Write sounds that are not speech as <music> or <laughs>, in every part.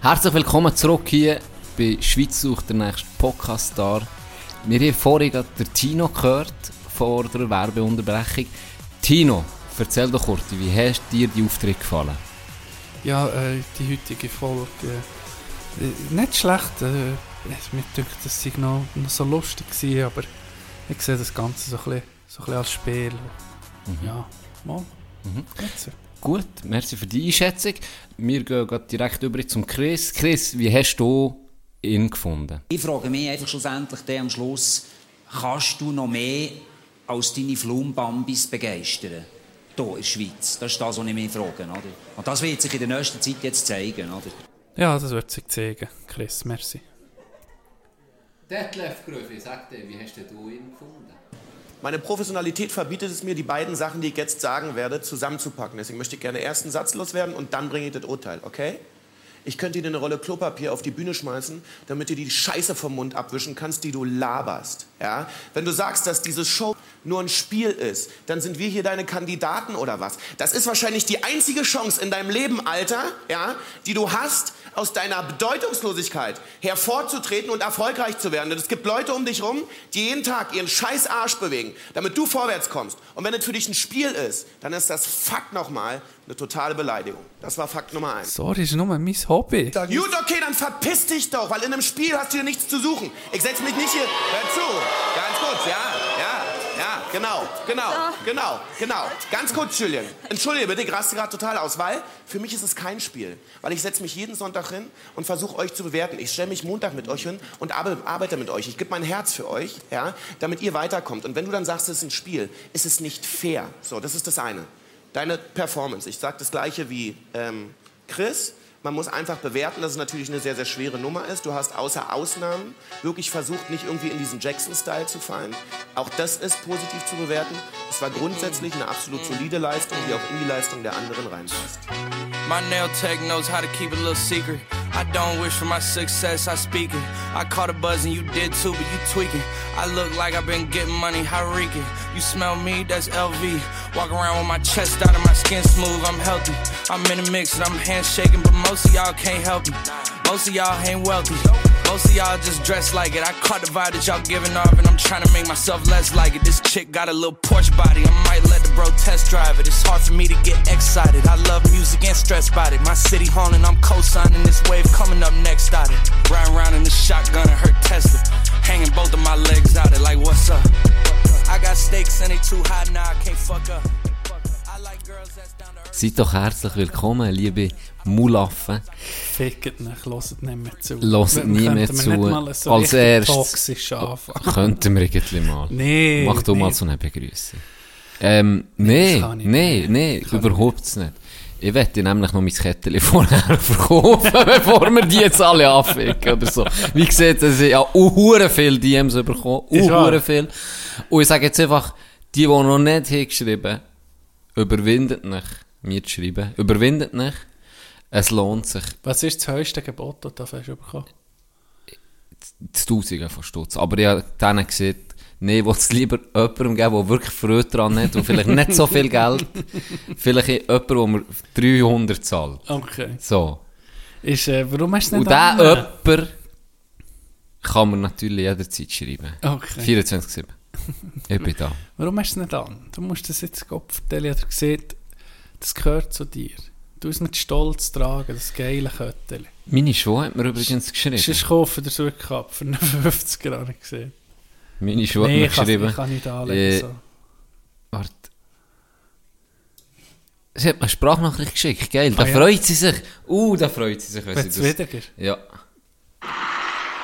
Herzlich willkommen zurück hier bei Schweiz sucht der nächste Podcast-Star. Wir haben vorhin gerade den Tino gehört vor der Werbeunterbrechung. Tino, erzähl doch kurz, wie hast dir die Auftritt gefallen? Ja, äh, die heutige Folge. Äh, nicht schlecht. Äh, mir denkt, das sei noch, noch so lustig gewesen, aber ich sehe das Ganze so ein bisschen, so ein bisschen als Spiel. Mhm. Ja, mal. Mhm. Jetzt. Gut, merci für die Einschätzung. Wir gehen direkt über zum Chris. Chris, wie hast du ihn gefunden? Ich frage mich einfach schlussendlich dann am Schluss, kannst du noch mehr als deine Flumbambis begeistern? Hier in der Schweiz. Das ist das, was ich mich frage. Oder? Und das wird sich in der nächsten Zeit jetzt zeigen. Oder? Ja, das wird sich zeigen. Chris, merci. Detlef Gröfi, sag dir, wie hast du ihn gefunden? Meine Professionalität verbietet es mir, die beiden Sachen, die ich jetzt sagen werde, zusammenzupacken. Deswegen möchte ich gerne erst einen Satz loswerden und dann bringe ich das Urteil, okay? Ich könnte dir eine Rolle Klopapier auf die Bühne schmeißen, damit du die Scheiße vom Mund abwischen kannst, die du laberst. Ja? Wenn du sagst, dass diese Show nur ein Spiel ist, dann sind wir hier deine Kandidaten oder was? Das ist wahrscheinlich die einzige Chance in deinem Leben, Alter, ja, die du hast, aus deiner Bedeutungslosigkeit hervorzutreten und erfolgreich zu werden. Und es gibt Leute um dich rum, die jeden Tag ihren scheiß Arsch bewegen, damit du vorwärts kommst. Und wenn es für dich ein Spiel ist, dann ist das Fakt nochmal eine totale Beleidigung. Das war Fakt Nummer eins. Sorry, ist nur mein Hobby. Gut, okay, dann verpiss dich doch, weil in einem Spiel hast du hier nichts zu suchen. Ich setz mich nicht hier. Hör zu. Ganz kurz, ja, ja, ja, genau, genau, genau, genau. Ganz kurz, Julian. Entschuldige bitte, ich raste gerade total aus, weil für mich ist es kein Spiel. Weil ich setze mich jeden Sonntag hin und versuche euch zu bewerten. Ich stelle mich Montag mit euch hin und arbe- arbeite mit euch. Ich gebe mein Herz für euch, ja, damit ihr weiterkommt. Und wenn du dann sagst, es ist ein Spiel, ist es nicht fair. So, das ist das eine. Deine Performance. Ich sage das gleiche wie ähm, Chris. Man muss einfach bewerten, dass es natürlich eine sehr, sehr schwere Nummer ist. Du hast außer Ausnahmen wirklich versucht, nicht irgendwie in diesen Jackson-Style zu fallen. Auch das ist positiv zu bewerten. Es war grundsätzlich eine absolut solide Leistung, die auch in die Leistung der anderen reinpasst. My nail tech knows how to keep a little secret. I don't wish for my success, I speak it. I caught a buzz and you did too, but you tweaking. I look like I've been getting money, how reeking. You smell me, that's LV. Walk around with my chest out and my skin smooth, I'm healthy. I'm in a mix and I'm handshaking, but most of y'all can't help me. Most of y'all ain't wealthy. Most of y'all just dress like it. I caught the vibe that y'all giving off, and I'm trying to make myself less like it. This chick got a little Porsche body. I might let the bro test drive it. It's hard for me to get excited. I love music and stress about it. My city haunting, I'm co-signing this wave coming up next out it. Riding around in the shotgun and hurt Tesla. Hanging both of my legs out it like what's up? I got stakes and they too high now. I can't fuck up. Seid doch herzlich willkommen, liebe Mulaffen. Fickt nicht, hört nicht mehr zu. Hört nie mehr zu. Nicht mal so Als erstes- anfangen. Könnten wir irgendwie mal. <laughs> Nee. Mach du mal nee. so eine Begrüßung. Ähm, nee, nee, nicht. nee, überhaupt nicht. Ich wette nämlich noch mein Kettchen <laughs> vorher verkaufen, <laughs> bevor wir die jetzt alle anficken oder so. Wie gesagt, es sind ja uhure viel DMs bekommen, uhure viel. Und ich sage jetzt einfach, die, die noch nicht haben geschrieben, überwindet nicht, mir zu schreiben, überwindet nicht, es lohnt sich. Was ist das höchste Gebot, das du hast bekommen? das Tausende von Stutz. Aber ich habe denen gesagt, nee, ich will es lieber jemandem geben, der wirklich Freude dran hat und vielleicht nicht so viel Geld. <laughs> Vielleicht jemand, der mir 300 zahlt. Okay. So. Ist, äh, warum hast du Und nicht der angenommen? jemand kann man natürlich jederzeit schreiben. Okay. 24-7. Ich bin da. Warum hast du es nicht an? Du musst das jetzt Gott vertellen. Ich habe gesehen, das gehört zu dir. Du es mit Stolz tragen, das geile Köttel. Meine Schwester hat mir übrigens geschrieben. Sonst kaufen dir es wirklich ab. Für <laughs> einen 50er habe ich gesehen. Meine Schwester Nee, hat ich mir geschrieben. ich kann nicht anlegen. Äh, so. Warte. Sie hat mir eine Sprachnachricht geschickt, geil. Da Ah, ja. freut sie sich. Uh, da freut sie sich, wenn Wenn sie es das... wieder ist. Ja.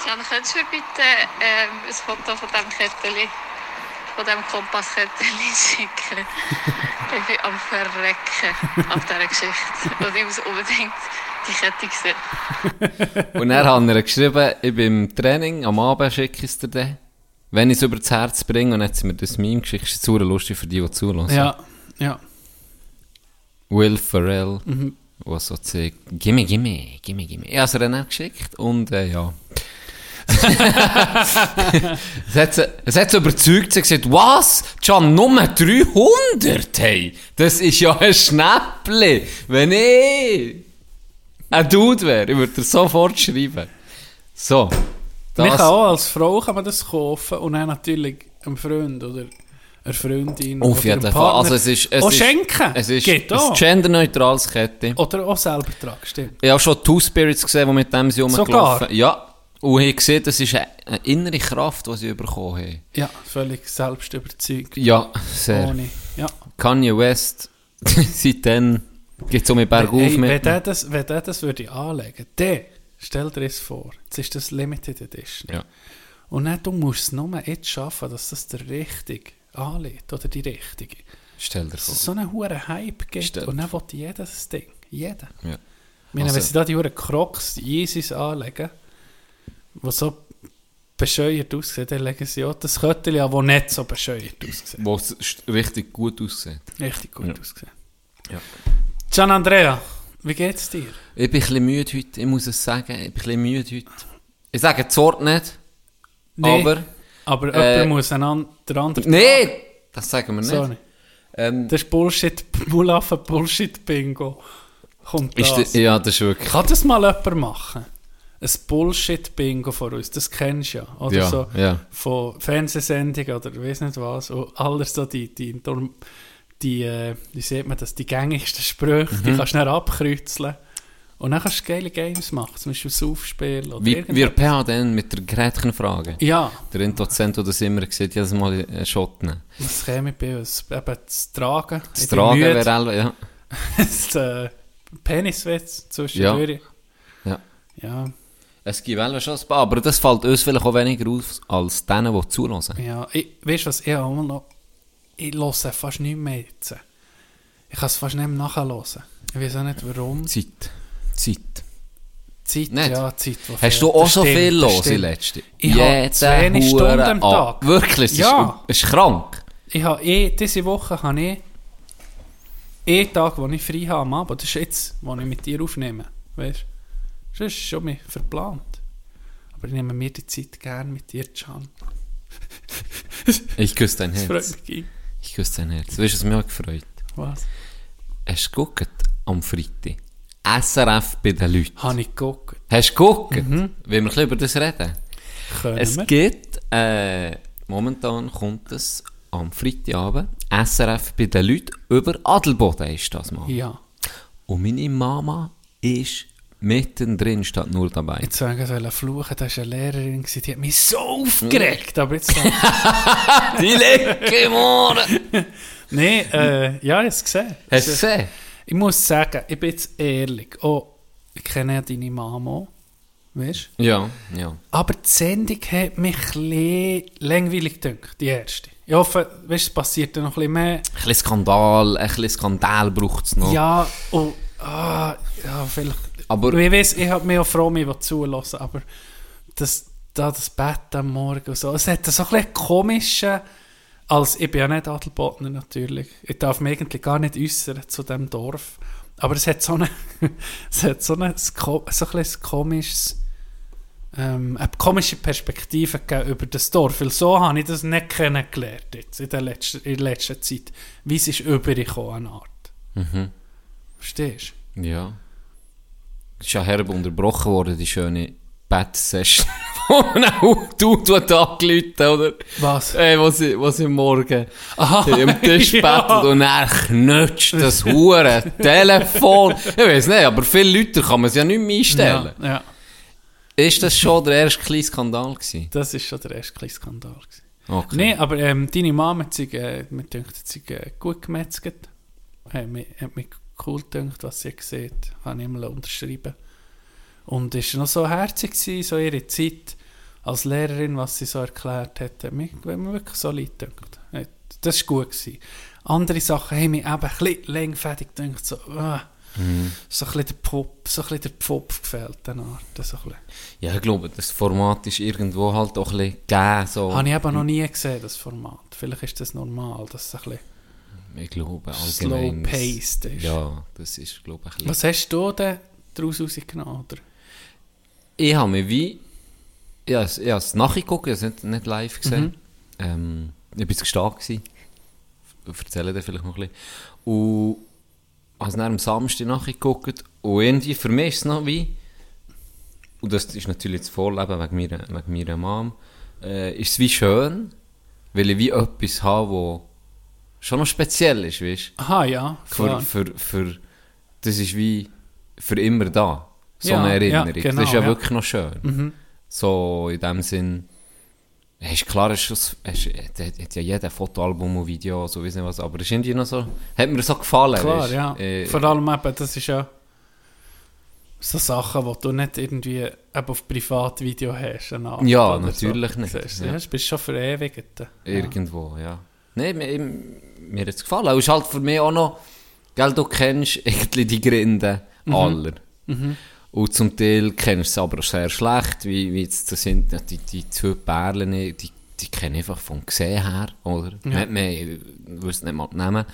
Jan, könntest du mir bitte ähm, ein Foto von diesem Kettchen, von diesem Kompasskettchen schicken? ich bin am Verrecken auf dieser Geschichte. Und ich muss unbedingt die Kette sehen. Und er hat ihr geschrieben, ich bin im Training, am Abend schicke ich es dir dann. Wenn ich es über das Herz bringe, und jetzt mir das Meme geschickt, ist es lustig für die, die zulassen. Ja, ja. Will Ferrell, Mhm. was so sagt, gimme, gimme, gimme, gimme. Ich habe es auch geschickt und äh, ja. Es, hat sie, es hat sie überzeugt, sie hat gesagt, was? Can Nummer 300? Hey, das ist ja ein Schnäppli. Wenn ich... ein Dude wäre, ich würde dir sofort schreiben. So. Man Das, kann auch als Frau kann man das kaufen und dann natürlich einem Freund oder einer Freundin auf oder jeden Fall. Also es ist, es auch ist, schenken. es ist Geht ein auch. genderneutrales Kette. Oder auch selber tragen, stimmt. Ich habe schon Two Spirits gesehen, die mit dem sind rumgelaufen? Ja. Und ich gesehen, das ist eine, innere Kraft, die sie bekommen haben. Ja, völlig selbst überzeugt. Ja, sehr. Ohne. Ja. Kanye West, <laughs> seitdem geht es um den Berg auf Hey, wenn, mit. der das, wenn der das würde anlegen, dann stell dir das vor. Jetzt ist das Limited Edition. Ja. Und dann, du musst es nur jetzt schaffen, dass das der Richtige anlegt oder die Richtige. Stell dir Dass vor. es so einen hohen Hype gibt Stimmt. und dann will jeder das Ding. Jeder. Ja. Ich meine, Also- wenn sie da die hohen Crocs, Yeezys anlegen, die so bescheuert dann legen sie auch das Köttel an, das nicht so bescheuert aussieht. Wo es richtig gut aussieht. Richtig gut Ja. aussehen. Ja. Gian Andrea, wie geht's dir? Ich bin ein bisschen müde heute, ich muss es sagen. Ich bin ein bisschen müde heute. Ich sage das Wort nicht, Nee, aber... Aber äh, jemand muss einen an, der andere Nee! Das sagen wir nicht. Sorry. Ähm, Das ist Bullshit, <laughs> Mulaffen Bullshit Bingo. Kommt das. der, ja, das ist wirklich... Kann das mal jemand machen? Ein Bullshit-Bingo von uns, das kennst du ja. Oder Ja, so ja. von Fernsehsendungen oder weiß nicht was. Und alles so die, die, die, äh, wie sieht man das, die gängigsten Sprüche, Mhm. die kannst du dann abkreuzeln. Und dann kannst du geile Games machen, zum Beispiel Saufspiel oder Wie, wie PH dann mit der Gretchenfrage. Ja, Der Dozent, der das immer sieht, jedes Mal einen Shot nehmen. was käme bei uns? Eben das Tragen. Das Tragen wäre auch, ja. <laughs> das äh, Peniswitz zwischendurch. Ja. Ja, Es gibt wel schon ein paar, aber das fällt uns vielleicht auch weniger auf als denen, die zulassen. ja. Ich, weißt du was, ich habe auch noch, ich höre fast nicht mehr jetzt. Ich kann es fast nicht mehr nachhören. Ich weiß auch nicht warum. Zeit. Zeit. Zeit, Nicht? ja, Zeit. die Hast du auch so viel los in letzter Ich habe zu wenig Stunden am Tag. Wirklich? Es Ja. Ist, es ist krank. Ich habe eh, diese Woche habe ich einen Tag, wo ich frei habe am Abend. Das ist jetzt, wo ich mit dir aufnehme. Weißt du? Das ist schon mir verplant. Aber ich nehme mir die Zeit gerne mit dir, Can. Ich küsse dein <laughs> Herz. freut mich. Ich küsse dein Herz. Weißt du, was mich auch gefreut Was? Hast du geguckt am Freitag? SRF bei den Leuten. Habe ich geguckt. Hast du geguckt? Wollen wir ein über das reden? Können Es wir? gibt, äh, momentan kommt es am Freitagabend, SRF bei den Leuten, über Adelboden ist das mal. Ja. Und meine Mama ist mittendrin, statt nur dabei. Jetzt soll ich sollen fluchen, da war eine Lehrerin, die hat mich so aufgeregt. Aber jetzt... <laughs> Die Lecke, Morgen! <laughs> Nein, äh, ja, ich habe es gesehen. Hast du es gesehen? Ich muss sagen, ich bin jetzt ehrlich. Oh, ich kenne ja deine Mama. Weißt? Ja, ja. Aber die Sendung hat mich ein bisschen langweilig gedacht, die erste. Ich hoffe, weißt, es passiert dann noch ein bisschen mehr. Ein bisschen Skandal, ein bisschen Skandal braucht es noch. Ja, und, ah, ja, vielleicht. Aber- ich weiß, ich habe mich auch froh, mich zulassen, aber das, da das Bett am Morgen und so, es hat so ein bisschen komische, als ich bin ja nicht Adelbodner natürlich, ich darf mich eigentlich gar nicht äußern zu dem Dorf, aber es hat so eine, <laughs> es hat so, eine, so ein bisschen komisches, ähm, eine komische Perspektive über das Dorf, weil so habe ich das nicht kennengelernt jetzt in der letzten, in der letzten Zeit, wie es ist übergekommen, eine Art. Mhm. Verstehst du? Ja. Ist ja herb unterbrochen worden, die schöne Bett-Session. <laughs> Wo du, du hat angerufen, oder? Was? Ey, was was ich morgen Aha, am Tisch <laughs> ja. bettelt und er knutscht das hure Telefon. Ich weiß nicht, aber viele Leute kann man es ja nicht mehr einstellen. Ja, ja, Ist das schon der erste kleine Skandal gewesen? das ist schon der erste kleine Skandal. Gewesen. Okay. Nee, aber ähm, deine Mama hat sich, äh, mir dünkt, hat sich äh, gut gemetzelt. Hat mich, hat mich cool gedünkt, was sie sieht. Habe ich mal unterschrieben. Und ist noch so herzig gewesen, so ihre Zeit als Lehrerin, was sie so erklärt hat, mich, mich wirklich so leid gedünkt. Hat- Das war gut. Gewesen. Andere Sachen haben mich eben ein bisschen längfädig gedünkt, so, ah, so ein bisschen der Pop, so ein bisschen der Pfopf gefällt, dann Art. So ein bisschen. Ja, ich glaube, das Format ist irgendwo halt auch ein bisschen gegeben. So. Habe ich eben noch nie gesehen, das Format. Vielleicht ist das normal, dass es ein bisschen Ich glaube, allgemein. slow-paced ist. Ja, das ist, glaube ich. Was hast du denn daraus rausgenommen? Oder? Ich habe mich wie... Ich habe es- nachgeguckt, ich habe es nicht, nicht live gesehen. Mhm. Ähm, ich war gestanden. gewesen. Ich erzähle dir vielleicht noch ein bisschen. Und habe es dann am Samstag nachgeguckt und irgendwie für mich ist es noch wie, und das ist natürlich das Vorleben wegen meiner, wegen meiner Mom, äh, ist es wie schön, weil ich wie etwas habe, wo schon noch speziell ist, weißt du? Aha, ja. Für, für, für, das ist wie für immer da. So Ja, eine ja, Erinnerung. genau, das ist ja, ja. wirklich noch schön. So in dem Sinn. Ja, ist klar, es hat, ja jeder Fotoalbum und Video, so weiß nicht was, aber es ist irgendwie noch so, hat mir so gefallen. Klar, ja. Äh, Vor allem eben, das ist ja so Sachen, die du nicht irgendwie eben auf Privatvideo hast. Ja, natürlich so. nicht, du, ja. ja. Bist schon verewigt. Ja. Irgendwo, ja. Nein, mir, es gefallen. Es ist halt für mich auch noch, gell, du kennst irgendwie die Gründe Mhm. aller. Und zum Teil kennst du es aber sehr schlecht, wie, wie jetzt, das sind ja die, die zwei Perlen, die, die kenne ich einfach vom Gesehen her, oder? Nicht mehr, ich wüsste nicht mal die Namen.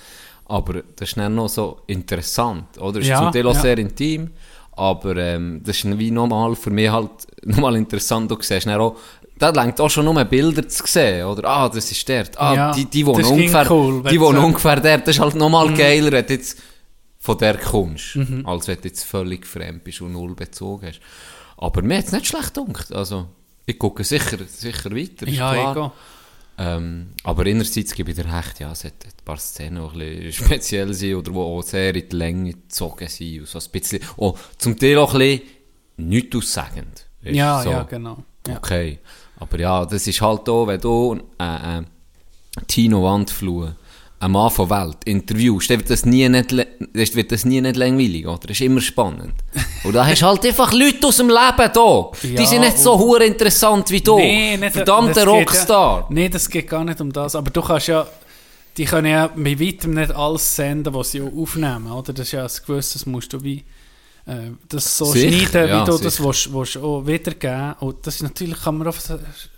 Aber das ist dann noch so interessant, oder? Es ist Ja, zum Teil auch ja. sehr intim, aber ähm, das ist wie nochmal für mich halt <laughs> nochmal interessant. Du siehst dann auch, da lenkt auch schon nur Bilder zu sehen, oder? Ah, das ist dort. Ah, Ja, die, die wohnen ungefähr, cool, die wohnen sagst. ungefähr dort. Das ist halt nochmal Mhm. geiler, wenn du jetzt von der kommst, als wenn du jetzt völlig fremd bist und null Bezug hast. Aber mir hat es nicht schlecht gedacht. Also, ich gucke sicher, sicher weiter, ist Ja, klar. ich gehe. Ähm, aber innerseits gebe ich dir recht, ja, es hat ein paar Szenen, die ein bisschen <laughs> speziell sind oder die auch sehr in die Länge gezogen sind. Und so ein bisschen, oh, zum Teil auch ein bisschen nichts aussagend. Weisst Ja, so. ja, genau. Ja. Okay. Aber ja, das ist halt auch, wenn du äh, äh, Tino Wandflue, ein Mann von Welt, interviewst, dann wird das nie nicht, das wird das nie nicht langweilig, oder? Das ist immer spannend. Und da hast du halt einfach Leute aus dem Leben da. Die Ja, sind nicht so hure interessant wie du. Nee, nicht, Verdammter Rockstar. Ja, nee, das geht gar nicht um das. Aber du kannst ja, die können ja bei weitem nicht alles senden, was sie auch aufnehmen, oder? Das ist ja ein gewisses, musst du wie, äh, das so Sicher, schneiden, ja, wie du das willst, willst auch wiedergeben. Und das ist natürlich, kann man auch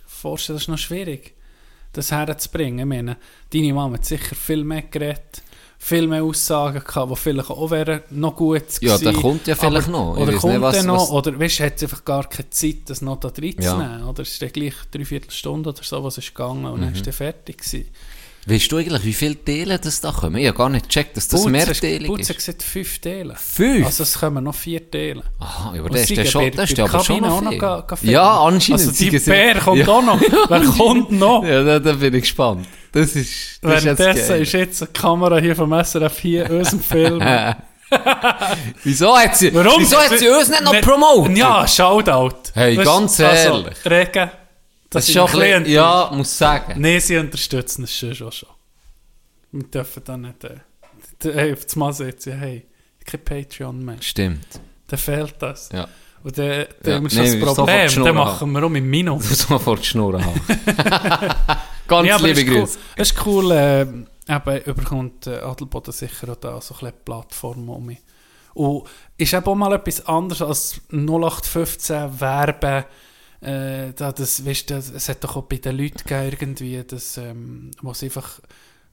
vorstellen, das ist noch schwierig, das herzubringen. Ich meine, deine Mama hat sicher viel mehr geredet, viel mehr Aussagen gehabt, die vielleicht auch wären noch gut Ja, gewesen. der kommt ja vielleicht noch. Ich Oder kommt der noch, was- oder weißt, hat einfach gar keine Zeit, das noch da reinzunehmen. Ja. Oder es ist dann gleich dreiviertel Stunde oder so, was ist gegangen und dann Mhm. ist dann fertig gewesen. Weißt du eigentlich, wie viele Teile das da kommen? Ich habe gar nicht gecheckt, dass das hast- mehrteilig hat ist. gesagt, fünf Teile. Fünf? Also es kommen noch vier Teile. Aha, aber das ist ja schon, das ist aber schon noch auch noch ga-. Ja, anscheinend. Also die Bär kommt ja. auch noch. <laughs> Wer kommt noch? Ja, da, da bin ich gespannt. Das ist, das ist jetzt Währenddessen ist jetzt die Kamera hier vom SRF hier unserem Film. <laughs> Wieso hat sie, Warum? wieso hat sie uns nicht noch Nicht- promotet? Ja, Shoutout. Hey, Weißt, ganz also, ehrlich. Regen, das ist ich schon ein bisschen, ja, muss sagen. Nein, sie unterstützen es schon, schon, schon. Wir dürfen da nicht... Äh, hey, auf das Mal sie, hey, kein Patreon mehr. Stimmt. Dann fehlt das. Ja. Und dann, dann Ja, nee, das sofort Problem. Schnurren Dann machen wir um im Minus. <laughs> Du sofort die Schnur haben. <laughs> Ganz Ja, liebe es ist cool. Grüße. Es ist cool, äh, eben überkommt äh, Adelboden sicher auch da so ein bisschen Plattform um mich. Und ist eben auch mal etwas anderes als 0815 Werben. Äh, da das, weißt, du, es hat doch auch bei den Leuten gegeben, irgendwie, das, ähm, was einfach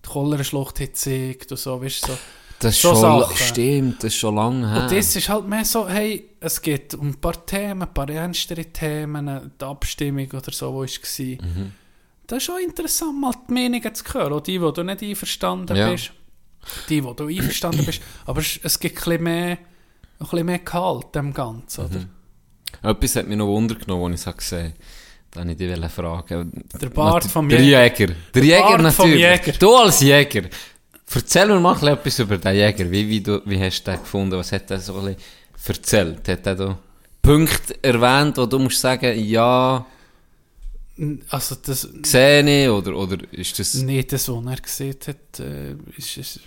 die Cholera-Schlucht hat gezeigt und so, weißt so. Das ist so schon, Sachen. stimmt, das ist schon lange her. Und das ist halt mehr so, hey, es geht um ein paar Themen, ein paar ernstere Themen, die Abstimmung oder so, wo es war. Mhm. Das ist schon interessant, mal die Meinungen zu hören. Auch die, wo du nicht einverstanden Ja. bist. Die, wo du einverstanden bist. Aber es, es gibt ein bisschen mehr, ein bisschen mehr Gehalt dem Ganzen, oder? Etwas hat mich noch Wunder genommen, als ich es gesehen habe. Da wollte ich dich fragen. Der Bart vom der Jäger. Jäger. Der Jäger Bart natürlich. Jäger. Du als Jäger. Erzähl mir mal etwas über den Jäger. Wie, wie, du, wie hast du den gefunden? Was hat er so ein bisschen erzählt? Hat er da Punkte erwähnt, wo du musst sagen, ja, Also das, sehe ich, oder, oder ist das... nicht das, was er gesehen hat, äh, ist, ist,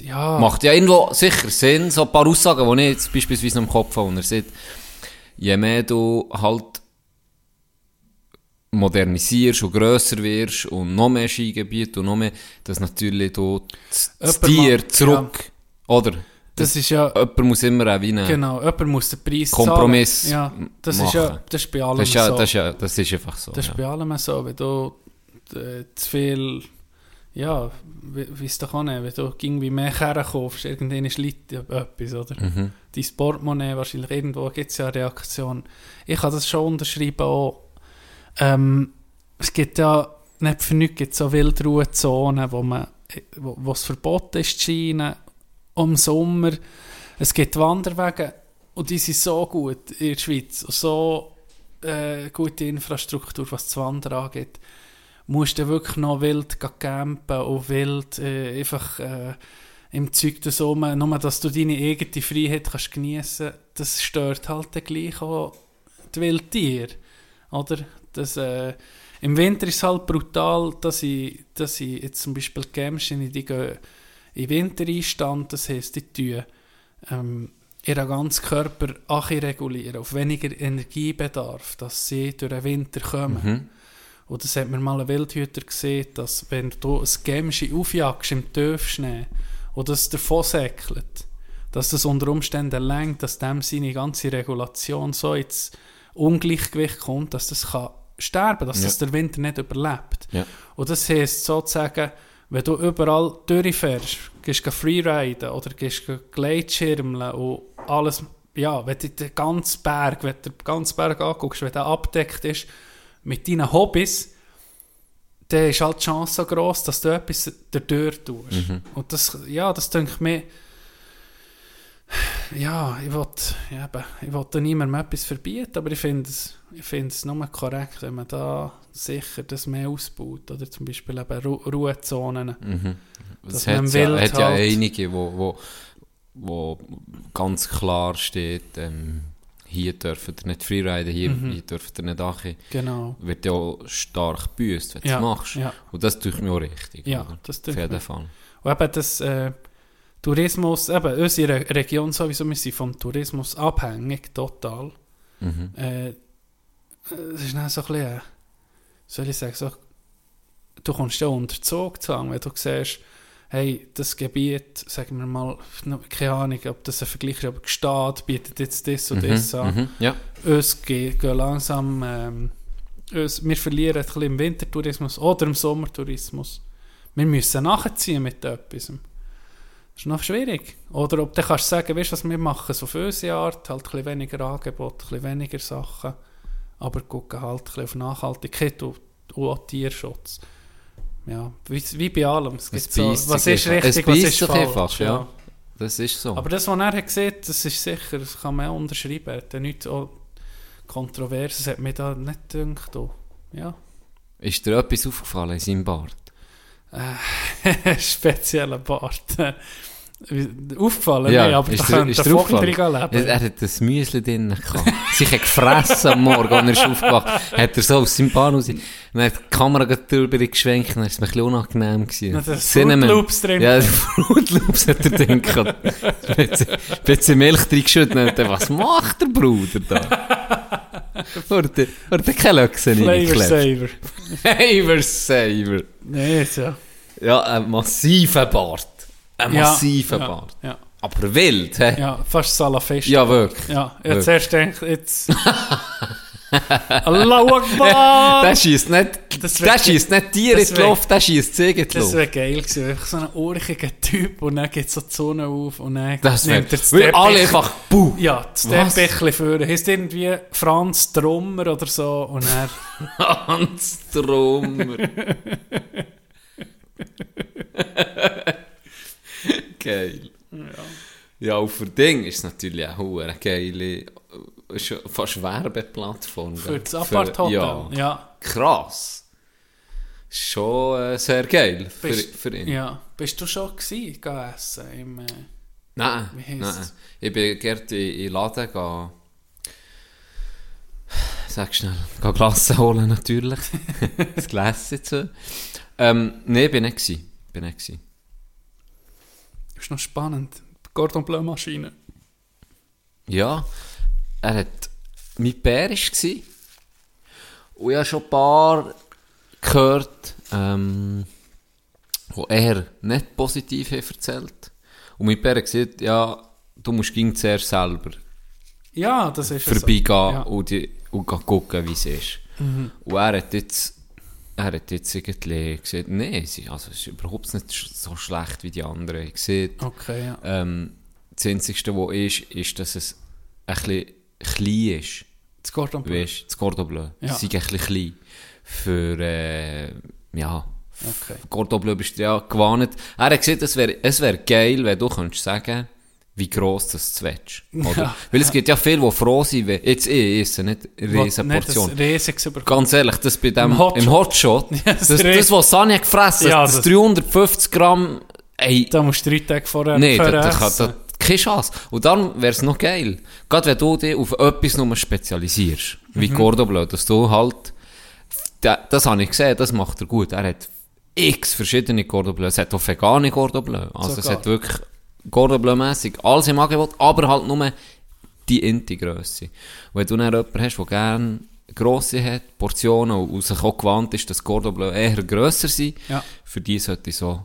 ja. Macht ja irgendwo sicher Sinn, so ein paar Aussagen, die ich jetzt beispielsweise im Kopf habe, und er sagt, je mehr du halt modernisierst und grösser wirst und noch mehr Skigebiete und noch mehr, dass natürlich du das, Tier zurück, oder? Das ist ja, Jemand muss immer auch wie einen genau, jemand muss den Preis Kompromiss zahlen. Ja, das machen. ist ja, das ist bei allem das ist, ja, so. das, ist ja, das ist einfach so. Das ist ja. bei allem so, wenn du äh, zu viel, ja, wie es doch auch nicht, wenn du irgendwie mehr Kerne kaufst, irgendwann ist etwas, oder? Mhm. Dein Portemonnaie, wahrscheinlich irgendwo gibt es ja eine Reaktion. Ich kann das schon unterschreiben auch. Ähm, es gibt ja, nicht für nichts gibt so Wildruhezonen, wo man, wo, wo es verboten ist, zu scheinen, um Sommer, Es gibt Wanderwege und die sind so gut in der Schweiz. So äh, gute Infrastruktur, was das Wandern angeht. Musst du wirklich noch wild campen und wild äh, einfach äh, im Zeug das um, nur dass du deine eigene Freiheit kannst geniessen das stört halt gleich auch die Wildtiere. Oder? Das, äh, Im Winter ist es halt brutal, dass ich, dass ich jetzt zum Beispiel Gämschen, die gehen in Wintereinstand, das heisst, die tun ähm, ihren ganzen Körper regulieren, auf weniger Energiebedarf, dass sie durch den Winter kommen. Mhm. Und das hat mir mal ein Wildhüter gesehen, dass wenn du ein Gämschi aufjagst im Tiefschnee und das davon säckelt, dass das unter Umständen lenkt, dass dem seine ganze Regulation so ins Ungleichgewicht kommt, dass das kann sterben, dass Ja. das der Winter nicht überlebt. Ja. Und das heisst sozusagen, wenn du überall durchfährst, gehst du freeriden oder gehst du Gleitschirmeln und alles, ja, wenn du den ganzen Berg, wenn du den ganzen Berg anguckst, wenn der abdeckt ist mit deinen Hobbys, dann ist halt die Chance so gross, dass du etwas dadurch tust. Und das, ja, das denke mir, ja, ich will, eben, ich will da niemandem etwas verbieten, aber ich finde es, ich finde es nur korrekt, wenn man da sicher das mehr ausbaut. Oder zum Beispiel eben Ru Ruhezonen. Mhm. Man hat ja, hat ja halt- einige, wo, wo, wo ganz klar steht, ähm, hier dürfen ihr nicht freeriden, hier, Mhm. hier dürfen ihr nicht ankommen. Genau. Wird ja auch stark gebüßt, wenn du Ja, es machst. ja. Und das tut mir auch richtig. Ja, oder? das Auf tut jeden mir. Fall. Und eben das äh, Tourismus, eben unsere Re- Region sowieso, wir sind vom Tourismus abhängig, total. Mhm. Äh, es ist dann so ein bisschen, äh, soll ich sagen, so, du kommst ja unter Zugzwang, wenn du siehst, hey, das Gebiet, sagen wir mal, keine Ahnung, ob das ein Vergleich ist, aber Gstaad bietet jetzt das und das an. Mhm. Ja. Uns geht, gehen langsam, ähm, uns, wir verlieren ein bisschen im Wintertourismus oder im Sommertourismus. Wir müssen nachziehen mit etwas. Das ist noch schwierig. Oder ob du kannst sagen, weißt du, was wir machen, so auf unsere Art, halt ein bisschen weniger Angebot, ein bisschen weniger Sachen, aber gucken halt ein bisschen auf Nachhaltigkeit und, und auch Tierschutz. Ja, wie, wie bei allem. Es gibt Es so, was ist richtig, Es was ist falsch. einfach, ja. Das ist so. Aber das, was er hat gesehen das ist sicher, das kann man auch unterschreiben. Er hat nichts auch Kontroverses, hat mir da nicht gedacht. Ja, ist dir etwas aufgefallen in seinem Bart? <laughs> spezieller Bart. Aufgefallen, Ja, nee, aber ist da könnte der Vogel drin leben. Er, er hat das Müsli drin gehabt. Sich hat gefressen am Morgen, als er ist aufgewacht hat er so aus seinem Bahn raus. Dann hat die Kamera drüber geschwenkt, dann war es mir ein bisschen unangenehm. Gewesen. Na, das Cinnamon. Loops drin. Ja, Fruit Loops hat er drin gehabt. Ein bisschen- Milch drin geschüttet. und dann, Was macht der Bruder da? Wurde, wurde keine Löchse Flavor reingeklebt. Saver. Flavor Saver. Nee, so. Ja, ein massiver Bart. Ein Ja, massiver ja, Bart. Ja, Aber wild, hä? ja, fast Salafest. Ja, wirklich. Ja, jetzt erst denkt jetzt. <laughs> Allahu Akbar! Der schießt nicht, Das der schießt nicht Tiere das in die Luft, der schießt Ziegen in die Das Luft. wäre geil gewesen, einfach so ein urchiger Typ und dann geht so die Sonne auf und dann Das nimmt er das weil alle Teppich- einfach, buh. Ja, das? Teppichli führen. Heißt irgendwie Franz Trummer oder so und er <laughs> Hans Trummer. <laughs> Geil. Ja. und für Ding ist es natürlich auch eine geile, fast Werbeplattform. für das Aparthotel. Ja. ja. Krass. Schon äh, sehr geil für, Bist, für ihn. ja. Bist du schon gewesen, essen? Im, äh, Nein, nein. Ich bin gerne in den Laden gehen. Sag schnell. Gehen Glasse holen natürlich. <laughs> das Gläschen zu. Ähm, nein, bin nicht gewesen. Bin nicht gewesen. Ist noch spannend. Gordon Bleu Maschine. Ja, er hat... Mein Bär war. Und ich habe schon ein paar gehört, ähm, die eher nicht positiv haben erzählt. Und mein Bär hat gesagt, ja, du musst ging zuerst selber Ja, das ist es. vorbeigehen Ja. und, die, und gucken, wie es ist. Und er hat jetzt, er hat jetzt irgendwie gesagt, nee, sie, also es ist überhaupt nicht so schlecht wie die anderen. Ich sehe, Okay, ja. ähm, das Einzige, was ist, ist, dass es ein bisschen klein ist. Das Gordon Bleu. Weißt, das Cordon Bleu. Ja. Sie sind ein bisschen klein. Für, äh, ja, Okay. Cordon Bleu bist du ja gewarnt. Er hat gesagt, es wäre es wär geil, wenn du könntest sagen, wie gross das du <laughs> willst. Oder? Weil es gibt ja viele, die froh sind, wenn, jetzt ich esse nicht eine riesen Nicht Portion. ein riesiges über Ganz ehrlich, das bei dem, Im Hotshot. im Hotshot, <laughs> Ja, das, das das, was Sani hat gefressen, Ja, das, das- 350 Gramm, ey, Da musst du drei Tage vorher nee, da, da, essen. da, keine Chance. Und darum wäre es noch geil, gerade wenn du dich auf etwas nur spezialisierst, wie Mhm. Cordon Bleu, dass du halt, da, das habe ich gesehen, das macht er gut, er hat x verschiedene Cordon Bleu, es hat auch vegane Cordon Bleu, also es Sogar. hat wirklich Cordon Bleu-mässig alles im Angebot, aber halt nur die Inti-Grösse. Wenn du dann jemanden hast, der gerne grosse hat, Portionen, und sich auch gewandt ist, dass Cordon Bleu eher grösser sind, Ja. für die sollte ich so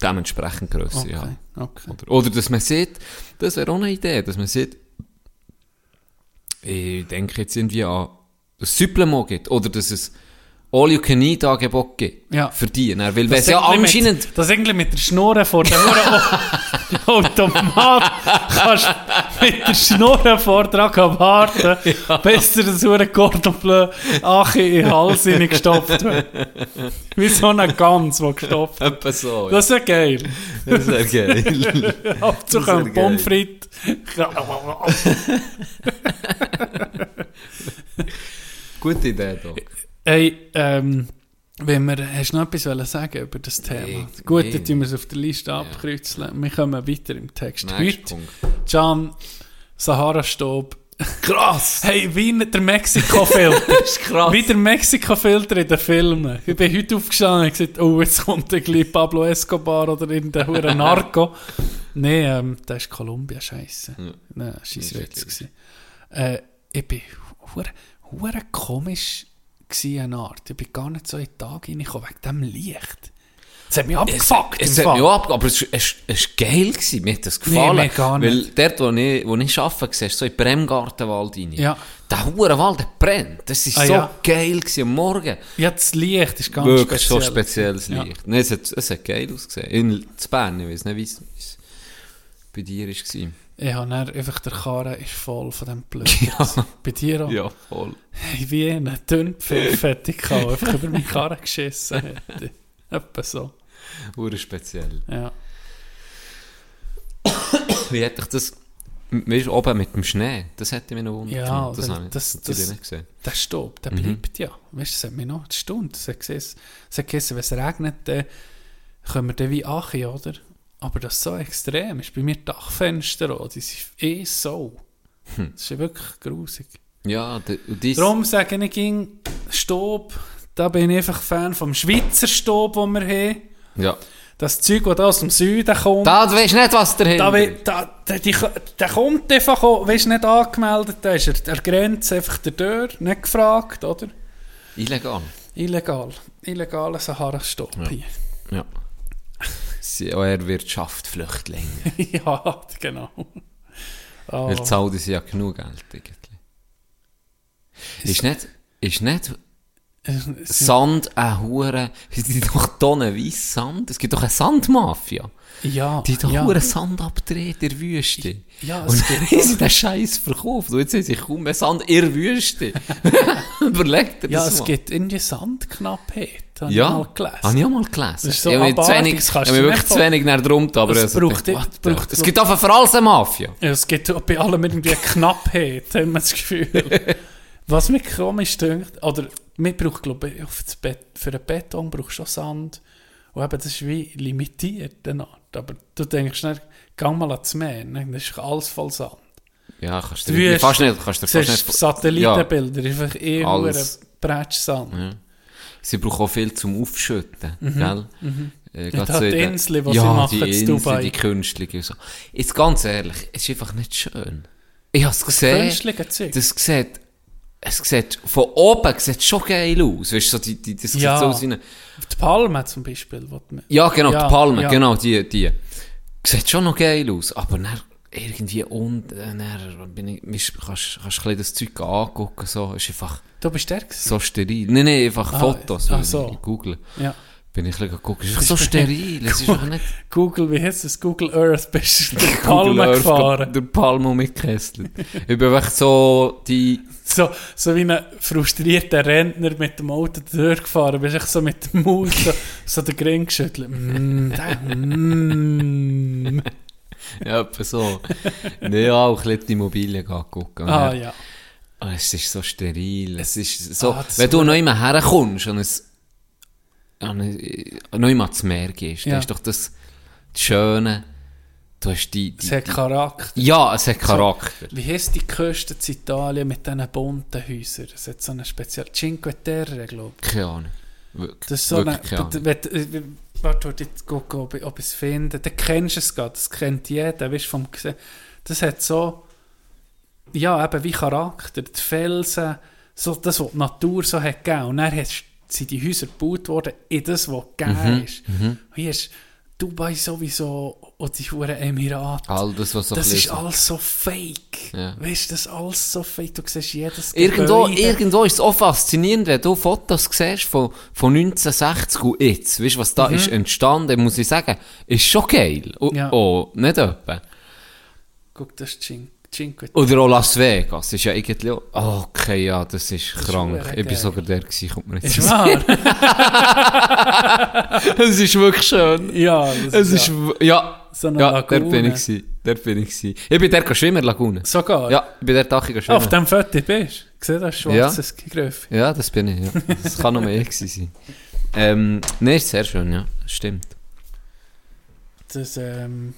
dementsprechend grösser Okay, haben. okay. Oder, oder dass man sieht, das wäre auch eine Idee, dass man sieht, ich denke jetzt irgendwie an das Supplement gibt, oder dass es All-You-Can-Eat-Angebot gibt. Ja. Für die. Dann, weil wenn es Das ja anscheinend... Mit, das irgendwie mit der Schnurre vor Hure- <laughs> Automat kannst mit der Schnurre vor dran warten, bis dir das Hure Cordon Bleu Achi in den Hals reingestopft wird. Wie so eine Gans, die gestopft wird. Etwa so, Das ist ja geil. Das geil. <laughs> Abzug wär ein Pommes frites. <laughs> Gute Idee, doch. Hey, ähm, wenn wir, hast du noch etwas sagen über das Thema? Nee, Gut, nee. dann tun wir es auf der Liste abkreuzeln. Wir kommen weiter im Text. Nächster Heute, Punkt. Can, Sahara-Staub. Krass! <laughs> Hey, wie der Mexiko-Filter. <laughs> Das ist krass. wie der Mexiko-Filter in den Filmen. Ich bin heute aufgestanden und gesagt, oh, jetzt kommt ein gleich Pablo Escobar oder irgendein hure <laughs> Narco. Nein, ähm, das ist Kolumbia, scheiße. Ja. Nein, ist Witz. Äh, ich bin hure, hure komisch gewesen, eine Art. Ich bin gar nicht so in den Tag reingekommen, wegen dem Licht. Das hat mich abgefuckt. Es im hat mich Fall. auch ab, aber es war es, es ist geil, gewesen. mir hat das gefallen. mir gar Weil nicht. dort, wo ich, wo ich arbeite, siehst so in Bremgartenwald rein. Ja. Der Hurenwald, der brennt. Das war Ah, so ja. geil gewesen am Morgen. Ja, das Licht ist ganz Wirklich speziell. so spezielles Ja. Licht. Nein, es, hat, es hat geil ausgesehen. In Bern, ich weiß nicht, es wie es bei dir war. Ich habe dann einfach, der Karren ist voll von dem Blödsinn. <laughs> Bei dir auch? Ja, voll. Hey, wie einen Dünnpfiff <laughs> hätte ich gehabt, einfach über meinen Karren geschissen hätte. <laughs> Etwa so, Hure speziell. ja. Wie hätte ich das... Weißt du, oben mit dem Schnee, das hätte mich noch wundert. Ja, das habe ich das- das- nicht gesehen. Der Staub, der Mhm. bleibt ja. Weißt du, das hat mich noch eine Stunde. Es hat geheißen, es hat geheißen, wenn es regnet, dann können wir dann wie achi, oder? Aber das ist so extrem. Ist bei mir Dachfenster auch. Die sind eh so. Hm. Das ist ja wirklich grusig. Ja, dies... Darum sage ich, ging Staub, da bin ich einfach Fan vom Schweizer Staub, den wir haben. Ja. Das Zeug, das da aus dem Süden kommt. Da, du weißt nicht, was dahinter Da, da, da, die, der kommt einfach, weißt nicht angemeldet, da ist er der Grenze einfach der Tür, nicht gefragt, oder? Illegal. Illegal. Illegaler Sahara-Stopp Ja. hier. Ja. Sie, er Wirtschaft Flüchtlinge. <laughs> ja, genau. Oh. Weil zahlen sie ja genug Geld irgendwie. Ist nicht, ist nicht Sand eine Hure, gibt doch tonnenweise Sand, es gibt doch eine Sandmafia. ja, Die doch ja. Hure Sand abdrehen in der Wüste. Ja, es Und dann <laughs> haben sie den Scheiß verkauft. Und jetzt haben sie kaum mehr Sand in der Wüste. <laughs> Überlegt dir Ja, das es mal. gibt irgendwie Sandknappheit, habe ja, ich mal gelesen. habe ich auch mal gelesen. So ich habe zu wenig, ich habe wirklich zu wenig näher drum aber Es also braucht- gedacht, what braucht- Es gibt einfach für alles eine Mafia. Ja, es gibt bei allem irgendwie eine Knappheit, <laughs> haben wir das Gefühl. Was mir komisch dünkt, oder mir braucht, glaube ich, auf das Bett, für einen Beton brauchst du auch Sand. Und eben, das ist wie limitiert, eine Art. Aber du denkst nicht, geh mal ans Meer, ne? das ist alles voll Sand. Ja, kannst du Du dir wirst- fast nicht, kannst du fast nicht... Satellitenbilder, ist einfach eh nur ein. Bretschsand. Ja. Sie brauchen auch viel zum Aufschütten, gell? Äh, Ja, gerade da in die Inseln, die sie ja, machen die in Inseln, Dubai. die künstliche und so. Jetzt ganz ehrlich, es ist einfach nicht schön. Ich habe es gesehen, das sieht, es sieht, von oben sieht schon geil aus, weißt so die, die, das sieht Ja. so aus wie eine, Die Palme zum Beispiel. ja genau, Ja, die Palme, ja. genau, die, die. Sieht schon noch geil aus, aber dann irgendwie unten, dann bin ich, mich- kannst, kannst ein das Zeug angucken, so, ist einfach Du bist der gewesen? so steril. Nein, nein, einfach Ah, Fotos, wenn so. ich google. Ja. Bin ich ein geguckt. Es ist so steril. Es ist nicht <laughs> Google, wie heißt es? Google Earth, bist du durch Palme Earth gefahren. Der Palmo mitgekesselt. ich bin einfach so die... So, so wie ein frustrierter Rentner mit dem Auto durchgefahren. Bist echt so mit dem Maus so, so den Grin geschüttelt. Mm, mm. ja, etwa so. Ja, auch ein bisschen die Immobilien gucken. Ah, ja. Ah, es ist so steril. Es ist so, Ah, wenn du noch immer herkommst und es noch immer ans Meer gehst, Ja. dann ist doch das, das Schöne. Du hast die, die Es hat Charakter. ja, es hat Charakter. Wie heisst die Küste in Italien mit diesen bunten Häusern? Es hat so eine spezielle Cinque Terre, glaube ich. Keine Ahnung. Wirklich, Das ist so eine... keine wenn- Warte, warte, jetzt gucken, ob ich, ob ich es finde. Dann kennst du es gerade, das kennt jeder, weißt vom Das hat so... Ja, eben wie Charakter. Die Felsen, so das, was die Natur so hat gegeben. Und dann hast, sind die Häuser gebaut worden in das, was gegeben Mhm, ist. Und hier ist Dubai sowieso und die Huren Emirate. All das, was so Das ist alles so fake. Ja. Weißt du, das ist alles so fake. Du siehst jedes Irgendwo, Gebäude. irgendwo ist es auch faszinierend, wenn du Fotos siehst von, von 1960 und jetzt. Weißt du, was da ist entstanden, muss ich sagen, ist schon geil. Oh, Mhm. Ja. oh nicht etwa. Guck, das ist Cin Cinque Oder auch Las Vegas, ist ja irgendwie auch, oh, okay, ja, das ist krank. verdammt Ich bin sogar der gewesen, kommt mir jetzt Ist wahr? <laughs> Es ist wirklich schön. ja, das Es ist ist, w- ja, So ja, Lagune. dort bin ich gewesen. Dort bin ich gewesen. Ich bin der schwimmen, Lagune. sogar. Ja, ich bin der Tag schwimmen. Auf dem Foto bist du. Siehst das schwarzes Griff. Ja, das bin ich, ja. Das kann noch mehr gewesen sein. Ähm, nee, ist sehr schön, ja. Stimmt. Das, ähm...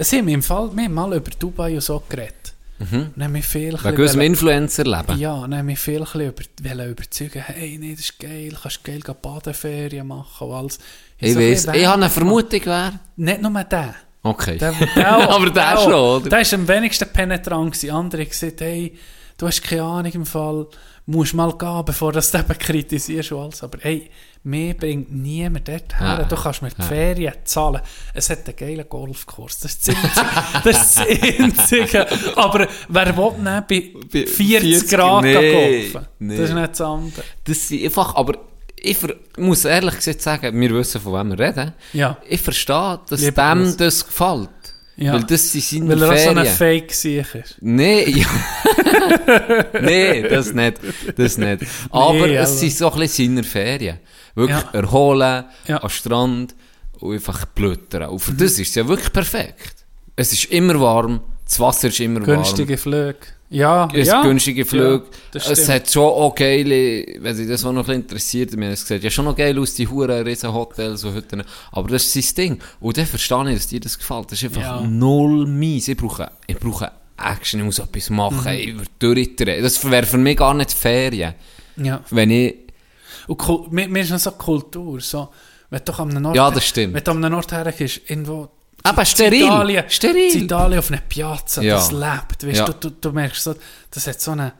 Es haben wir im Fall, mal über Dubai und so geredet. Mhm. Und haben wir viel... Wegen unserem Influencer-Leben. Ja, dann haben wir viel über, wollen überzeugen, hey, nee, das ist geil, kannst geil gehen Badeferien machen und alles. Ich ein weiss, ich habe eine Vermutung, wer. Nicht nur der. Okay. Der, <laughs> der auch, Aber der auch. schon, oder? Der ist am wenigsten penetrant gewesen. Andere haben gesagt, hey, du hast keine Ahnung im Fall, musst mal gehen, bevor du das eben kritisierst und alles. Aber hey, mir bringt niemand dort her. Du kannst mir die. Ferien zahlen. Es hat einen geilen Golfkurs. Das ist <laughs> das Einzige. ist. Aber wer will nicht bei Bei 40, 40 Grad nee, golfen? nee. Das ist nicht das andere. Das sind einfach, aber ich muss ehrlich gesagt sagen, wir wissen, von wem wir reden. Ja. Ich verstehe, dass Lieber dem Grüß. das gefällt. Ja. Weil das sind seine Weil er auch so Ferien. ein Fake sich ist. Nee, ja. <laughs> nee, das nicht. Das nicht. Aber Nee, es aber- sind so ein bisschen seine Ferien. Wirklich Ja. erholen, Ja. Mhm. am Strand und einfach blöttern. Und für das ist es ja wirklich perfekt. Es ist immer warm, das Wasser ist immer warm. Günstige Flüge. Ja, Es ja. günstige Flüge. Ja, es hat schon auch geile, wenn sich das auch noch ein bisschen interessiert, mir es sieht ja schon noch geil aus, die huren riesen Hotels und Hütten. Aber das ist sein Ding. Und dann verstehe ich, dass dir das gefällt. Das ist einfach Ja. null mies. Ich brauche, ich brauche Action, ich muss etwas machen, Mhm. ich will durchdrehen. Das wäre für mich gar nicht Ferien. Ja. Wenn ich, Und Kul- mir, mir ist noch so Kultur, so, wenn du am Nord, Ja, das stimmt. Wenn du am Nord hergehst, irgendwo, aber steril. Italien, steril. Italien auf einer Piazza, Ja. das lebt, weißt, Ja. du, du, du merkst so, das hat so einen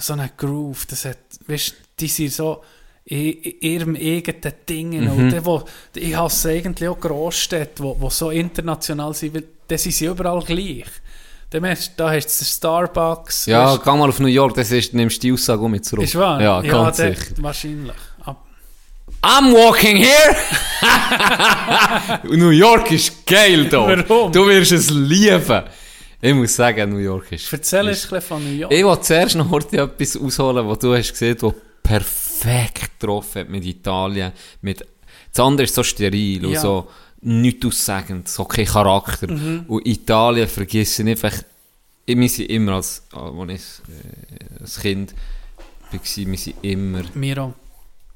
so eine Groove, das hat, weißt, die sind so in, in ihrem eigenen Ding, Mhm. und die, wo, ich hasse eigentlich auch Großstädte, wo, wo so international sind, weil dann sind sie überall gleich. Dann merkst, du, da hast du den Starbucks, Ja, weisst, geh mal auf New York, das ist, nimmst die Aussage mit zurück. ist wahr? Ja, ganz der- sicher. Wahrscheinlich. I'm walking here! New York ist geil da. Warum? Du wirst es lieben. Ich muss sagen, New York ist... Erzähl ist uns ein von New York. Ich will zuerst noch heute etwas ausholen, was du hast gesehen, was perfekt getroffen hat mit Italien. Mit, das andere ist so steril und Ja. so nichts aussagend, so kein Charakter. Mhm. Und Italien vergessen einfach... Ich, wir sind immer als, als ich äh, als Kind war, wir sind immer Miro,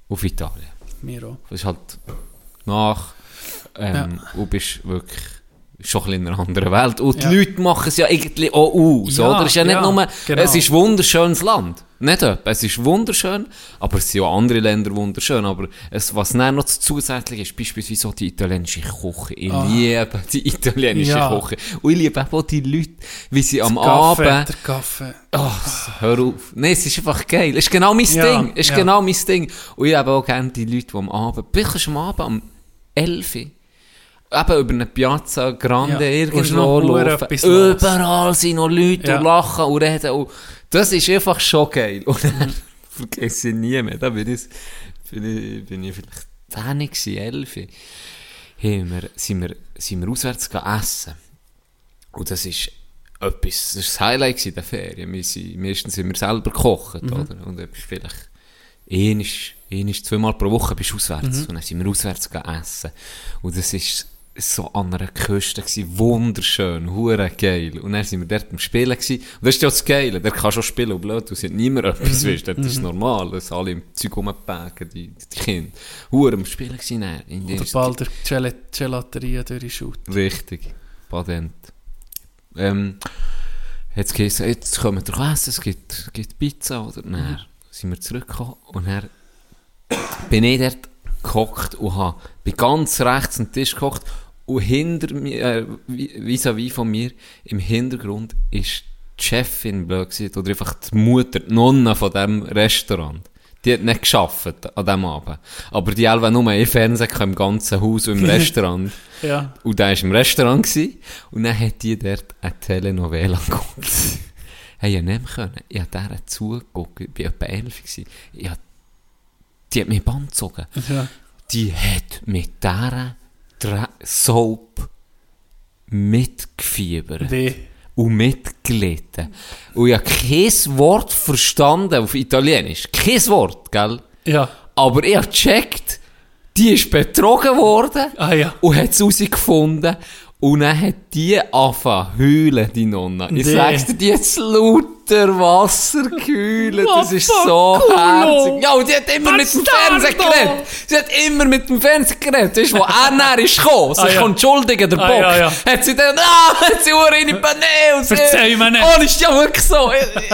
auf Italien. Miro. Das ist halt nach. Ähm, Und bist wirklich schon ein in einer anderen Welt. Und die Ja. Leute machen es ja irgendwie auch aus, Ja, oder? Es ist ja nicht ja, nur, genau. es ist ein wunderschönes Land. Nicht etwa. Es ist wunderschön, aber es sind auch andere Länder wunderschön. Aber es, was dann noch zusätzlich ist, beispielsweise auch die italienische Küche. Ich liebe die italienische Ah. Ja. Küche. Und ich liebe auch die Leute, wie sie am Kaffee, Abend... der Kaffee. Oh, hör auf. Nein, es ist einfach geil. Es ist genau mein Ja, Ding. Es ist ja. genau mein Ding. Und ich habe auch gerne die Leute, die am Abend, bisschen am Abend, um 11 Uhr, eben über eine Piazza Grande Ja, irgendwo laufen. Überall sind noch Leute Ja. und lachen und reden. Und das ist einfach schon geil. Und Mhm. dann <laughs> vergesse ich nie mehr. Da bin ich, bin ich, bin ich vielleicht 10 gewesen, 11 Uhr. Haben wir, sind, wir, sind wir auswärts essen. Und das ist etwas, das war das Highlight in der Ferien. Wir sind, meistens sind wir selber gekocht, Mhm. oder? Und etwas vielleicht einisch, einisch, zweimal pro Woche bist du auswärts. Mhm. Und dann sind wir auswärts essen. Und das ist so an einer Küste gewesen, wunderschön, hure geil. Und dann sind wir dort am Spielen gewesen. Und das ist ja das Geile, der kann schon spielen, und blöd, du sind niemand etwas, weißt du, das ist normal, dass alle im Zeug rumpacken, die, die Kinder. Hure am Spielen gewesen, dann. in Oder der- bald der Gel Gelateria durchschaut. Richtig, Badent. Ähm, jetzt geheißen, jetzt kommen wir doch essen, es gibt, gibt Pizza, oder? Dann sind wir zurückgekommen und dann bin ich dort gehockt und habe, bin ganz rechts am Tisch gehockt und hinter mir, äh, vis- vis-à-vis von mir, im Hintergrund ist die Chefin, blöd oder einfach die Mutter, die Nonna von diesem Restaurant. Die hat nicht geschafft an diesem Abend. Aber die Elva nur im Fernsehen im ganzen Haus und im <laughs> Restaurant. Ja. Und der war im Restaurant gewesen, und dann hat die dort eine Telenovela geguckt. <laughs> hey, ich nicht können. Ich habe dieser zugeguckt. Ich war etwa 11 gewesen. Ich hab, die hat mich Band gezogen. ja. Die hat mit dieser Dra Soap mitgefiebert. Die. Und mitgelitten. Und ich habe kein Wort verstanden auf Italienisch. Kein Wort, gell? Ja. Aber ich habe gecheckt, die ist betrogen worden Ah ja. und hat es herausgefunden. Und dann hat die angefangen heulen, die Nonna. Ich Nee. sag's dir, die hat lauter Wasser geheult. Das ist so herzig. Ja, und die hat immer mit dem. Fernsehen geredet. Sie hat immer mit dem Fernsehen geredet. Weißt du, wo er näher ist gekommen, sich Ah, ja. entschuldigen, der Bock. Ah, ja, ja. Hat sie dann, ah, hat sie Uhr in die sie- Verzeih mir nicht. Oh, das ist ja wirklich so. <laughs>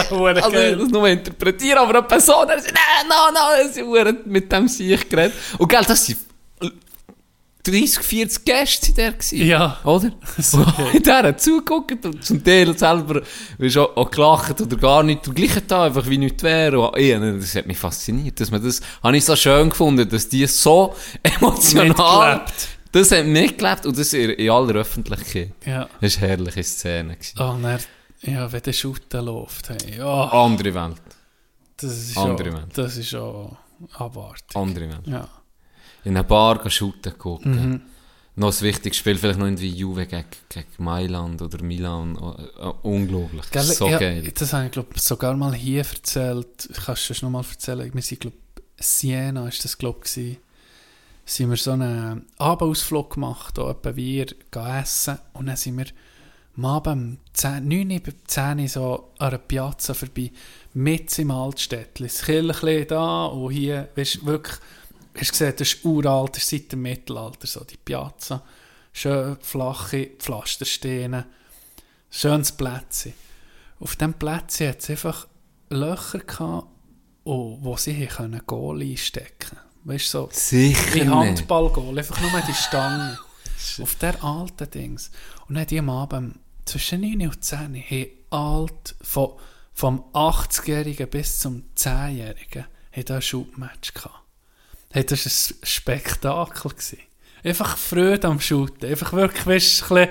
Also, ich das nur interpretieren, aber eine Person, der sagt, nein, nein, nein, sie haben mit dem sich geredet. Und gell, das sind 30, 40 Gäste sind der gewesen. Ja. Oder? <laughs> So ich <laughs> der zugeguckt und zum Teil selber auch, auch gelacht oder gar nicht. Und gleich da einfach wie nichts wäre. Ja, das hat mich fasziniert. Dass man das, habe ich so schön gefunden, dass die so <laughs> emotional, Mitgelebt. das hat mitgelebt und das in, in aller Öffentlichkeit. Ja. Das war eine herrliche Szene. Gewesen. Oh, dann, ja, wenn der Shooter läuft, hey, ja, Andere Welt. das ist Andere schon, Welt. das ist schon abartig. Andere Welt. Ja. In einer Bar shooten gucken. Mhm. Noch ein wichtiges Spiel, vielleicht noch irgendwie Juve gegen, gegen Mailand oder Milan. Äh, äh, unglaublich. Gell, so ja, geil. Das habe ich, glaube sogar mal hier erzählt. Kannst du es noch mal erzählen? Wir sind, glaube Siena ist das, glaube ich, sind wir so einen Abendausflug gemacht, da etwa wir gehen essen und dann sind wir am Abend um 10, 9 Uhr, 10 Uhr so an einer Piazza vorbei, mit im Altstädtli. Das Kirchchen da und hier, weißt wirklich, hast gesehen, das ist uralt, das ist seit dem Mittelalter, so die Piazza. Schön flache Pflastersteine, schönes Plätzchen. Auf diesem Plätzchen hat es einfach Löcher gehabt, wo sie hier können Goal einstecken Weißt du, so Sicher wie. Handballgoal, einfach nur die <laughs> Stange. Auf der alten Dings. Und dann die am Abend zwischen 9 und 10 haben alt, von, vom 80-Jährigen bis zum 10-Jährigen, haben da ein Shootmatch gehabt. Hey, das war ein Spektakel. Gewesen. Einfach Freude am Shooten. Einfach wirklich, weißt du, ein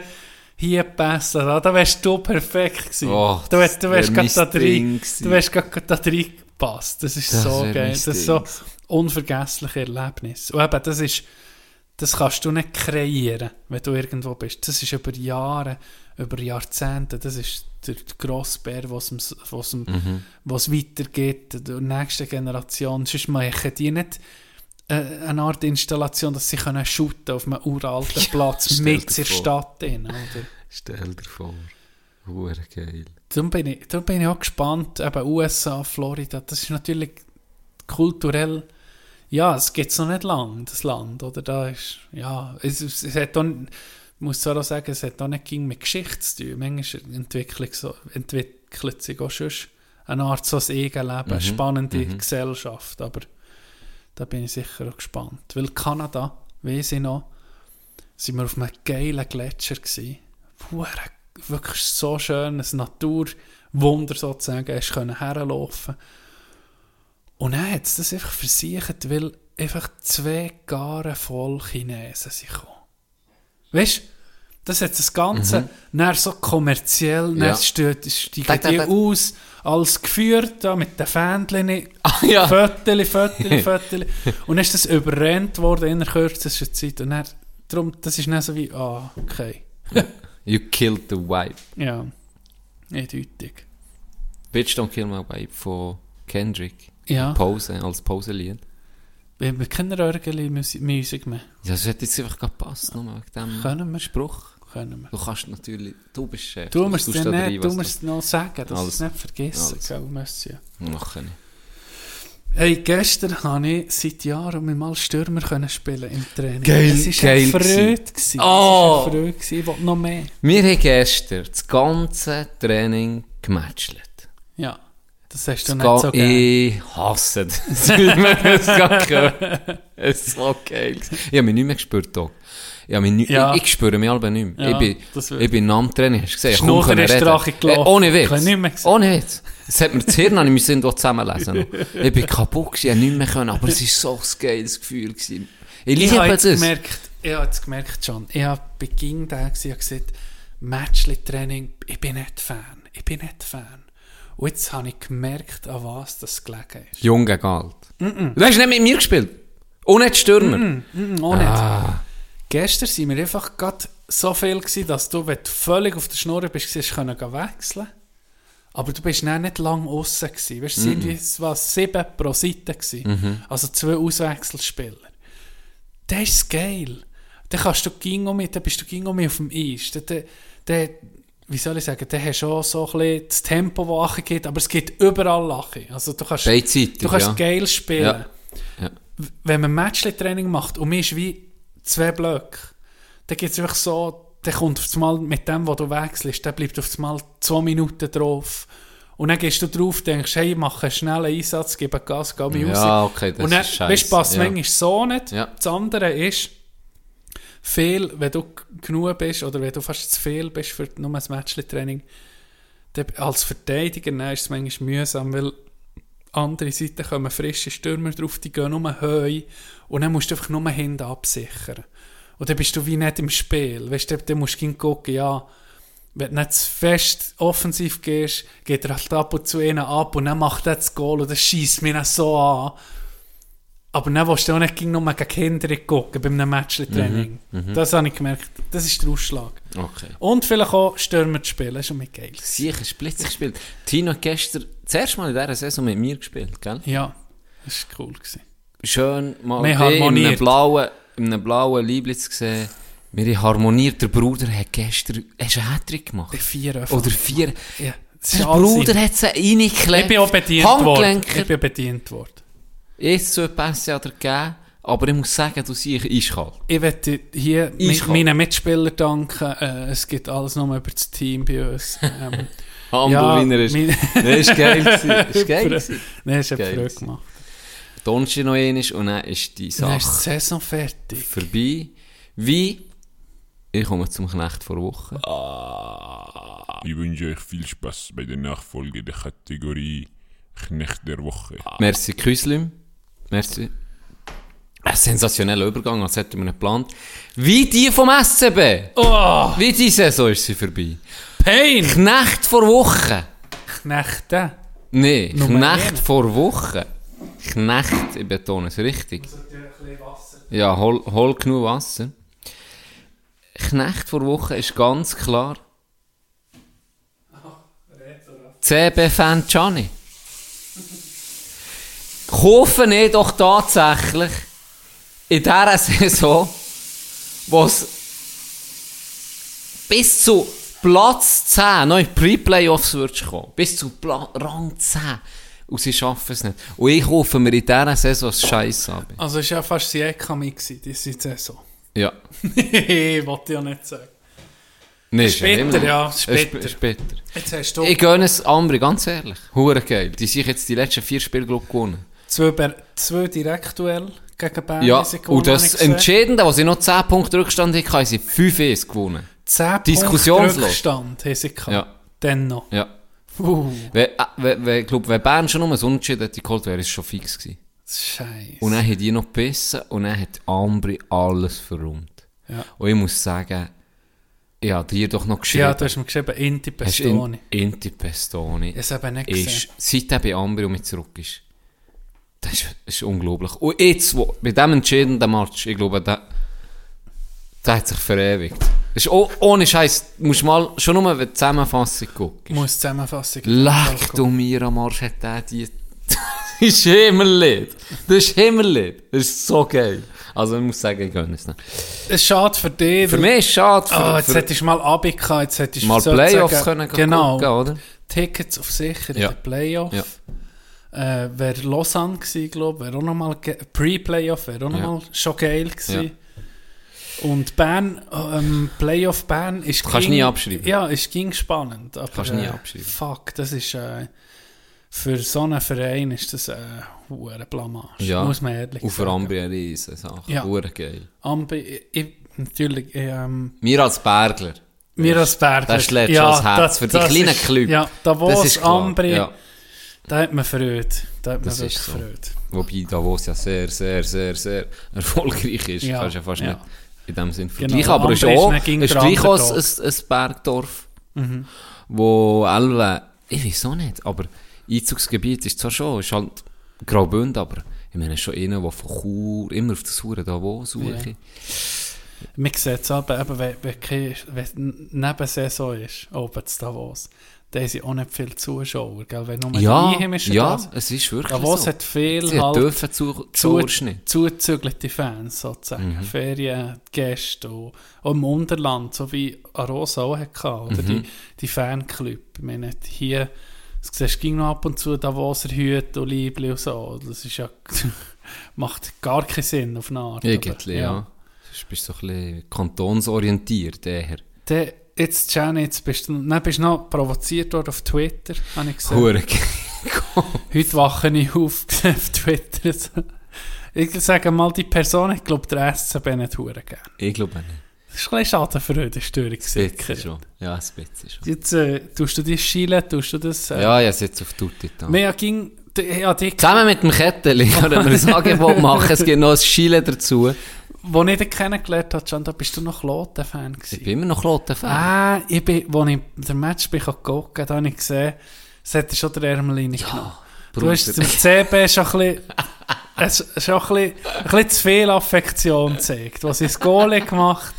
hier passen. Da, da wärst du perfekt gewesen. Oh, du wärst, du wärst wär gerade da drin. Du wärst gerade da drin gepasst. Das ist Das so geil. Das ist so gewesen. unvergessliche Erlebnis. Und eben, das ist, das kannst du nicht kreieren, wenn du irgendwo bist. Das ist über Jahre, über Jahrzehnte, das ist der grosse Bär, was es Mhm. weitergeht, der nächste Generation. Sonst machen die nicht eine Art Installation, dass sie können shooten auf einem uralten <laughs> Platz stell mit der. Stadt drin. Oder? Stell dir vor. Hure geil. Darum bin, ich, darum bin ich auch gespannt, eben USA, Florida, das ist natürlich kulturell, ja, es gibt noch nicht lang, das Land, oder? Da ist, ja, es, es, es hat auch, ich muss auch sagen, es hat auch nicht ging mit Geschichte zu tun. Manchmal entwickelt, so, entwickelt sich auch schon eine Art so ein Eigenleben, eine spannende Gesellschaft, aber da bin ich sicher gespannt. Weil Kanada, weiss ich noch, sind wir auf einem geilen Gletscher gsi. Wirklich so schön, ein Naturwunder sozusagen, hast können herlaufen. Und dann hat es das einfach versichert, weil einfach zwei Garen voll Chinesen sind gekommen. Weißt du, das hat das Ganze dann so kommerziell, Ja. dann Tak, tak, die aus, als geführt, da, mit den Fähnchen, <laughs> Ah, ja. Föteli, Föteli, <laughs> Föteli. Und dann ist das überrennt worden in der kürzesten Zeit. Und dann, darum, das ist dann so wie, ah, okay. You killed the vibe. Ja, eindeutig. Bitch Don't Kill My Vibe von Kendrick. Ja. Pose, als Poselied. Wir haben keine Röhrgeli-Musik mehr. Ja, das hätte jetzt einfach gepasst, nur wegen dem Können wir? Spruch. Können wir. Du kannst natürlich, du bist Chef. Du musst es nicht, du musst es noch sagen, dass Alles. es nicht vergessen, gell, Monsieur. Machen. Hey, gestern habe ich seit Jahren mit mal Stürmer können spielen im Training. Geil, es war geil eine Freude. gewesen. Oh. Es war eine Freude. Ich noch mehr. Wir haben gestern das ganze Training gematcht. Ja, das hast du Das nicht so gerne. ich hasse das. <laughs> <laughs> Es ist so geil. Ich habe mich nicht mehr gespürt. Mich nicht, Ja. ich, ich spüre mich aber nicht mehr. Ja, ich bin, das ich bin am Training, hast du gesehen? Ich können ist reden. Äh, ohne nicht Witz. Ohne Witz. Es hat mir das Hirn, ich müssen hier zusammenlesen. <laughs> Ich bin kaputt gewesen, ich konnte nicht mehr können, aber es war so ein geiles Gefühl. Gewesen. Ich Ich liebe habe das. jetzt gemerkt, ich habe jetzt gemerkt schon, ich habe Beginn da gesagt, Matchli-Training, ich bin nicht Fan, ich bin nicht Fan. Und jetzt habe ich gemerkt, an was das gelegen ist. Jung gegen alt. Du hast nicht mit mir gespielt. Nicht Stürmer. Mm, auch nicht. Gestern waren wir einfach gerade so viel gewesen, dass du, wenn du völlig auf der Schnur bist, hast können gehen wechseln. Aber du bist dann nicht lang aussen gewesen. Weißt, mm. es waren sieben pro Seite gewesen. Also zwei Auswechselspieler. Das ist geil. Dann kannst du Gingo mit, dann bist du Gingo mit auf dem Eis. Dann, dann, dann, wie soll ich sagen, dann hast du auch so ein bisschen das Tempo, das geht, aber es geht überall Lachen. Also du kannst, Beidseitig, du kannst ja. geil spielen Ja. Ja. wenn man Matchlet-Training macht und man ist wie zwei Blöcke, dann gibt es einfach so, der kommt auf einmal mit dem, was du wechselst, der bleibt auf einmal zwei Minuten drauf. Und dann gehst du drauf, denkst, hey, ich mache einen schnellen Einsatz, gebe Gas, gehe mich Ja, raus. okay, das Und dann, ist scheiße. weißt du, passt Ja. manchmal so nicht. Ja. Das andere ist, viel, wenn du genug bist, oder wenn du fast zu viel bist für nur ein Matchlet-Training, dann als Verteidiger dann ist es manchmal mühsam, weil andere Seiten kommen frische Stürmer drauf, die gehen nur heu und dann musst du einfach nur hinten absichern. Und dann bist du wie nicht im Spiel. Weißt du, dann- musst du gucken, ja, wenn du nicht zu fest offensiv gehst, geht er halt ab und zu einen ab und dann macht er das Goal und das schießt mich dann so an. Aber dann willst du auch nicht nur gegen Kinder gucken beim Matchtraining. Das habe ich gemerkt. Das ist der Ausschlag. Okay. Und vielleicht auch Stürmer zu spielen, ist schon mit geil. Sicher, Splitz gespielt. Tino hat gestern das erste Mal in dieser Saison mit mir gespielt, gell? Ja, das war cool. Gewesen. Schön mal in einem blauen, in einem blauen Lieblitz gesehen. Wir haben harmoniert. Der Bruder hat gestern, hast einen Hattrick gemacht? Vier. Oder vier. Ja, das Der Bruder hat sie reingeklebt. Ich bin auch bedient worden. Ich bin bedient worden. Jetzt so Pässe hat er gegeben. Aber ich muss sagen, du siehst eiskalt. Ich möchte hier Eiskalt. meinen Mitspielern danken. Äh, es geht alles nur über das Team bei uns. <laughs> Ähm, Handel, wie er ist. Nee, ist geil gewesen. <laughs> Ist geil gewesen. Nein, es hat Geil Freude gewesen. gemacht. Donnerstag noch einmal und dann ist die Dann ist die Sache Saison fertig. vorbei. Wie? Ich komme zum Knecht vor Woche. Ich wünsche euch viel Spaß bei der Nachfolge der Kategorie Knecht der Woche. Merci Küslim. Merci. Ein sensationeller Übergang, als hätten wir nicht geplant. Wie die vom SCB. Oh, Wie die Saison ist sie vorbei. Pain! Knecht vor Woche. Knechte. Nee, Nummer Knecht einen. vor Woche. Knecht, ich betone es richtig. Ja, hol, hol genug Wasser. Knecht vor Woche ist ganz klar. CB-Fan Gianni. <laughs> Kaufen ich doch tatsächlich in dieser Saison, wo es bis zu Platz 10 noch in Pre-Playoffs würdest kommen. Bis zu Pla Rang 10. Und sie schaffen es nicht. Und ich hoffe mir in dieser Saison das Scheiß ab. Also es war ja fast die Ekami, diese Saison. Ja. <laughs> Hehehe, wollte ich ja nicht sagen. Nee, Später, ja, später. sp- Später. Jetzt hast du Ich gönne es Ambri, ganz ehrlich. Hure geil. Die sich jetzt die letzten vier Spiele gewonnen. Zwei, Ber- zwei Direktduell gegen Bern. Ja, und das ich. Entscheidende, wo sie noch 10 Punkte Rückstand hatten, haben sie 5-1 gewonnen. 10 Diskussionslos. Punkte Rückstand haben sie gehabt. Ja. Dann noch. Ja. Uh, Wenn, äh, wenn, Bern schon nur ein Unentschieden hätte geholt, wäre es schon fix gewesen. Scheiße. Und dann haben die noch gebissen und dann hat Ambri alles verräumt. Ja. Und ich muss sagen, ich habe dir doch noch geschrieben. Ja, du hast mir geschrieben, Inti Pestoni. In, Inti Pestoni. Ich habe nicht ist, gesehen. seit er bei Ambri mit zurück ist, das ist, das ist unglaublich. Und jetzt, wo, bei diesem entscheidenden Match, ich glaube, der, der hat sich verewigt. Das ist, oh, ohne Scheiß, musst mal schon nur die Zusammenfassung gucken. Muss Zusammenfassung. Leck du mir am Arsch, hat der die... ist <laughs> Himmellied. Das ist Himmellied. Das ist so geil. Also ich muss sagen, ich gönne es nicht. Es ist schade für dich. Für mich ist es schade. Für, Ah, jetzt für hättest du mal Abi gehabt, jetzt hättest du mal Playoffs können Genau. gucken, oder? Tickets auf sicher in Ja. den Playoff. Ja. Äh, wäre Lausanne gewesen, glaube ich. Wäre auch nochmal Pre-Playoff, wäre auch Ja. nochmal schon geil gewesen. Und Bern, ähm, Playoff Bern ist kannst ging- nie abschreiben. Ja, ist ging spannend. Aber, Kannst nie äh, abschreiben. Fuck, das ist äh, für so einen Verein ist das eine äh, Blamage. Ja. Muss man ehrlich Und für sagen. Ambri eine riesen Sache. Ja. Hure geil. Ambi, ich, ich, natürlich, ähm, Wir als Bergler. wir als Berger. Das schlägt schon das Herz für die kleinen ist, Clubs. Ja, Davos, Das ist klar, Ambri, ja. Da hat man Freude. Da hat man Das ist so. Freude. Wobei Davos ja sehr, sehr, sehr, sehr erfolgreich ist. Ja, Kannst ja fast ja. nicht in dem Sinn Genau, vergleichen. Aber es ist auch, es ist gleich ein, Bergdorf, Mhm. wo Elbe, ich weiß auch nicht, aber Einzugsgebiet ist zwar schon, ist halt Graubünden, aber ich meine schon einer, der von Chur immer auf das Hure Davos suche. Ja. Man sieht es aber, eben, wenn, wenn, kein- wenn Nebensaison ist, oben zu Davos, da haben sie auch nicht viele Zuschauer, gell? Wenn nur Ja, Einheimischen ja, da sind. es ist wirklich Davos so. hat viel Sie halt dürfen zu, zu, zuzügelte Fans, sozusagen. Mhm. Feriengäste und auch im Unterland, so wie Arosa auch hatte, oder Mhm. die, die Fanclub. Ich meine, hier, das siehst du ging noch ab und zu Davoser Hüte und Liebli und so. Das ist ja, <laughs> macht gar keinen Sinn auf eine Art. Irgendwie, ja. Du bist so ein bisschen kantonsorientiert eher. Dann, jetzt, Jenny, jetzt bist du, dann bist du noch provoziert worden auf Twitter, habe ich gesehen. Hure <laughs> Heute wache ich auf <laughs> auf Twitter. Ich sage mal, die Person, ich glaube, der SCB nicht hure gern. Ich glaube nicht. Das ist ein bisschen schade für heute, Störung sicher. schon. Ja, ein bisschen schon. Jetzt äh, tust du die Schiele, tust du das... Äh, Ja, habe jetzt auf Tutti da. Mehr ging... Ja, die, Zusammen mit dem Ketteli können <laughs> wir ein Angebot machen. Es gibt noch ein Schiele dazu. Wo ich dich kennengelernt habe, Can, da bist du noch Kloten-Fan Ich bin immer noch Kloten-Fan. Ah, ich bin, wo ich den Match bin gucken, da habe ich gesehen, es hat schon der Ärmel reingenommen. Du hast dem CB schon ein bisschen, <laughs> schon ein bisschen, ein bisschen zu viel Affektion gezeigt. Was ich das Goal <laughs> gemacht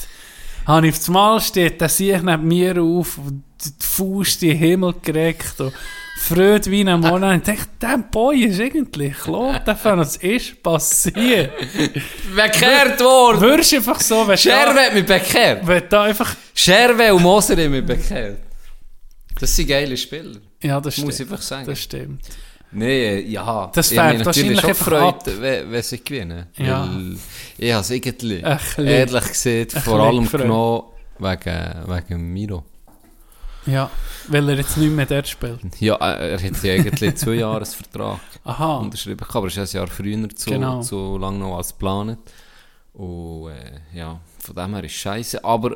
habe, ich aufs Mal steht, der sich neben mir auf die Faust in den Himmel gereckt und Freude wie ein Monat. Ich dachte, der Boy ist irgendwie Kloten-Fan. Was ist passiert? Bekehrt worden! Würdest einfach so, wenn Scherwe hat mich bekehrt. wenn da einfach... Scherwe und Moser haben mich bekehrt. Das sind geile Spieler. Ja, das Muss stimmt. ich einfach sagen. Das stimmt. Nee, ja. Das färbt wahrscheinlich schon gefreut, wenn, wenn sie gewinnen. Ja. Weil ich habe es bisschen. ehrlich gesagt, vor allem genommen wegen, wegen Miro. Ja, weil er jetzt nicht mehr dort spielt. Ja, äh, er hat ja eigentlich zwei <laughs> Jahresvertrag Aha. unterschrieben, aber es ist ein Jahr früher zu, Genau. zu lang noch als geplant. Und äh, ja, von dem her ist es scheiße. Aber,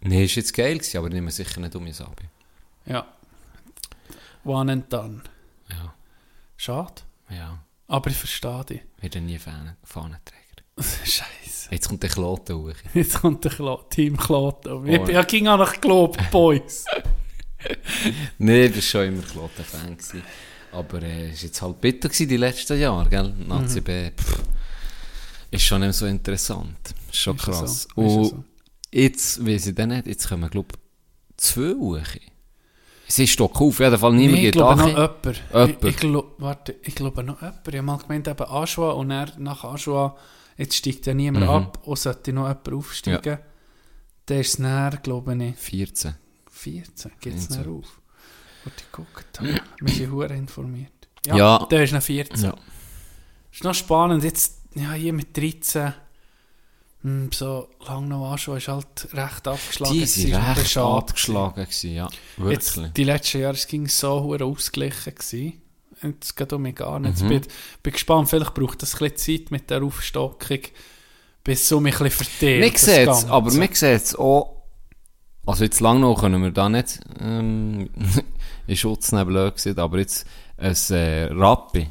nee, ist jetzt geil gewesen, aber ich nehme sicher nicht um mein Abi. Ja. One and done. Ja, Schade. ja. Aber ich verstehe dich. Ich werde nie Fahnen- Fahnenträger. <laughs> Scheiße. Jetzt kommt der Kloten hoch. Jetzt kommt der Klo Team Kloten. Ich Oh. bin ja ging auch nach Globe Boys. <laughs> <laughs> Nee, ich war schon immer Kloten-Fan. gewesen. Aber äh, es war jetzt halt bitter gewesen, die letzten Jahre, gell? Nazi B. Pff, ist schon nicht so interessant. Ist schon Ist ja krass. so, ist ja Und so. jetzt, weiß ich dann nicht, jetzt kommen, glaube ich, zwei hoch. Es ist doch auf jeden Fall niemand Nee, ich geht glaube noch an. jemand. Jemand. Ich, ich, glaub, warte, ich glaube noch jemand. Ich habe mal gemeint, eben Aschua und er nach Aschua, jetzt steigt ja niemand Mhm. ab und sollte noch jemand aufsteigen. Der ist näher, glaube ich, 14. 14. Geht es 14. näher auf? Warte, ich gucke da. Wir sind hure informiert. Ja, Ja. der ist noch 14. Ja. Ist noch spannend. Jetzt, ja, hier mit 13, hm, so lang noch Aschua ist halt recht abgeschlagen. Die ein recht schade abgeschlagen, gewesen, ja. Wirklich. Jetzt, die letzten Jahre es ging so hure ausgeglichen gewesen. Jetzt geht um mich gar nicht. Mhm. Ich bin, bin gespannt, vielleicht braucht das ein bisschen Zeit mit der Aufstockung, bis so mich ein bisschen verteilt. Wir das sehen es, aber wir sehen es auch, also jetzt lang noch können wir da nicht ähm, <laughs> in Schutz nehmen, blöd gesagt, aber jetzt ein äh, Rappi,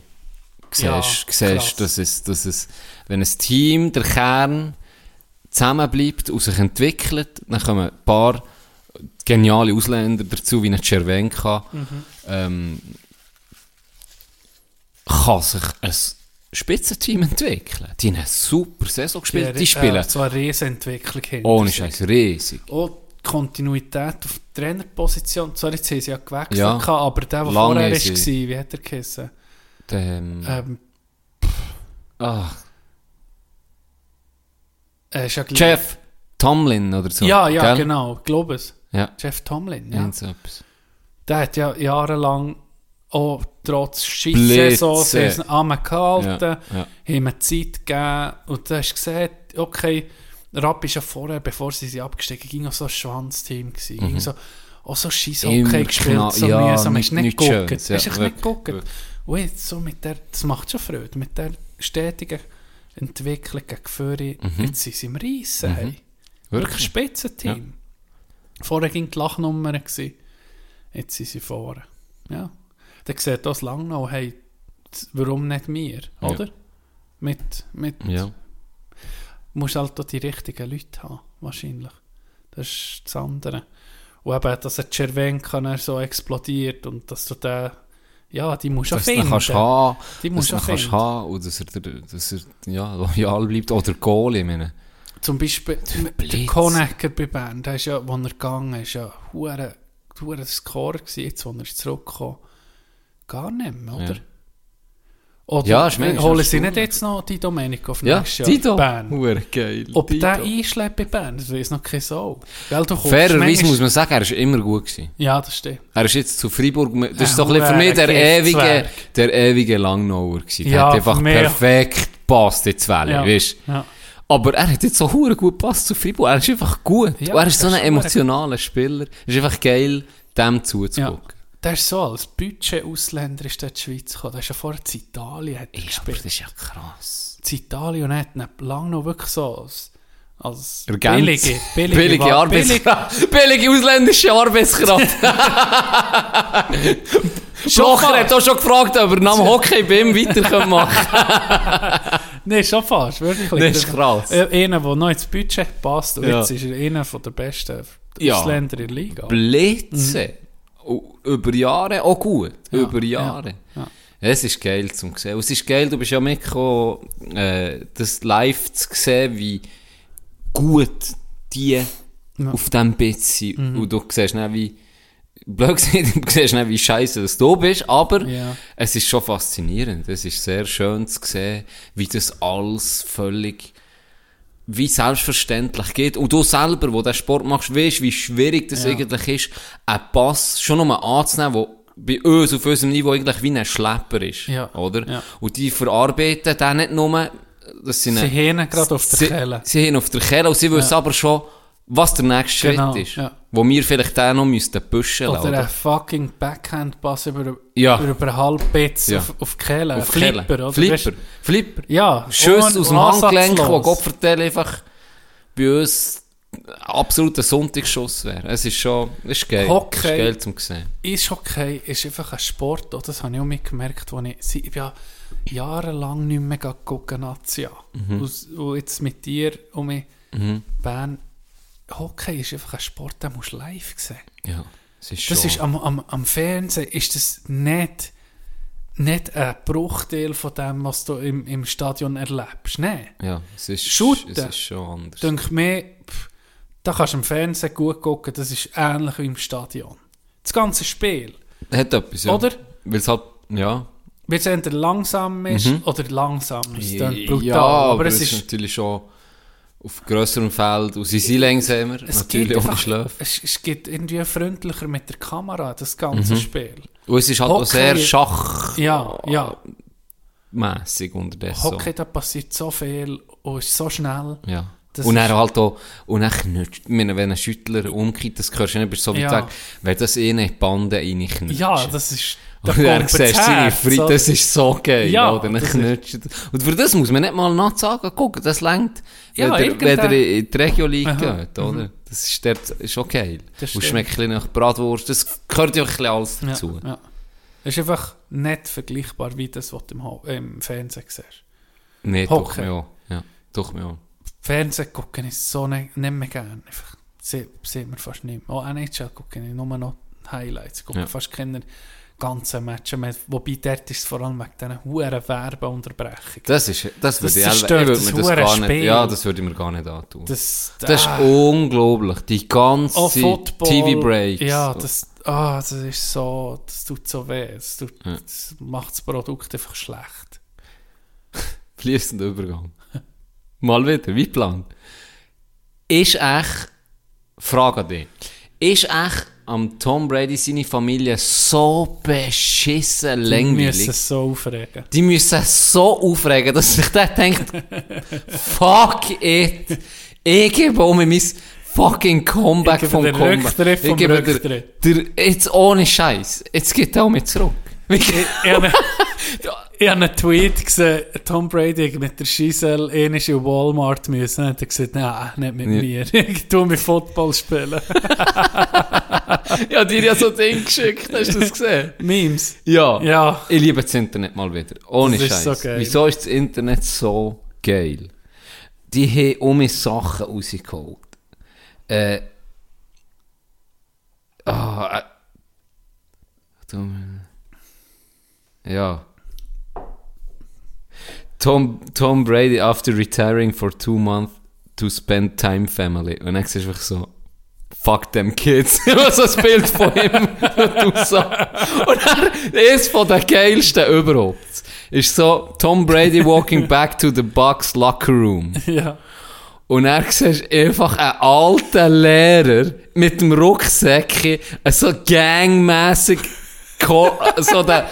Ja, siehst, krass. siehst dass, es, dass es, wenn ein Team, der Kern, zusammenbleibt und sich entwickelt, dann kommen ein paar geniale Ausländer dazu, wie ein Cervenka, Mhm. ähm, kann sich ein Spitzenteam entwickeln. Die haben eine super Saison gespielt, die, spielen Äh, so eine Riesenentwicklung hinter ohne sich. Scheiß riesig. Die Kontinuität auf der Trainerposition. Zwar jetzt haben sie ja gewechselt, Ja. gehabt, aber der, der Lange vorher war, wie hat er geheißen? Ähm, Ähm, er ist ja Jeff Tomlin oder so. Ja, ja, gell? genau, glaube es. Ja, Jeff Tomlin, ja. etwas. Der hat ja jahrelang auch trotz haben ihn gehalten, Ja, ja. haben Zeit gegeben und du hast gesehen, okay, Rapp ist ja vorher, bevor sie sie abgestiegen ging auch so ein Schwanzteam gewesen. Ging so, auch so scheiß Mhm. Hockey gespielt, knapp, so ja, mühsam, nicht- hast nicht nichts geguckt. Hast ja, echt nicht geguckt. wirklich. Und jetzt so mit der, das macht schon Freude, mit der stetigen Entwicklung gegen Führer, jetzt sind sie im Reissen, hey. Wirklich ein Mhm. Spitzenteam. Vorher ging die Lachnummer, gewesen. jetzt sind sie vorne. Ja. Dann sieht das lang noch, hey, warum nicht wir, Ja. oder? Mit, mit, Ja. Musst halt auch die richtigen Leute haben, wahrscheinlich. Das ist das andere. Und eben, dass ein Cervenka so explodiert und dass du den, ja, die musst du finden. kannst haben, Die musst du kannst haben und dass er, dass er ja, loyal bleibt. Oder Goalie, ich meine. Zum Beispiel der. Konecker bei Bern, der ist ja, als er gegangen ist, ja hure hure Score gewesen, jetzt, als er zurückgekommen gar nicht mehr, oder? Ja. Oder Ja, ist manchmal holen sie nicht jetzt noch die Domenico auf Ja, nächstes Jahr Tito. Bern? Hure geil. Ob Tito. der einschlägt bei Bern, das weiß noch keine Sau. Weil du kommst Fairerweise muss man sagen, er ist immer gut gewesen. Ja, das stimmt. Er ist jetzt zu Freiburg, das Ja, ist doch ein bisschen für mich der ewige, der ewige Langnauer gewesen. Der Ja, hat einfach perfekt gepasst in die Welle, Ja. weißt Ja. Aber er hat jetzt so hure gut gepasst zu Freiburg. Er ist einfach gut. Ja, er ist so ein ist emotionaler Spieler. Es ist einfach geil, dem zuzugucken. Der ist so, als Budget-Ausländer ist der in die Schweiz gekommen. Der ist ja vorher in Italien hat Ja, gespielt. das ist ja krass. in Italien und hat ihn lange noch wirklich so als, als billige, billige, <laughs> billige Arbeitskraft. <laughs> Billige ausländische Arbeitskraft. <laughs> Blocher hat auch schon gefragt, ob er nach dem Hockey bei ihm weiter machen kann. Nein, schon fast, wirklich. Das ist krass. Äh, Einer, der noch ins Budget passt und Ja. jetzt ist er einer von der besten Ja. Ausländer in der Liga. Blitze. Und Über Jahre auch gut. Über Jahre. ja, ja. Es ist geil zum sehen. Und es ist geil, du bist ja mitgekommen, äh, das live zu sehen, wie gut die auf diesem Bett sind. Mhm. Und du siehst nicht, wie, blöd <laughs> du siehst nicht, wie scheiße dass du bist, aber Ja. es ist schon faszinierend. Es ist sehr schön zu sehen, wie das alles völlig wie selbstverständlich geht. Und du selber, wo den Sport machst, weißt, wie schwierig das Ja. eigentlich ist, einen Pass schon nur anzunehmen, der bei uns auf unserem Niveau eigentlich wie ein Schlepper ist. Ja. Oder? Ja. Und die verarbeiten dann nicht nur, dass sie, Sie eine- gerade auf der sie, Kelle. Sie haben auf der Kelle und sie wissen aber schon, was der nächste Genau, Schritt ist. ja. Wo wir vielleicht den noch müssten pushen Oder lassen. ein fucking Backhand-Pass über, Ja. über einen Halbbitz Ja. auf, auf Kehle. Auf. Flipper, oder? Flipper. Weißt- Flipper. Ja. Ohne- aus dem Handgelenk, wo. Gott vertelle einfach bei uns absolut ein Sonntagsschuss wäre. Es ist schon, es ist geil. Hockey. Es ist geil zum sehen. Eishockey ist einfach ein Sport, oder? das habe ich auch mitgemerkt, als ich, ich ja jahrelang nicht mehr gucken Nazia. Mhm. Und, und jetzt mit dir und mit Bern, Hockey ist einfach ein Sport, den musst du live sehen. Ja, es ist Das schon. ist am, am, am Fernsehen ist das nicht, nicht ein Bruchteil von dem, was du im, im Stadion erlebst. Nein. ja, es ist, Shooten. es ist schon anders. Denke mir, pff, da kannst du im Fernsehen gut gucken, das ist ähnlich wie im Stadion. Das ganze Spiel. Hat etwas, ja. Oder? Weil es halt, ja. Weil es entweder langsam ist oder langsam. Das klingt brutal. Mhm. Ja, aber, es ist, natürlich schon auf grösserem Feld. Und sie sind langsamer, es natürlich ohne Schläfe. es, es geht irgendwie freundlicher mit der Kamera, das ganze Mhm. Spiel. Und es ist halt auch Hockey- sehr schachmässig Ja, ja. unterdessen. Hockey, da passiert so viel und ist so schnell. Ja. Das und ist- halt auch, und dann knutscht, wenn ein Schüttler umkippt, das hörst du nicht, so wie Ja. gesagt, wenn das eh die Bande reinknutscht. Ja, das ist... <laughs> da Und kommt siehst seine oder? das ist so geil, Ja, oder? Dann knutscht. Und für das muss man nicht mal nachsagen, gucken, das längt, Ja, wenn, der, irgendein- wenn der in die Regio League Aha, geht, oder? Das ist, dort, ist schon geil. Das Und schmeckt ein nach Bratwurst, das gehört ja ein bisschen alles Ja, dazu. ja. Es ist einfach nicht vergleichbar wie das, was du im, im Fernsehen siehst. Nee, doch Hockey. auch. Ja, doch auch. Fernsehen gucken ist so nicht, nicht mehr gerne. Einfach, sie- sieht man fast nicht mehr. Auch NHL gucke ich nur noch Highlights. Ich gucke Ja. fast keine ganzen Matches mehr. Wobei dort ist es vor allem wegen diesen hohen Werbeunterbrechungen. Das ist, das würde Das ich, ich würde das das gar nicht, ja, das würde ich mir gar nicht antun. Das, Das ist ah, unglaublich. Die ganze oh. TV-Breaks. Ja, das, ah, das ist so, das tut so weh. Das, tut, Ja. das macht das Produkt einfach schlecht. <laughs> Fließender Übergang. Mal wieder, wie geplant. Ist echt, Frage an dich, ist echt am Tom Brady seine Familie so beschissen Die langweilig? müssen so aufregen. Die müssen so aufregen, dass sich der denkt, <laughs> fuck it, ich gebe um mein fucking Comeback vom Comeback. Ich gebe der, Rücktritt. der, jetzt ohne Scheiß, jetzt geht er auch mit zurück. Ich, habe <laughs> einen Tweet gesehen, Tom Brady hat mit der Giselle ähnlich in Walmart müssen. Hat er gesagt, nein, nicht mit Ja. mir. <laughs> Ich tue mit Football spielen. <laughs> ja, dir ja so Ding geschickt, hast du das gesehen? Memes. Ja. Ja. Ich liebe das Internet mal wieder. Ohne Scheiß. so. Wieso ist das Internet so geil? Die haben um mich Sachen rausgeholt. Äh. Ah, äh. Ja. Tom, Tom Brady after retiring for two months to spend time family. Und dann siehst du einfach so, fuck them kids. <laughs> Was ein Bild von ihm. so. Und er ist von den geilsten überhaupt. Ist so, Tom Brady walking back to the Bucks locker room. Ja. Und er siehst einfach einen alten Lehrer mit dem Rucksäckchen, so gangmässig, Co- so den,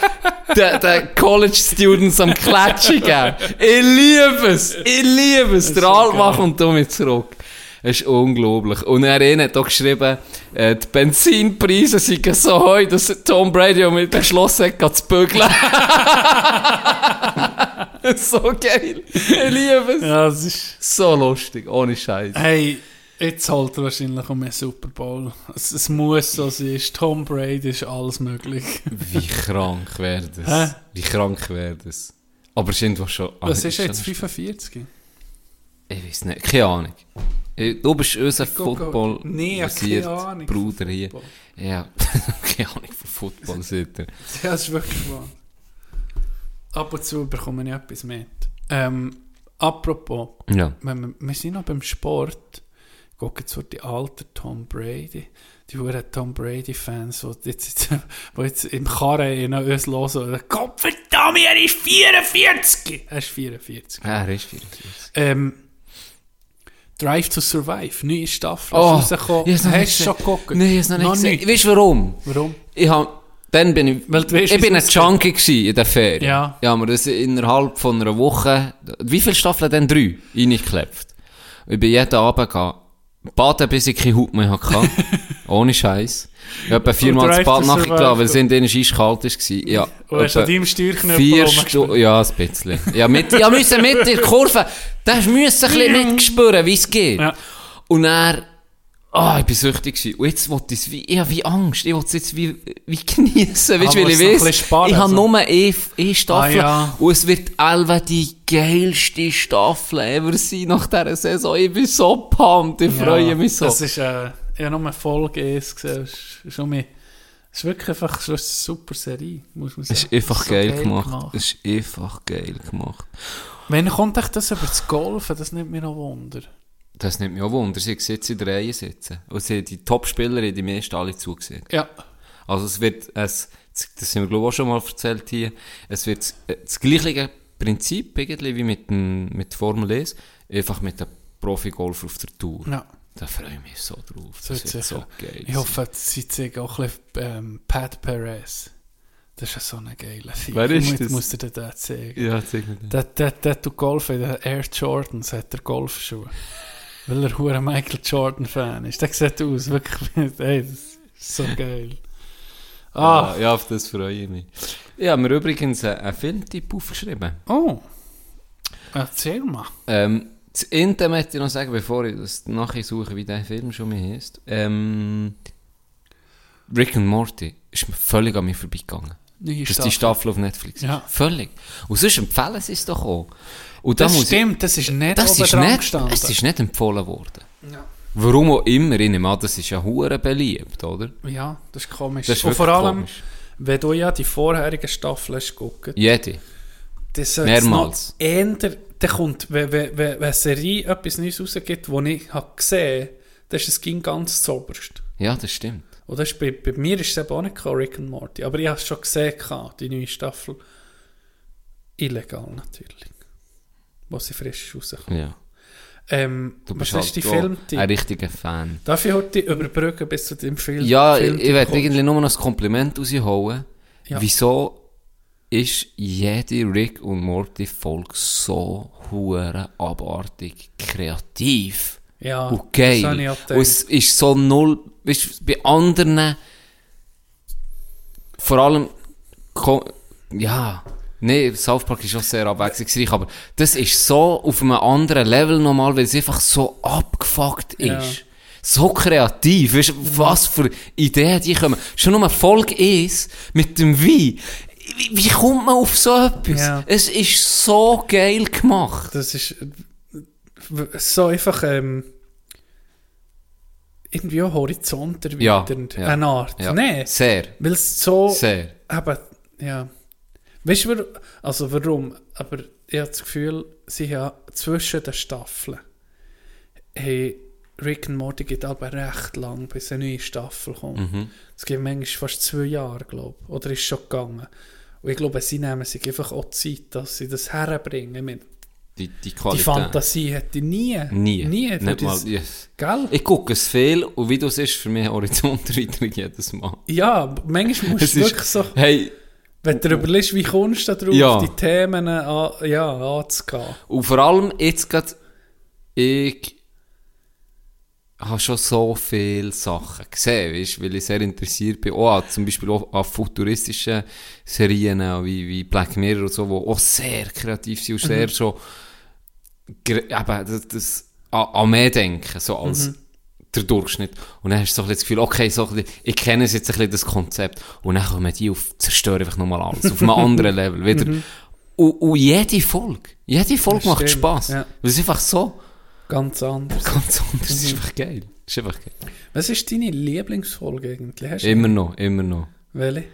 den, den College Students am Klatschen geben. Ich liebe es! Ich liebe es! Der Altmach und damit zurück. Es ist unglaublich. Und er hat auch geschrieben, äh, die Benzinpreise sind so hoch, dass Tom Brady mit beschlossen hat, zu bügeln. <laughs> so geil. Ich liebe es. Ja, das ist... So lustig, ohne Scheiß. Hey, jetzt holt er wahrscheinlich um einen Super Bowl. Es, es muss so sein. Ist Tom Brady ist alles möglich. <laughs> Wie krank wäre das? Hä? Wie krank wäre das? Aber es sind doch schon. ah, Was ist jetzt 45? Ich weiß nicht, keine Ahnung. Ich- Du bist unser Football Nee, basiert keine Ahnung Bruder hier. Football. Ja, <laughs> keine Ahnung von Football seht ihr. <laughs> Ja, das ist wirklich wahr. Ab und zu bekomme ich etwas mit. Ähm, apropos, Ja. wir, wir sind noch beim Sport, gucken jetzt so die alten Tom Brady, die huren Tom Brady-Fans, die jetzt, die jetzt im Karren noch uns hören, Gott verdammt, er ist 44! Er ist 44. Ja, er ist 44. Ähm, Drive to Survive, neue Staffel, Oh, ist rausgekommen. Hast du schon geguckt? Nein, ich hab's noch nicht gesehen. nicht. Weißt du warum? Warum? Ich hab, dann bin ich, Weil weißt, ich bin ein Junkie gewesen in der Ferien. Ja. Ja, aber das innerhalb von einer Woche, wie viele Staffeln denn? Drei, reingeklebt. Ich bin jeden Abend gegangen, baden, bis ich keine Haut mehr hatte. <laughs> Ohne Scheiß. Ich habe viermal das Bad nachgelassen, weil es in denen eiskalt war. Ja. Und hast an deinem Steuerknöpfel Vier? Stunden, ja, ein bisschen. Ja, mit, ja, müssen mit der Kurve. Da hast du ein bisschen mitspüren, wie es geht. Ja. Und er, ah, ich bin süchtig gewesen. Und jetzt wollte ich es wie, ich habe wie Angst. Ich wollte es jetzt wie, wie geniessen. Weißt Ah, du, weil ich weiss, sparen, ich habe nur eine, eine Staffel. Ah, ja. Und es wird Elva die geilste Staffel ever sein nach dieser Saison. Ich bin so pumped. Ich freue mich so. Das ist, äh, ich habe nur eine Folge 1 gesehen. Es ist, es wirklich einfach so eine super Serie, muss man es sagen. ist einfach So geil, gemacht. Es ist einfach geil gemacht. Wenn kommt echt das über das Golfen? Das nimmt mich noch Wunder. Das nimmt mich auch Wunder. Sie sitzt in der Reihe sitzen. Und sie die Top-Spieler in die meisten alle zugesehen. Ja. Also es wird, es, das haben wir glaube ich auch schon mal erzählt hier, es wird das, das gleiche Prinzip irgendwie wie mit, dem, mit Formel 1, einfach mit dem Profi-Golf auf der Tour. ja. Da freue ich mich so drauf. Das, wird wird so geil. Ich hoffe, sie zeigen auch ein bisschen ähm, Pat Perez. Das ist ja so ein geiler Film. Wer ist Jetzt das? musst du dir das zeigen. Ja, zeig mir den. Der, der, der tut Golfen, der Air Jordans hat der Golfschuhe. Weil er hure Michael Jordan Fan ist. Der sieht aus, wirklich, ey, das ist so geil. Ah, Ja, ja, auf das freue ich mich. Ich habe mir übrigens einen, Filmtipp aufgeschrieben. oh. Erzähl mal. Ähm, das Ende möchte ich noch sagen, bevor ich das nachher suche, wie der Film schon mal heisst. Ähm, Rick and Morty ist mir völlig an mir vorbeigegangen. Neue Das ist die Staffel auf Netflix. Ja. Völlig. Und sonst empfehlen sie es doch auch. Und da Das muss stimmt, das ist Ich, nicht das ist nicht, gestanden. es ist nicht empfohlen worden. Warum auch immer, ich nehme an, das ist ja hure beliebt, oder? Ja, das ist komisch. Das ist Und vor allem, komisch. wenn du ja die vorherigen Staffeln hast geguckt, Jede. das Mehrmals. noch ändern. Dann kommt, wenn, wenn, wenn, eine Serie etwas Neues rausgibt, das ich habe gesehen habe, dann ist es ging ganz zoberst. Ja, das stimmt. Und das ist bei, bei mir ist es eben auch nicht gekommen, Rick and Morty. Aber ich habe es schon gesehen, die neue Staffel. Illegal natürlich. Wo sie frisch rauskommt. Ja. Ähm, Du bist ist die halt auch Filmtipp? ein richtiger Fan. Darf ich heute überbrücken bis zu dem Film? Ja, ich, Filmtipp ich werde irgendwie nur noch ein Kompliment rausholen. Ja. Wieso ist jede Rick und Morty Folge so hure abartig kreativ Ja, und geil? Und es ist so null, weißt, bei anderen, vor allem, ja, nee, South Park ist auch sehr abwechslungsreich, aber das ist so auf einem anderen Level nochmal, weil es einfach so abgefuckt ist. Ja. So kreativ, weißt, du, was für Ideen die kommen. Schon nur Folge 1 mit dem Wie. Wie, wie kommt man auf so etwas? Ja. Es ist so geil gemacht. Das ist so einfach ähm, irgendwie auch Horizont erweiternd. ja. Eine Art. Ja. Nee, Sehr, weil es so... sehr. Aber, ja. Weißt du, warum- also warum? Aber ich habe das Gefühl, sie haben zwischen den Staffeln hey, Rick and Morty geht aber recht lang, bis eine neue Staffel kommt. Mhm. Es geht manchmal fast zwei Jahre, glaube ich. Oder ist schon gegangen. Und ich glaube, sie nehmen sich einfach auch Zeit, dass sie das herbringen. Meine, Die, die Die. Fantasie hätte ich nie. Nie. Nie. Nicht mal, das- yes. Gell? Ich gucke es viel und wie du es ist, für mich Horizonterweiterung jedes Mal. Ja, manchmal musst Es du ist- wirklich so, Hey, wenn du überlegst, wie kommst du da drauf, Ja. die Themen an, ja, anzugehen. und vor allem jetzt gerade, ich habe schon so viele Sachen gesehen, weißt, weil ich sehr interessiert bin. Auch an, zum Beispiel auch an futuristischen Serien wie, wie Black Mirror und so, die auch sehr kreativ sind und sehr schon gre- eben, das, das, an, an mehr denken, so als der Durchschnitt. Und dann hast du so ein bisschen das Gefühl, okay, so ein bisschen, ich kenne jetzt ein bisschen das Konzept. Und dann kommen die auf, zerstören einfach nochmal alles, auf einem <laughs> anderen Level, wieder. Und, und jede Folge, jede Folge Das macht stimmt, Spass. ja. Weil es einfach so Ganz anders. ganz anders ist. einfach geil. ist einfach geil. Was ist deine Lieblingsfolge eigentlich? Hast Immer noch, immer noch. Welche?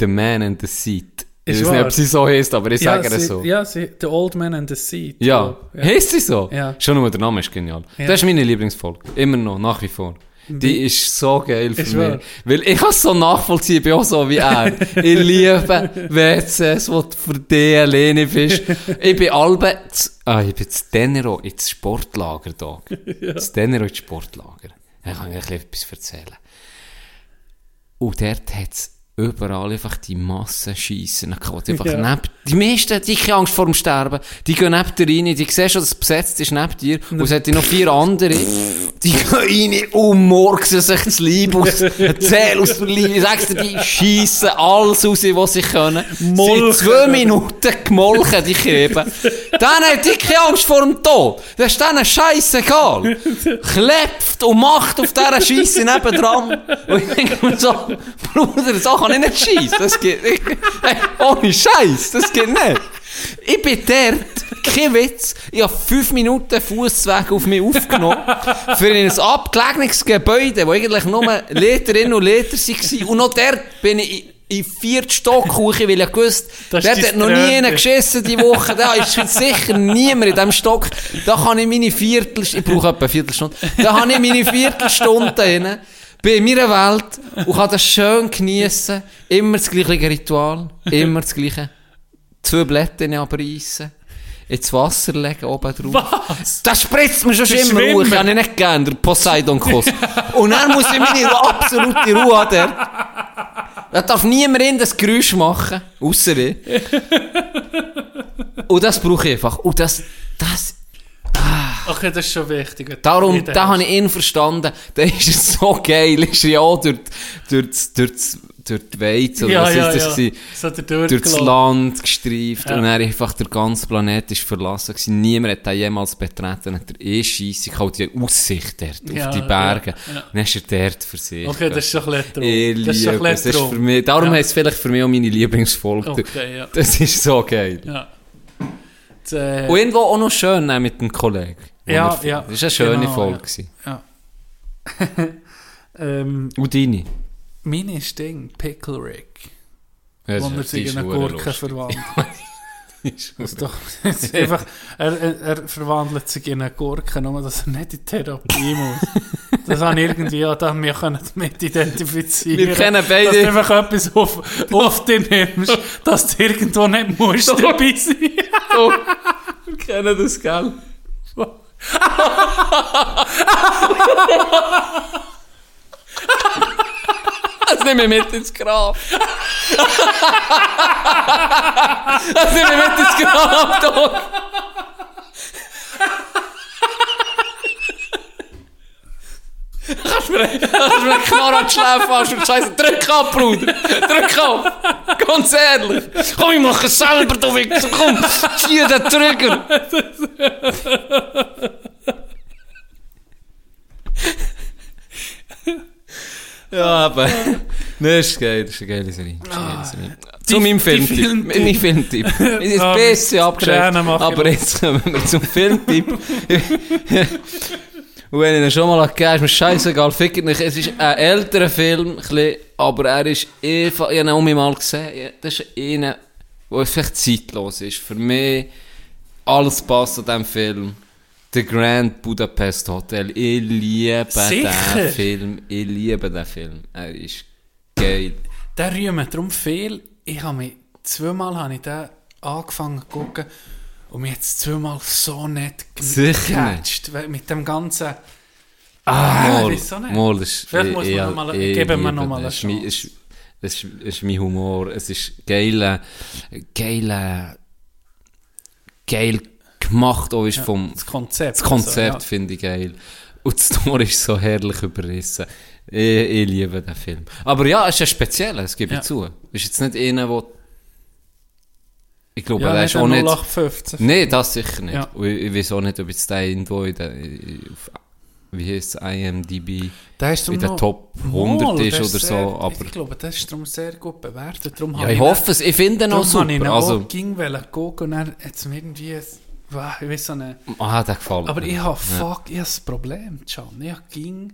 The Man and the Seat. Ich weiß nicht, ob sie so heißt, aber ich sage es so. Ja, sie, The Old Man and the Seed. Ja, Ja. heisst sie so? Ja. Schon nur der Name ist genial. Ja. Das ist meine Lieblingsfolge. Immer noch, nach wie vor. Die ist so geil für Ist mich. wahr. Weil ich kann es so nachvollziehen, ich bin auch so wie er. <laughs> ich liebe WCs, wo du für dich alleine bist. Ich bin alle, ah, ich bin zu Denero ins Sportlager da. <laughs> ja. Zu Denero ins Sportlager. Da kann ich ein bisschen etwas erzählen. Und dort hat es überall einfach die Massen schiessen gehabt. Einfach Ja. neben, die meisten, die haben keine Angst vor dem Sterben. Die gehen neben dir rein, die sehen schon, dass es besetzt ist neben dir. Und es hat noch vier andere. <laughs> Die gehen rein und murksen sich das Leib aus, <laughs> erzählen aus der Leib. Ich sag's dir, die schiessen alles raus, was sie können. Molken. Seit zwei Minuten gemolken, die Käben. Dann hat die keine Angst vor dem Tod. Das ist denen scheißegal. Klebt und macht auf dieser Scheisse nebendran. Und ich denke mir so, Bruder, so kann ich nicht schiessen. Das geht, ich, hey, ohne Scheiß, das geht nicht. Ich bin dort, kein Witz, ich habe fünf Minuten Fußweg auf mich aufgenommen, für ein abgelegenes Gebäude, wo eigentlich nur Leterinnen und Leter waren. Und noch dort bin ich in- vierten Stock hoch, weil ich gewusst, Das ist hat noch nie einer geschissen die Woche, da ist sicher niemand in diesem Stock. Da kann ich meine Viertelstunde, ich brauche etwa eine Viertelstunde, da habe ich meine Viertelstunde hin, bin in meiner Welt und kann das schön geniessen. Immer das gleiche Ritual, immer das gleiche. Zwei Blätter abreißen, ins Wasser legen, oben drauf. Was? Das spritzt mir schon immer hoch. Ich habe ihn nicht gern, der Poseidon-Kuss. <laughs> Und dann muss ich meine absolute Ruhe haben dort. Da darf niemand in das Geräusch machen, ausser ich. Und das brauche ich einfach. Und das, das, Okay, das ist schon wichtig. darum, da habe ich ihn verstanden. Da ist es so geil. Ist ja auch durch, durch, durch, das- durch die Weiz, oder Ja, was ja, ist das ja. So durch das. Land gestreift Ja. und dann einfach der ganze Planet ist verlassen gewesen. Niemand hat den jemals betreten. Hat er eh scheisse gehabt, die Aussicht dort Ja, auf die Berge. ja, dann ist er dort für sich. Okay, das ist schon ein bisschen Das ist schon ein bisschen ist für mich, darum Ja. heisst es vielleicht für mich auch meine Lieblingsfolge. Okay. Das ist so geil. Ja. Das, äh, Und irgendwo auch noch schön mit dem Kollegen. Ja, ja, Das war eine schöne genau, Folge. ja. <laughs> ähm, Und deine? Meine ist Ding, Pickle Rick. Ja, wo er sich in eine Gurke verwandelt. <laughs> Das doch, das einfach, er, er, er verwandelt sich in eine Gurke, nur dass er nicht in Therapie <laughs> muss. Das habe ich irgendwie, ja, da wir können damit identifizieren. Wir kennen beide- Dass du einfach etwas auf, auf dich nimmst, dass du irgendwo nicht musst dabei sein. <laughs> Wir kennen das, gell? Nehme ich mit ins Grab. Nehme ich mit ins Grab, Dog. Kannst du mir, kannst mir einen an die Schläfe fassen und scheiße, drück ab, Bruder. Drück ab. Ganz ehrlich. Komm, ich mache es selber, du Wichser. Komm, zieh den Trigger. Ja, aber. <laughs> Nein, ist geil, das ist eine geile Serie. Das ist eine geile Serie. Zu meinem Filmtipp. Filmtipp. <laughs> Mein Filmtipp. <laughs> Sind Ah, ein bisschen abgeschreckt. Aber jetzt kommen wir zum Filmtipp. Und wenn ich ihn schon mal gegeben ist mir scheißegal, fickt nicht. Es ist ein älterer Film, aber er ist einfach, ich habe ihn auch mal gesehen, das ist einer, der vielleicht zeitlos ist. Für mich, alles passt an diesem Film. The Grand Budapest Hotel. Ich liebe diesen Film. Ich liebe den Film. Er ist geil. Der rühmt darum viel. Ich habe mich, zweimal habe ich den angefangen zu gucken und mich jetzt zweimal so nett gecatcht, Mit dem ganzen... Ah, Ah, wieso nicht? mal, ist, Vielleicht muss man noch mal- geben wir noch mal eine das ist mein- Chance. ist- Das ist, ist mein Humor. Es ist geil, geil, geil gemacht auch ist vom, Das Konzept. das Konzept also, finde ich geil. Und die Story ist so herrlich überrissen. Ich, ich liebe den Film. Aber ja, es ist ein spezieller, das gebe ich zu. Es ist jetzt nicht einer, der... Ich glaube, Ja, nicht ist auch nicht... 0815. Nein, das sicher nicht. Ja. Ich, ich weiß auch nicht, ob jetzt der irgendwo in der... Auf, wie heisst es? IMDb Der ist in der noch- Top 100 Mal, ist der oder so. sehr- Aber Ich glaube, das ist darum sehr gut bewertet. Darum ja, ich hoffe es. Ich finde ihn auch ich super. auch Also, ging gucken und dann hat es irgendwie... Wow, ich weiß auch nicht. ah, der gefällt Aber mir. ich habe, Ja. fuck, ich habe ein Problem, Can. Ich ging...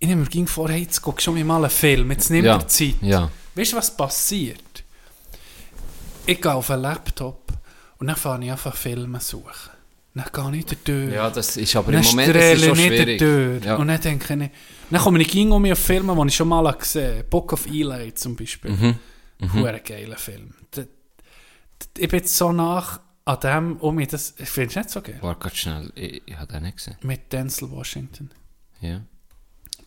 Ich nehme mir ging vor, hey, jetzt guck schon mal einen Film, jetzt nimm Ja. dir Zeit. Ja. Weißt du, was passiert? Ich gehe auf einen Laptop und dann fange ich einfach Filme suchen. Dann gehe ich durch. ja, das ist aber im Moment das ist schon schwierig. durch. Ja. Und dann denke ich, dann komme ich ging um auf Filme, die ich schon mal gesehen habe. Book of Eli zum Beispiel. Mhm. Ein geiler Film. Ich bin jetzt so nach an dem, um mich das, ich finde es nicht so geil. Warte ganz schnell, ich, ich habe den nicht gesehen. Mit Denzel Washington. Ja.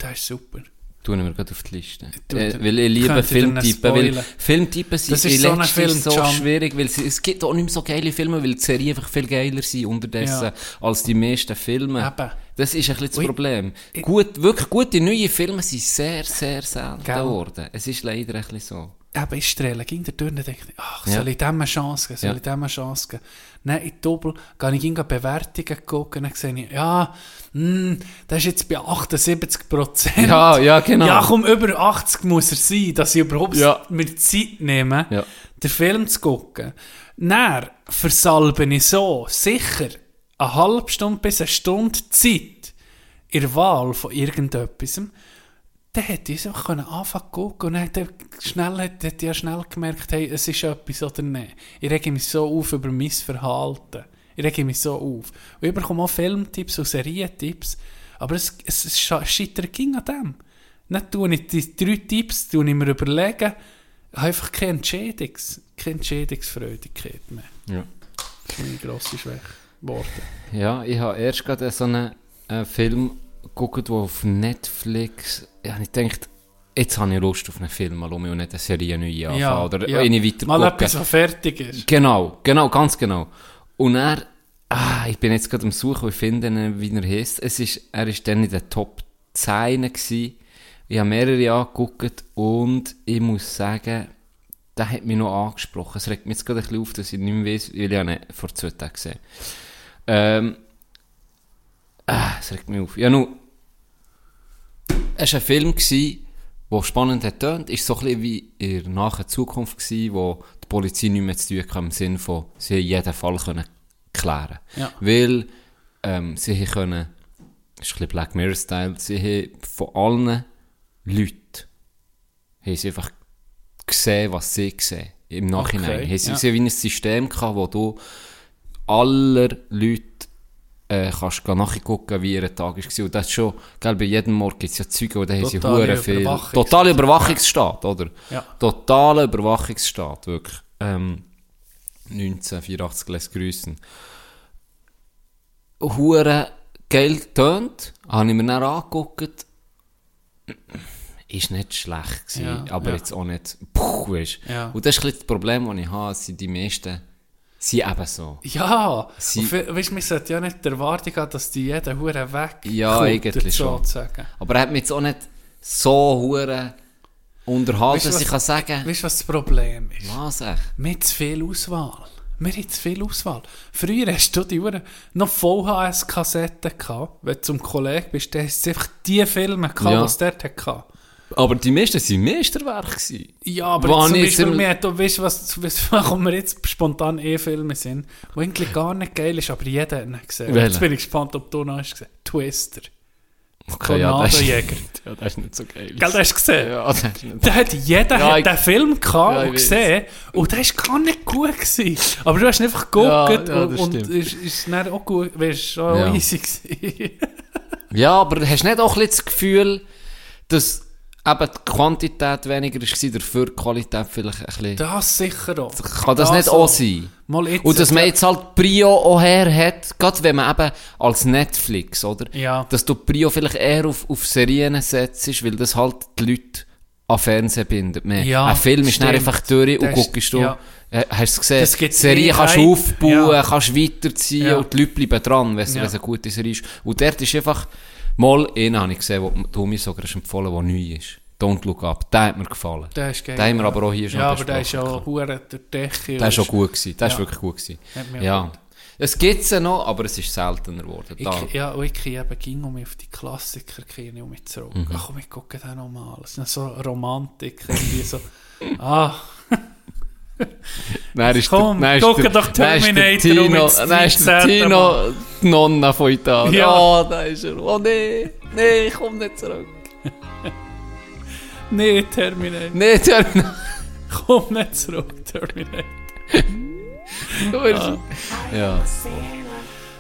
Der ist super. Tun wir gerade auf die Liste. Du- Äh, weil ich liebe Filmtypen. Weil. Filmtypen sind in so ein letzter Film, so Can. schwierig, weil sie, es gibt auch nicht mehr so geile Filme, weil die Serien einfach viel geiler sind unterdessen Ja. als die meisten Filme. Eben. Das ist ein bisschen das Ui. Problem. Gut, wirklich gute neue Filme sind sehr, sehr selten geworden. Es ist leider ein bisschen so. Eben, ich strehle, ging der durch und denke, ich, ach, Ja. soll ich dem eine Chance geben, soll Ja. ich dem eine Chance geben? Nein, in Doppel gehe ich gegen Bewertungen gucken, dann sehe ich, ja, hm, das ist jetzt bei 78 Prozent. Ja, ja, genau. Ja, komm, über 80 muss er sein, dass ich überhaupt Ja. mir Zeit nehme, Ja. den Film zu gucken. Dann versalbe ich so sicher eine halbe Stunde bis eine Stunde Zeit in der Wahl von irgendetwas. Dann hätte ich einfach können anfangen zu gucken und dann hätte er schnell, hätte ich ja schnell gemerkt, hey, es ist etwas oder nicht. Ich rege mich so auf über mein Verhalten. Ich rege mich so auf. Und ich bekomme auch Filmtipps und Serientipps, aber es, es, es scheitert ging an dem. Nicht tue ich die drei Tipps, tue ich mir überlegen, ich habe einfach keine Entschädigungs, keine Entschädigungsfreudigkeit mehr. Ja. Das ist meine grosse Schwäche geworden. Ja, ich habe erst gerade so einen äh, Film geguckt, der auf Netflix. Ja, ich dachte, jetzt habe ich Lust auf einen Film mal um und nicht eine Serie neu anfangen oder ja. eine weiter Mal etwas, was fertig ist. Genau, genau, ganz genau. Und er, ah, ich bin jetzt gerade am Suchen, ich finde ihn, wie er heißt. Es ist, er ist dann in den Top 10 gewesen. Ich habe mehrere angeguckt und ich muss sagen, der hat mich noch angesprochen. Es regt mich jetzt gerade ein bisschen auf, dass ich nicht mehr weiss, weil ich habe ihn vor zwei Tagen gesehen ähm, ah, es regt mich auf. Ja, nun, es war ein Film, der spannend hat. Es war so ein bisschen wie in der nahen Zukunft, gewesen, wo die Polizei nicht mehr zu tun hatte, im Sinne von, sie jeden Fall können klären Ja. Weil ähm, sie können ist ein bisschen Black Mirror-Style, sie haben von allen Leuten, haben sie einfach gesehen, was sie sehen, im Nachhinein. Okay, haben sie, ja. wie ein System gehabt, wo du aller Leute äh, kannst gehen nachgucken, wie ihr Tag war. Und das ist schon, gell, bei jedem Morgen gibt es ja und da haben sie Totale hure viel. Totaler Überwachungsstaat, oder? Ja. Totaler Überwachungsstaat, wirklich. Ähm, 1984 lässt grüßen. Hure geil tönt, habe ich mir dann angeguckt. Ist nicht schlecht gewesen, Ja, aber ja. jetzt auch nicht, puh, weißt. Ja. Und das ist ein das Problem, das ich habe, sind die meisten, sind eben so. Ja, Sie- we- weißt, man sollte ja nicht die Erwartung haben, dass die jeden Huren weg Ja, eigentlich schon. sozusagen. Aber er hat mich jetzt auch nicht so hure unterhalten, Weißt dass ich was- kann sagen, Weißt du, was das Problem ist? was echt? Wir haben zu viel Auswahl. Wir haben zu viel Auswahl. Früher hast du die Uhren noch VHS-Kassetten gehabt. Wenn du zum Kollegen bist, dann hast du einfach die Filme gehabt, Ja. die es dort hatte. Aber die meisten waren Meisterwerke. gewesen. Ja, aber Wann jetzt zum ich Beispiel, wir haben, weißt du, was, was <laughs> kommen wir jetzt spontan E-Filme sind, die eigentlich gar nicht geil ist, aber jeder hat ihn gesehen. Welcher? Jetzt bin ich gespannt, ob du noch hast gesehen. Twister. Okay, ja, das ist, <laughs> ja, das ist nicht so geil. Gell, das hast du gesehen? Ja, das ist nicht hat jeder Ja, hat den Film gehabt Ja, und gesehen und der ist gar nicht gut gewesen. Aber du hast einfach geguckt Ja, ja, und, stimmt. ist, ist auch gut, wärst auch Ja. easy gewesen. <laughs> Ja, aber hast du nicht auch ein bisschen das Gefühl, dass eben die Quantität weniger war, dafür die Qualität vielleicht ein bisschen... das sicher auch. Kann das nicht auch auch sein? Und dass man jetzt halt Prio auch her hat, gerade wenn man eben als Netflix, oder? Ja. Dass du Prio vielleicht eher auf, auf Serien setzt, weil das halt die Leute an Fernsehen bindet. Mehr. Ja, Ein Film ist stimmt. einfach durch und Das guckst du, ja. äh, hast du gesehen, Das gibt Serie kannst du aufbauen, Ja. kannst weiterziehen und die Leute bleiben dran, wenn es eine gute Serie ist. Und dort ist einfach, mal einen habe ich gesehen, du mir sogar hast empfohlen der neu ist. Don't Look Up. Der hat mir gefallen. Der ist geil. Den haben wir ja. aber auch hier schon Ja, aber der ist ja hure der Decke. Der ist auch gut gewesen. Der ist Ja. wirklich gut gewesen. Auch Ja. gut. Es gibt es noch, aber es ist seltener geworden. Ich, ja, und ich gehe eben ging um auf die Klassiker gehe um mich zurück. Mhm. Ach komm, ich gucke den nochmal. Es ist so Romantik, irgendwie so. Ah, ist Komm, der, dann ist guck der, doch dann ist der Terminator Tino, dann ist der 13. Tino die Nonna von Italien. Ja. Oh, da ist er. Oh nee, nee, komm nicht zurück. nee, Terminator. Nee, der, Komm nicht zurück, Terminator. <laughs> du bist, <laughs> ja.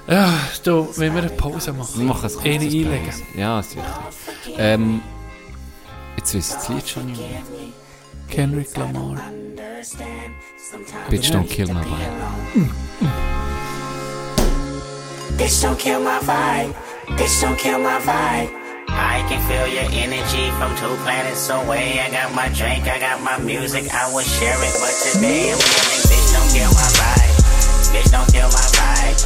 Ja, du, wenn wir eine Pause machen. Wir machen es Eine einlegen. Ja, sicher. Ähm, jetzt wisst ihr das Lied schon nicht mehr. Kendrick Lamar. Bitch, don't kill my vibe. Bitch, don't kill my vibe. Bitch, don't kill my vibe. I can feel your energy from two planets away. I got my drink, I got my music, I will share it. But today I'm feeling, bitch, don't kill my vibe. Bitch, don't kill my vibe.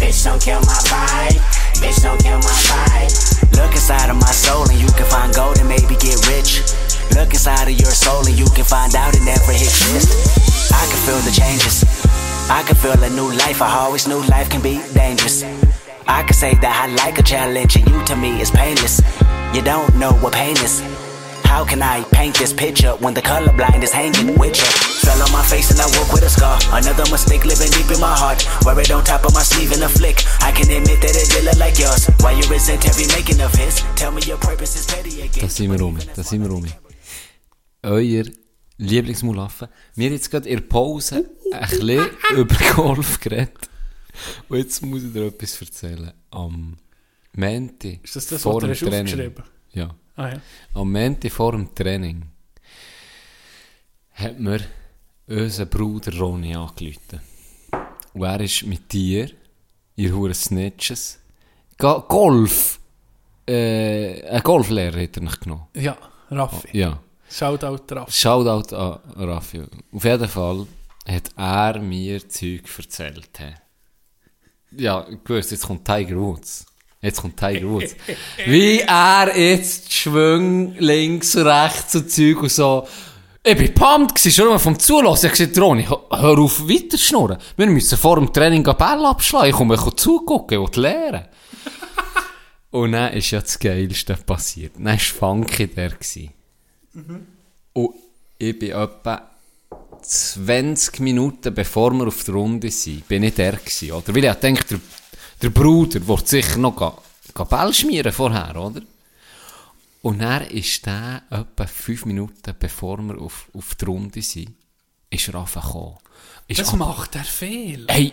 Bitch, don't kill my vibe. Bitch, don't kill my vibe. Look inside of my soul and you can find gold and maybe get rich. Look inside of your soul and you can find out it never exists. I can feel the changes. I can feel a new life. I always knew life can be dangerous. I can say that I like a challenge and you to me is painless. You don't know what pain is. How can I paint this picture when the colorblind is hanging with you? Fell on my face and I woke with a scar. Another mistake living deep in my heart. Wear it on top of my sleeve in a flick. I can admit that it did look like yours. Why you resent every making of his? Tell me your purpose is petty again. Da sind wir rum. Da sind wir rum. Euer Lieblingsmulaffe. Wir haben jetzt gerade in der Pause ein bisschen <laughs> über Golf geredet. Und jetzt muss ich dir etwas erzählen. Am Menti. Ist das das, vor was du dem Training. aufgeschrieben? Ja. Ah ja. Am Menti vor dem Training hat mir unser Bruder Ronny angerufen. Und er ist mit dir, ihr Huren Snitches, Golf, äh, ein Golflehrer hat er nicht genommen. Ja, Raffi. Ja. Shoutout Raffi. Shoutout an Raffi. Auf jeden Fall hat er mir Zeug erzählt. Ja, ich wusste, jetzt kommt Tiger Woods. Jetzt kommt Tiger Woods. <laughs> Wie er jetzt Schwung links, rechts und Zeug und so. Ich bin pumped gewesen, schon mal vom Zulassen. Ich gesagt, Ronny, hör auf weiter schnurren. Wir müssen vor dem Training einen Ball abschlagen. Ich komme mal zugucken, ich will lernen. <laughs> und dann ist ja das Geilste passiert. Dann war Funky der. Gewesen. Und ich bin etwa 20 Minuten bevor wir auf der Runde sind, bin ich der gewesen, oder? Weil ich dachte, der, der Bruder wird sicher noch Ball schmieren vorher, oder? Und dann ist der etwa fünf Minuten, bevor wir auf, auf die Runde sind, ist er einfach gekommen. Ist Das macht er viel. Hey,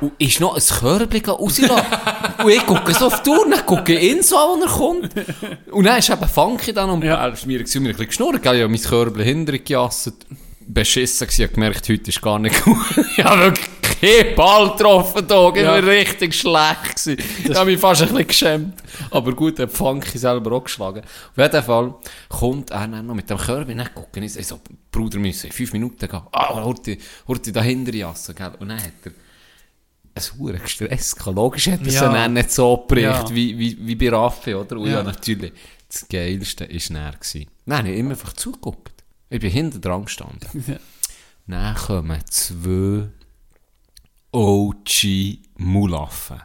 und ist noch ein Körbchen rausgelassen. <laughs> und ich gucke so auf die Uhr, dann gucke ich ihn so an, wenn er kommt. Und dann ist eben Funky dann um ja. Gewesen, und mir ein bisschen geschnurrt, ich habe mein Körbchen hinterher gejasset. Beschissen gewesen, ich gemerkt, heute ist gar nicht gut. <laughs> ich habe wirklich keinen Ball getroffen, da. Ich Ja. war richtig schlecht gewesen. Ich habe mich fast ein bisschen geschämt. Aber gut, hat Funky selber auch geschlagen. Auf jeden Fall kommt er dann noch mit dem Körbchen, dann gucke ich, so, Bruder, wir müssen in fünf Minuten gehen. Ah, Horti, Horti dahinter jassen, gell. Und dann hat er ein hohen Stress. Logisch hat er Ja. ja. dann nicht so berichtet Ja. wie, wie, wie bei Raffi, oder? Und ja. Ja. natürlich, das Geilste war. Gewesen. Nein, ich habe immer einfach zugeguckt. Ich bin hinten dran gestanden. <laughs> Ja. Dann kommen zwei OG Mulaffen.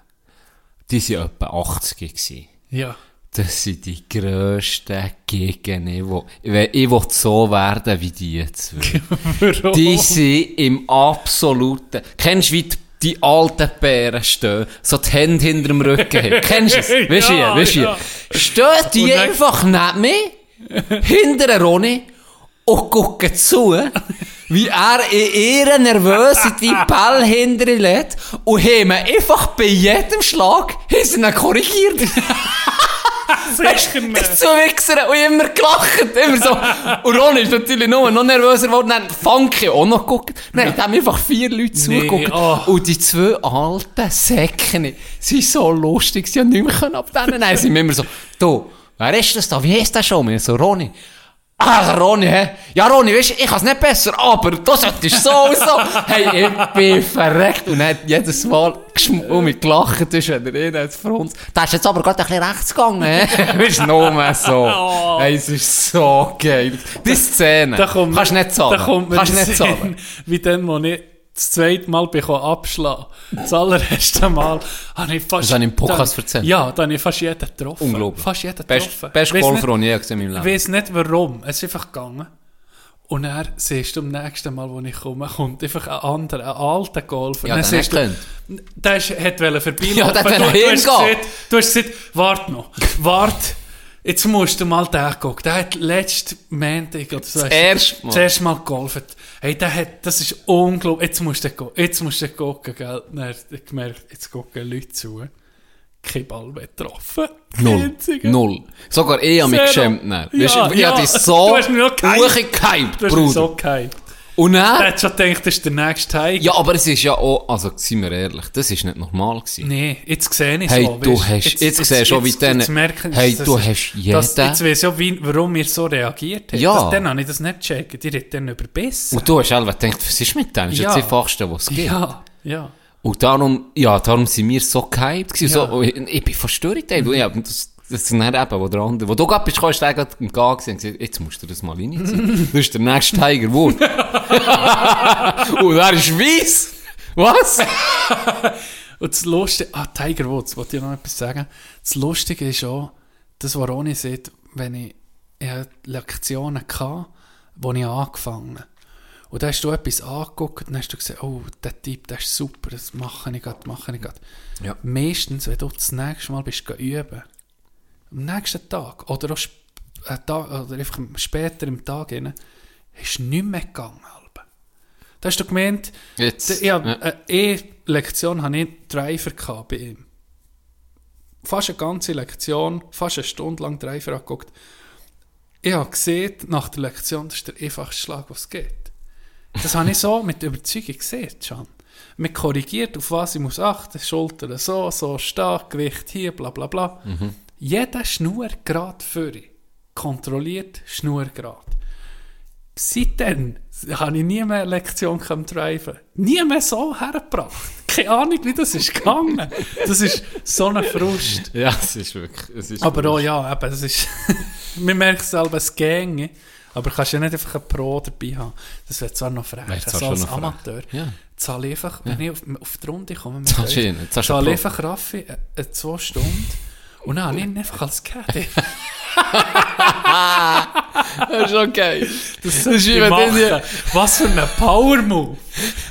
Die waren etwa 80 gewesen. Ja. Das sind die grössten. Ich will, ich will, so werden wie die zwei. <laughs> Warum? Die sind im absoluten. Kennst du, wie die, die alten Bären stehen? So die Hände hinter dem Rücken haben. <laughs> Kennst du es? Weißt du, Ja, weißt du? ja. Stehen die dann- einfach neben mir, hinter der Ronny, und gucken zu, wie er in ihrer Nervosität Ball hinter ihn lädt, und haben einfach bei jedem Schlag, haben korrigiert. <laughs> Sicher nicht. zwei Wichser und immer gelacht. Immer so. <laughs> Und Ronny ist natürlich nur noch nervöser geworden. Dann Funky auch noch geguckt. Dann haben einfach vier Leute zugeguckt. oh. Und die zwei alten Säcken, sie sind so lustig, sie haben nicht mehr können ab denen. Dann sind wir immer so, du, wer ist das da? Wie heißt der schon? Wir so, Ronny. Ah, Ronny, hä? Ja, Ronny, weißt du, ich kann es nicht besser, aber du solltest so und so. Hey, ich bin verreckt. Und er hat jedes Mal geschm- und mit gelacht, ist, wenn er ihn hat für uns. Da ist jetzt aber gerade ein bisschen rechts gegangen, hä? <laughs> Weißt du, nur mehr so. Hey, es ist so geil. Die Szene. Da kommt, Kannst du nicht zahlen. Da kommt Kannst nicht zahlen. Wie dann, wo ich das zweite Mal bekommen abschlagen. Das allererste Mal habe ich fast... Das habe ich im Podcast da- erzählt. Ja, da habe ich fast jeden getroffen. Unglaublich. Fast jeden Best, getroffen. best Weiss Golfer, nicht- den ich gesehen in meinem Ich Leben. weiß nicht warum. Es ist einfach gegangen. Und er siehst du, am nächsten Mal, wo ich komme, kommt einfach ein anderer, ein alter Golfer. Ja, Dann nicht du, der ist, hat wollen vorbeilaufen. Ja, der du, wollte du, hast hingehen. gesagt, du hast gesagt, warte noch, warte. Jetzt musst du mal den gucken. Der hat letzten Montag oder so. Das erste Mal. Das erste Mal gegolft. Hey, der hat, das ist unglaublich. Jetzt musst du gucken. Jetzt musst du gucken, gell. Dann habe ich gemerkt, jetzt gucken Leute zu. Kein Ball mehr getroffen. Null. Null. Sogar ich habe mich geschämt. Ja, Weißt ich ja. habe dich so hochgehypt, Du hast mich Bruder. so gehypt. Und Er dann... hat schon gedacht, das ist der nächste Tiger. Ja, aber es ist ja auch, also, seien wir ehrlich, das ist nicht normal gewesen. Nee, jetzt sehe ich Hey, so. du weisst. hast- jetzt siehst du schon, wie jetzt, denen- jetzt Hey, das du ist- hast Das, jeden- jetzt weiss ich auch, wie, warum wir so reagiert haben. Ja. Das, dann habe ich das nicht gecheckt. Die hat dann überbissen. Und du hast selber gedacht, was ist mit dem? Das ist Ja. das Einfachste, was es gibt. Ja, ja. Und darum, ja, darum sind wir so gehypt gewesen. Ja. So, ich, ich bin verstört, ey. Du, ja, das, das ist nicht eben, wo der andere, wo du gerade bist, kannst du gerade im Gang gewesen und gesagt, jetzt musst du das mal reinziehen. das ist der nächste Tiger Woods. <laughs> und er ist weiss. Was? Und das Lustige, ah, Tiger Woods, wollte ich noch etwas sagen. Das Lustige ist auch, das, was Ronny sieht, wenn ich, ich Lektionen hatte, wo ich angefangen habe. Und da hast du etwas angeguckt und dann hast du gesagt, oh, der Typ, der ist super, das mache ich gerade, mache ich gerade. Ja. Meistens, wenn du das nächste Mal bist, üben, am nächsten Tag oder auch Tag, oder einfach später im Tag, rein, ist nicht mehr gegangen. Da hast du gemeint, Jetzt. ja, Ja. eine E-Lektion hatte ich Driver gehabt bei ihm. Fast eine ganze Lektion, fast eine Stunde lang Driver angeguckt. Ich habe gesehen, nach der Lektion, das ist der einfachste Schlag, was geht. Das habe ich so mit Überzeugung gesehen, schon. Man korrigiert, auf was ich muss achten, Schultern so, so stark, Gewicht hier, bla bla bla. Jeder Schnurgrad für kontrolliert Schnurgrad. Seitdem habe ich nie mehr eine Lektion Driven. Nie mehr so hergebracht. Keine Ahnung, wie das ist gegangen. Das ist so ein Frust. Ja, es ist wirklich, es ist Aber auch ja, eben, es ist... <laughs> Man merkt selber, es ginge. Aber du kannst ja nicht einfach einen Pro dabei haben. Das wäre zwar noch frech. Zwar Also als noch frech. Amateur. Ja. Zahle einfach, wenn ich auf, auf die Runde komme, zahle einfach Raffi äh, äh, zwei Stunden und dann habe ich ihn einfach als Caddy. Das ist okay. Das, ist wenn machen. die- Was für ein Power-Move.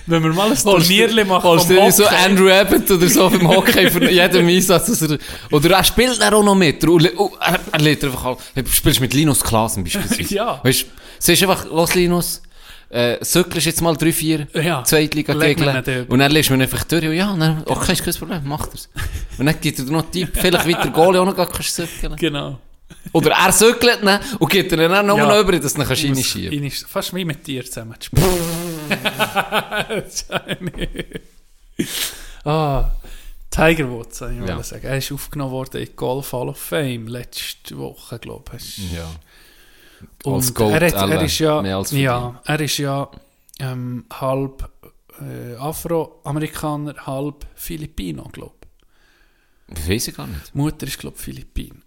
Wenn wir mal ein Turnierli machen vom dir so Hockey. Andrew Abbott oder so vom Hockey für jeden Einsatz. er- Oder er spielt dann auch noch mit. Und Er, er lädt einfach du spielst mit Linus Klasen beispielsweise. <laughs> Ja. Weißt du, siehst einfach, los Linus, äh, söckelst jetzt mal drei, vier Ja. Zweitliga Leg mir Gegner. nicht über. Und dann lässt man einfach durch. Und ja, dann, okay, ist kein Problem, macht er's. Und dann gibt er noch Tipp, vielleicht weiter Goalie auch noch gar kannst söckeln. Genau. Oder er söckelt ihn und gibt dir dann noch Ja. mal über, dass du ihn kannst reinschieben ich- Fast wie mit dir zusammen <laughs> ah, Tiger Woods, ich Ja. sagen. Er ist aufgenommen worden in Golf Hall of Fame letzte Woche, glaube ich. Ja. Als Goat, er, hat, er ist ja, mehr als ja, er ist ja ähm, halb äh, Afroamerikaner, halb Filipino, glaube Das weiß ich gar nicht. ich. Mutter ist, glaube ich, Philippin.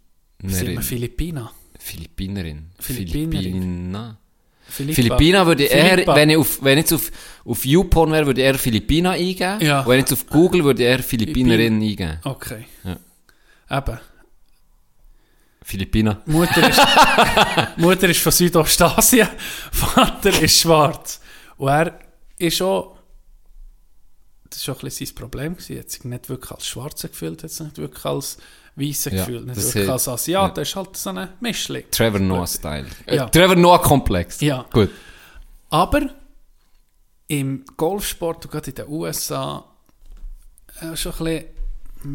Sagt man Philippina? Philippinerin. Philippina. Philippa. Philippina würde ich eher, Philippa. wenn ich, auf, wenn ich jetzt auf, auf YouPorn wäre, würde ich eher Philippina eingeben. Ja. Und wenn ich jetzt auf Google würde ich eher Philippinerin eingeben. Okay. Ja. Eben. Philippina. Mutter ist, <laughs> Mutter ist von Südostasien, <laughs> Vater ist schwarz. Und er ist auch, das war auch ein bisschen sein Problem, gewesen. er hat sich nicht wirklich als Schwarzer gefühlt, hat sich nicht wirklich als Weißer Ja, gefühlt, nicht wirklich als Asiat, er ist halt so ein Mischling. Trevor Noah-Style. Äh, Ja. Trevor Noah-Komplex. Ja. Gut. Aber im Golfsport und gerade in den USA äh, schon ein bisschen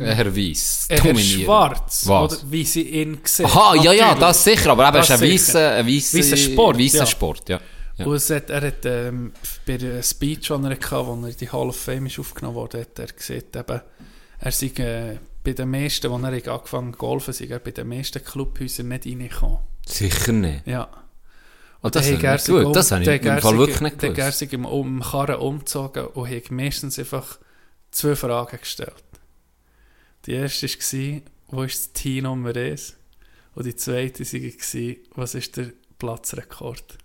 Herr Weiss. eher Dominierend. schwarz, Was? oder wie sie ihn sehen. Aha, ja, ja, das sicher. Aber eben, Das ist ein ein weisser, Weisser Sport, weisser ja. Sport, ja. Ja. Und es hat, er hat ähm, bei einer Speech, die er hatte, wo er in die Hall of Fame ist aufgenommen wurde, hat er gesagt, eben, er sei äh, bei den meisten, als er angefangen zu golfen, sei er bei den meisten Clubhäusern nicht reingekommen. Sicher nicht. Ja. Das, habe hat er ich sich nicht um- gut. das habe ich im er Fall wirklich nicht dann hat er gewusst. sich im um Karren umgezogen und hat meistens einfach zwei Fragen gestellt. Die erste war, wo ist das Team Nummer 1? Und die zweite war, was ist der Platzrekord?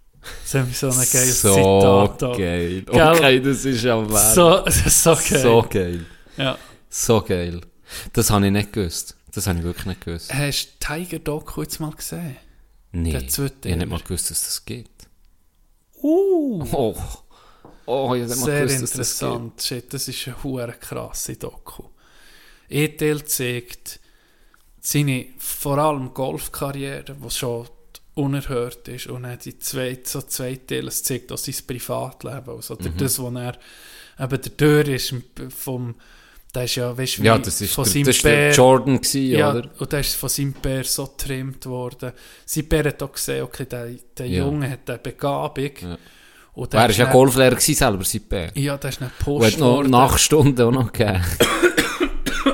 Das hat mich so ein geiles So Zitat. da. geil. Okay, das ist ja wahr. So, <laughs> ist so geil. So geil. Ja. So geil. Das habe ich nicht gewusst. Das habe ich wirklich nicht gewusst. Hast du Tiger Doku jetzt mal gesehen? Der ich habe nicht mal gewusst, dass das geht. Uh, Oh, oh ich habe nicht mal sehr gewusst, dass das geht. interessant. Shit, das ist eine krasse Doku. ETL zeigt seine vor allem Golfkarriere, die schon unerhört ist, und dann die zweite, so zwei Teile, es zeigt auch sein Privatleben, also Mhm. das, wo er eben der Tür ist vom, der ist ja, weißt du, Ja, das ist, von der, seinem das der Bär- Jordan gewesen, ja, oder? und der ist von seinem Bär so getrimmt worden. Sein Bär hat auch gesehen, okay, der, der Ja. Junge hat eine Begabung. Ja. Und Er war ja Golflehrer gewesen, selber, sein Bär. Ja, der ist nicht Und gepusht hat noch. Nachstunden auch noch gegeben. <coughs>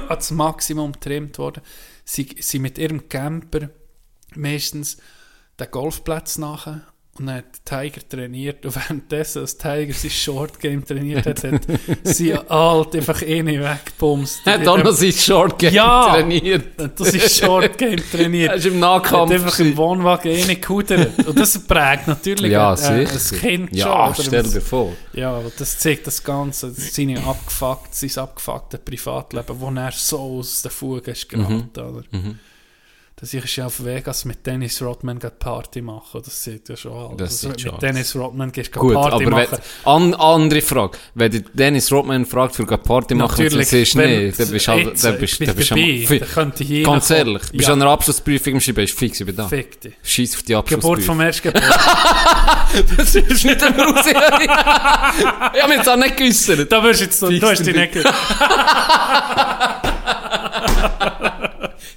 Als Maximum getrimmt worden. Sie sind mit ihrem Camper meistens den Golfplatz nachher und dann hat Tiger trainiert und währenddessen, als Tiger sein Short Game trainiert hat, hat sie alt einfach eh nicht weggebumst. Er hat auch noch sein Short Game Ja. trainiert. Das ist Short Game trainiert. <laughs> Er ist im Nahkampf. hat einfach im Wohnwagen eh nicht gehudert. Und das prägt natürlich ja, ein, äh, ein Kind ja, schon. stell dir vor. Ja, das zeigt das Ganze, das seine abgefuckt, sein abgefuckte Privatleben, wo er so aus der Fuge ist Mhm. geraten, oder? Dass ich ja auf Vegas mit Dennis Rodman Party machen, das sieht ja schon aus. Das Also, mit schon. Dennis Rodman gehst du Gut, Party aber wenn, machen. an, andere Frage. Wenn dich Dennis Rodman fragt, für eine Party machen, und du Natürlich, siehst wenn- nicht, dann bist du halt, dann bist, dann bist du dabei, dann Ganz ehrlich, bist du an einer Abschlussprüfung im Schreiben, bist fix, ich bin da. Fick dich. Scheiß auf die Geburt Abschlussprüfung. vom Erstgeburt. <laughs> das ist nicht einmal raus. ich habe mich jetzt auch nicht geäussert. da wirst du jetzt, du hast dich. nicht <laughs>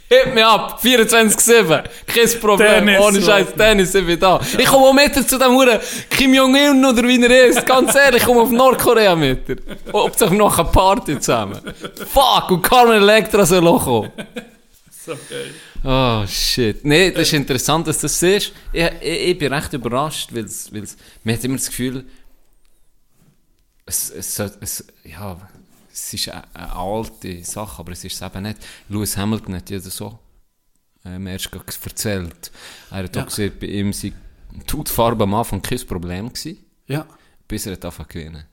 Heb mich ab, 24-7. Kein Problem, Dennis, ohne Scheiß. Dennis, ich bin da. Ich komme auch mit zu dem Huren Kim Jong-un oder wie er ist. Ganz ehrlich, ich komme auf Nordkorea mit. Ob sich noch eine Party zusammen. Fuck, und Carmen Electra soll auch kommen. Oh shit. Nee, das ist interessant, dass du das siehst. Ich, ich, ich bin recht überrascht, weil man hat immer das Gefühl, es, es, es, ja, es ist eine, eine alte Sache, aber es ist es eben nicht. Lewis Hamilton hat das so ähm, erst erzählt. Er hat Ja. auch gesagt, bei ihm sei die Hautfarbe am Anfang kein Problem gewesen, Ja, bis er angefangen gewinnen.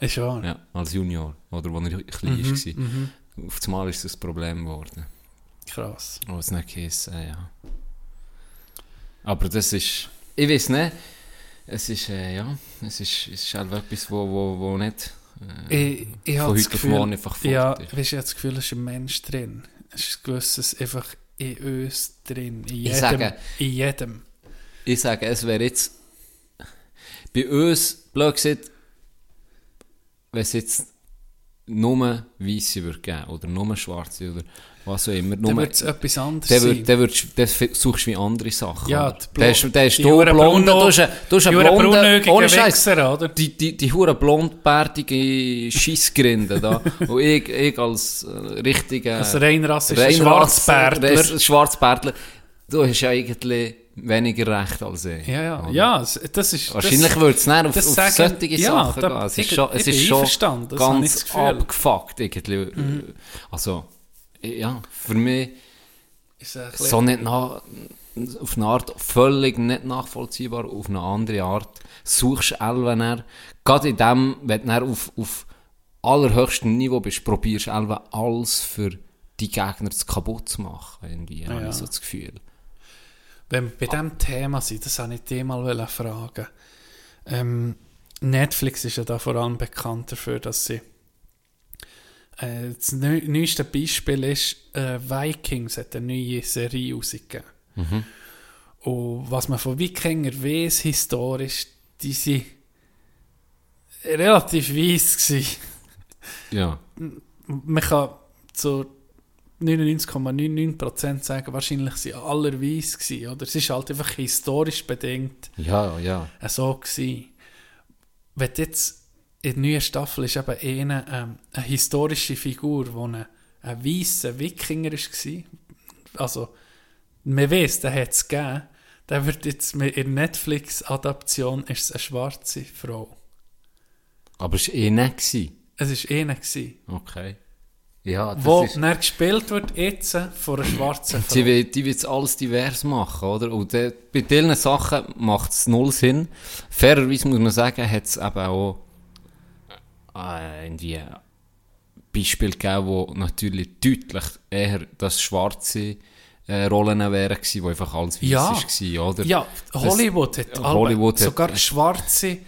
ist wahr. Ja, als Junior, oder als er klein war. Auf einmal ist das ein Problem geworden. Krass. Was nicht heisst, äh, ja. Aber das ist, ich weiß nicht, es ist, äh, ja, es ist, es ist halt etwas, wo, wo, wo nicht Ich, ich von heute auf Gefühl, morgen einfach fort ja, ist. weißt, ich habe das Gefühl, es ist ein Mensch drin. Es ist ein gewisses einfach in uns drin. In jedem. sage- in jedem. Ich sage, es wäre jetzt bei uns, blöd gesagt, wenn es jetzt nur Weisse würde geben, oder nur Schwarze, oder was auch immer, Dann wird es etwas anderes dann, sein. dann, dann suchst du wie andere Sachen. Ja, Der ist, der ist die du Huren blonde, du Huren blonden, braunäugigen ohne Scheiß, oder? die, die, die hure blondbärtige Scheissgrinde da, und ich, ich als äh, richtiger... Als reinrassischer Reinrass- Schwarzbärtler. Schwarzbärtler, du hast ja eigentlich weniger Recht als ich. Ja, ja, Oder? ja, das ist... Wahrscheinlich würde es nicht auf, auf sagen- solche ja, Sachen da- gehen. Es ist schon, es ist schon ganz. Mhm. abgefuckt. Irgendwie. Also, ja, für mich so nicht nach, auf eine Art völlig nicht nachvollziehbar, auf eine andere Art. Suchst Elven dann, gerade in dem, wenn du auf, auf allerhöchstem Niveau bist, probierst du Elven alles für die Gegner zu kaputt zu machen. Irgendwie, habe Ja. ich so das Gefühl. Wenn wir bei diesem Thema sind, das wollte ich dich mal fragen. Ähm, Netflix ist ja da vor allem bekannt dafür, dass sie äh, das neu, neueste Beispiel ist, äh, Vikings hat eine neue Serie rausgegeben. Und was man von Wikinger weiß, historisch, die sind relativ weiss gewesen. Ja. Man kann zu 99,99% sagen, wahrscheinlich sind alle weiss gewesen, oder? Es ist halt einfach historisch bedingt Ja, ja. äh, so gewesen. Wenn jetzt in der neuen Staffel ist eben eine, ähm, eine historische Figur, wo ein, ein weisser Wikinger war, also man weiss, den hat es gegeben, der wird jetzt in der Netflix-Adaption ist es eine schwarze Frau. Aber es war eh nicht. gewesen. Es war eine, gewesen, Okay. Ja, das wo ist... dann gespielt wird jetzt von einer schwarzen Frau. Die will, die will alles divers machen, oder? Und de, bei diesen Sachen macht es null Sinn. Fairerweise muss man sagen, hat es eben auch irgendwie Beispiele gegeben, wo natürlich deutlich eher das schwarze äh, Rollen wären gewesen, wo einfach alles weiß Ja. war, oder? Ja, Hollywood hat, Hollywood hat- sogar schwarze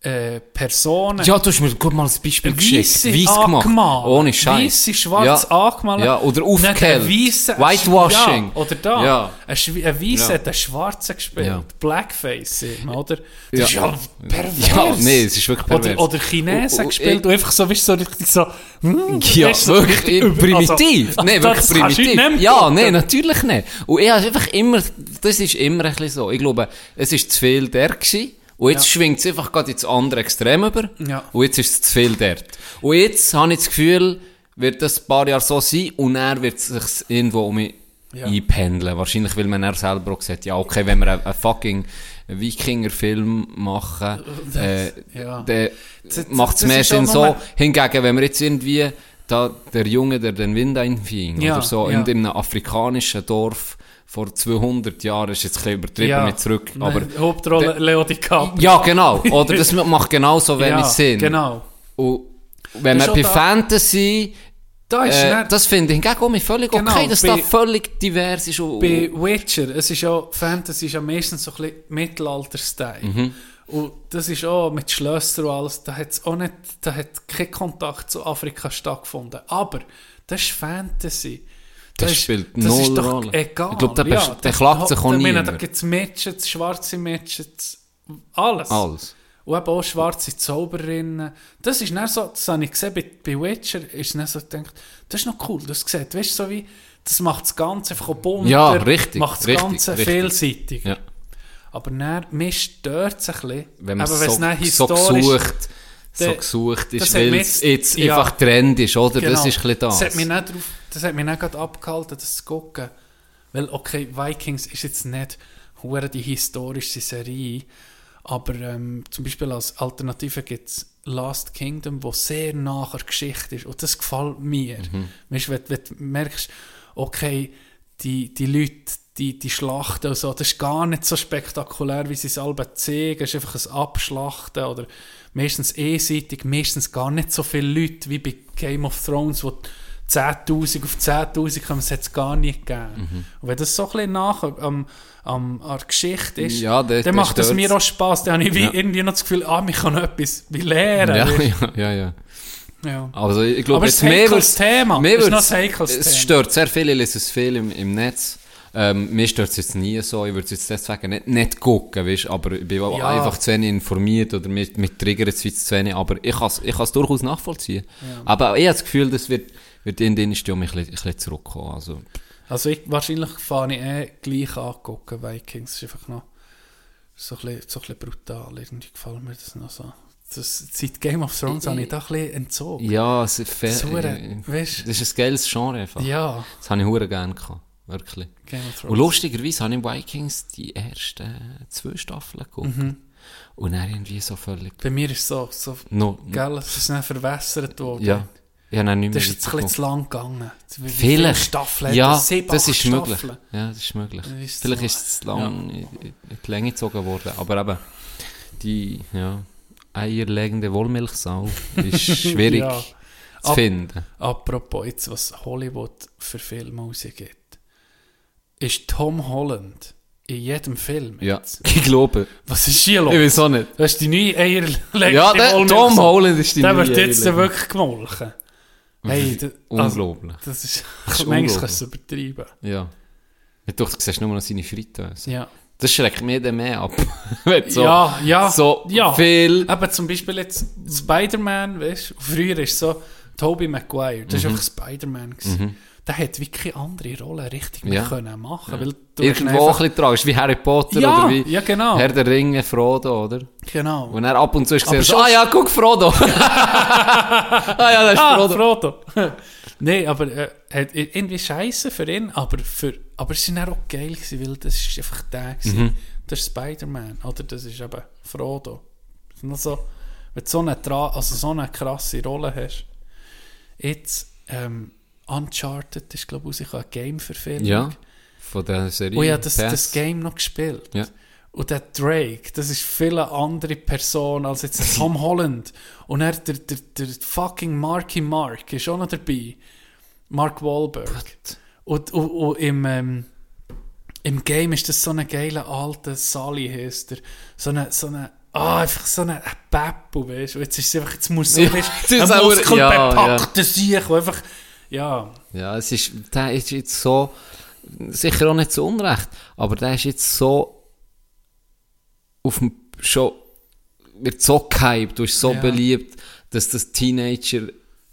äh, Personen. Ja, du hast mir gut mal ein Beispiel geschickt. Weiss gemacht. Ohne Scheiß. Weisse, schwarz angemalt. Ja, oder aufgehellt. Whitewashing. Ja, oder da. Ja. Ein, Weisse Ja. hat einen Schwarzen gespielt. Ja. Blackface, oder? Das Ja. ist ja pervers. Ja, nee, es ist wirklich pervers. Oder, oder Chinesen Und- und- gespielt und einfach so, weißt du, so richtig so... hm, Ja, weißt du, so wirklich über- primitiv. also- also wirklich du primitiv. Ja, nein, natürlich nicht. Und ich habe einfach immer, das ist immer ein bisschen so. Ich glaube, es ist zu viel der gewesen. Und jetzt Ja. schwingt es einfach gerade ins andere Extrem über. Ja. Und jetzt ist es zu viel dort. Und jetzt habe ich das Gefühl, wird das ein paar Jahre so sein und er wird sich irgendwo um mich Ja. einpendeln. Wahrscheinlich, weil man er selber auch gesagt ja, okay, wenn wir einen, fucking Wikinger-Film machen, äh, ja. dann macht es mehr Sinn so. Hingegen, wenn wir jetzt irgendwie da, der Junge, der den Wind einfing, Ja, oder so, ja. in einem afrikanischen Dorf vor 200 Jahren, ist jetzt ein bisschen übertrieben mit zurück, aber... Nein, Hauptrolle Leo DiCaprio. Ja, genau. Oder <laughs> das macht genauso wenig Ja, Sinn. genau. Und wenn man bei da- Fantasy... Da ist Äh, das finde ich hingegen auch völlig Genau, okay, dass bei- da völlig divers ist. Und, Bei Witcher, es ist ja, Fantasy ist ja meistens so ein bisschen Mittelalter-Style. Mhm. Und das ist auch mit Schlössern und alles, da hat auch nicht, da hat kein Kontakt zu Afrika stattgefunden. Aber das ist Fantasy. Das ist- spielt das null ist doch Rolle. egal. Ich glaube, der, ja, der klagt sich auch meine, Da gibt es Mädchens, schwarze Mädchens, alles. Alles. Und eben auch schwarze Zauberinnen. Das ist nicht so, das habe ich gesehen bei, bei Witcher, ist nicht so gedacht, das ist noch cool, das sieht, weißt du, so wie, das macht das Ganze einfach bunter, Ja, richtig, macht das richtig, Ganze richtig. vielseitig. Ja. Aber dann, mir stört es ein bisschen, Wenn man es so, so gesucht, so Der- gesucht das ist, weil mich es jetzt- ja. einfach Trend ist, oder? Das Genau. ist ein bisschen das. Das hat mich nicht, drauf, das hat mich nicht gerade abgehalten, das zu gucken. Weil, okay, Vikings ist jetzt nicht die historische Serie, aber ähm, zum Beispiel als Alternative gibt es Last Kingdom, wo sehr nach der Geschichte ist. Und das gefällt mir. Mhm. Weißt, wenn, wenn du merkst, okay, die, die Leute, die, die Schlachten und so, das ist gar nicht so spektakulär, wie sie es alle zeigen. Es ist einfach ein Abschlachten oder meistens einseitig, meistens gar nicht so viele Leute wie bei Game of Thrones, wo 10'000 auf 10'000 kommen, es hat es gar nicht gegeben. Mhm. Und wenn das so ein bisschen nach am, am, an der Geschichte ist, Ja, der- dann macht es mir auch Spass. Dann habe ich Ja. irgendwie noch das Gefühl, ah, ich kann etwas lernen. Ja, ja, ja, ja. ja. Also ich glaube, Aber es jetzt ist ein mehr wird's- Thema. Mehr Es wird's- Es Thema. stört sehr viel, ich lese es viel im, im Netz. Ähm, mir stört es jetzt nie so, ich würde es jetzt deswegen nicht, nicht gucken, weißt, aber ich bin Ja. einfach zu wenig informiert oder mit, mit triggert es zu wenig, aber ich kann es ich kann's durchaus nachvollziehen. Aber ich habe das Gefühl, das wird, wird in den nächsten Jahren ein bisschen, ein bisschen zurückkommen. Also, Also ich, wahrscheinlich fange ich eh gleich angucken, Vikings. Ist einfach noch so ein bisschen, so ein bisschen brutal. Irgendwie gefällt mir das noch so. Das, seit Game of Thrones habe ich da ein bisschen entzogen. ja, es ist fair. Das ist hure- äh, das ist ein geiles Genre einfach. Ja, Das habe ich hure gerne gehabt. Wirklich. Game of Thrones. Und lustigerweise habe ich in Vikings die ersten zwei Staffeln geguckt. Mhm. Und dann irgendwie so völlig... Bei mir ist es so, so No, gell, es ist dann verwässert worden. ja. Habe dann nicht mehr Das ist jetzt ein bisschen zu lang gegangen. Vielleicht. viele Staffeln ja, das? Sieben, das ist möglich. Staffeln. Ja, das ist möglich. Ist Vielleicht so- ist es zu lang in, in die Länge gezogen worden. Aber eben, die ja, eierlegende Wollmilchsau ist <laughs> schwierig Ja. zu Ab- finden. Apropos jetzt, was Hollywood für Filme rausgibt. Ist Tom Holland in jedem Film Ja, jetzt? <laughs> ich glaube. Was ist hier los? Ich weiß auch nicht. Das ist die neue Eierlegende Ja, der, Tom Holland ist die Der neue wird jetzt wirklich gemolken. Hey, da- also, Unglaublich. das ist, Das ist <laughs> manchmal kannst du es übertreiben. Ja. Ich dachte, du siehst nur noch seine Fritteuse. Ja. Das schreckt mir dann mehr ab. <laughs> Wenn so, ja, ja, so ja. viel... Aber zum Beispiel jetzt Spider-Man, weißt du, früher ist so Tobey Maguire, das Mhm. war einfach Spider-Man. gewesen. Der hat wirklich keine andere Rolle richtig mehr Ja. können machen weil du Irgendwo ein einfach, bisschen tragisch, wie Harry Potter Ja, oder wie ja, genau. Herr der Ringe, Frodo, oder? Genau. Und er ab und zu ist gesehen, so, ah ja, guck, Frodo. <laughs> ah ja, das ist Ah, Frodo. Frodo. <laughs> Nein, aber äh, irgendwie scheiße für ihn, aber, für, aber es war auch geil, gewesen, weil das ist einfach der. gewesen. Mhm. Das ist Spider-Man, oder das ist eben Frodo. Das ist noch so, wenn du so eine, also so eine krasse Rolle hast. Jetzt, ähm, Uncharted ist, glaube ich, eine Game-Verfilmung. Ja, von der Serie. Und ich habe das, das Game noch gespielt. Ja. Und der Drake, das ist viel eine andere Person als jetzt <laughs> Tom Holland. Und er, der, der, der fucking Marky Mark ist auch noch dabei. Mark Wahlberg. Und, und, und im, ähm, im Game ist das so eine geile alte Sally, heisst er. So eine, so eine, ah, einfach so eine, ein Beppo, weißt du. Jetzt ist es einfach, jetzt muss so, Ja, ein muskelbepackter Sieg, der einfach, ja, Ja, es ist, der ist jetzt so, sicher auch nicht zu Unrecht, aber der ist jetzt so auf dem, schon, wird so gehypt, du bist so Ja. beliebt, dass das Teenager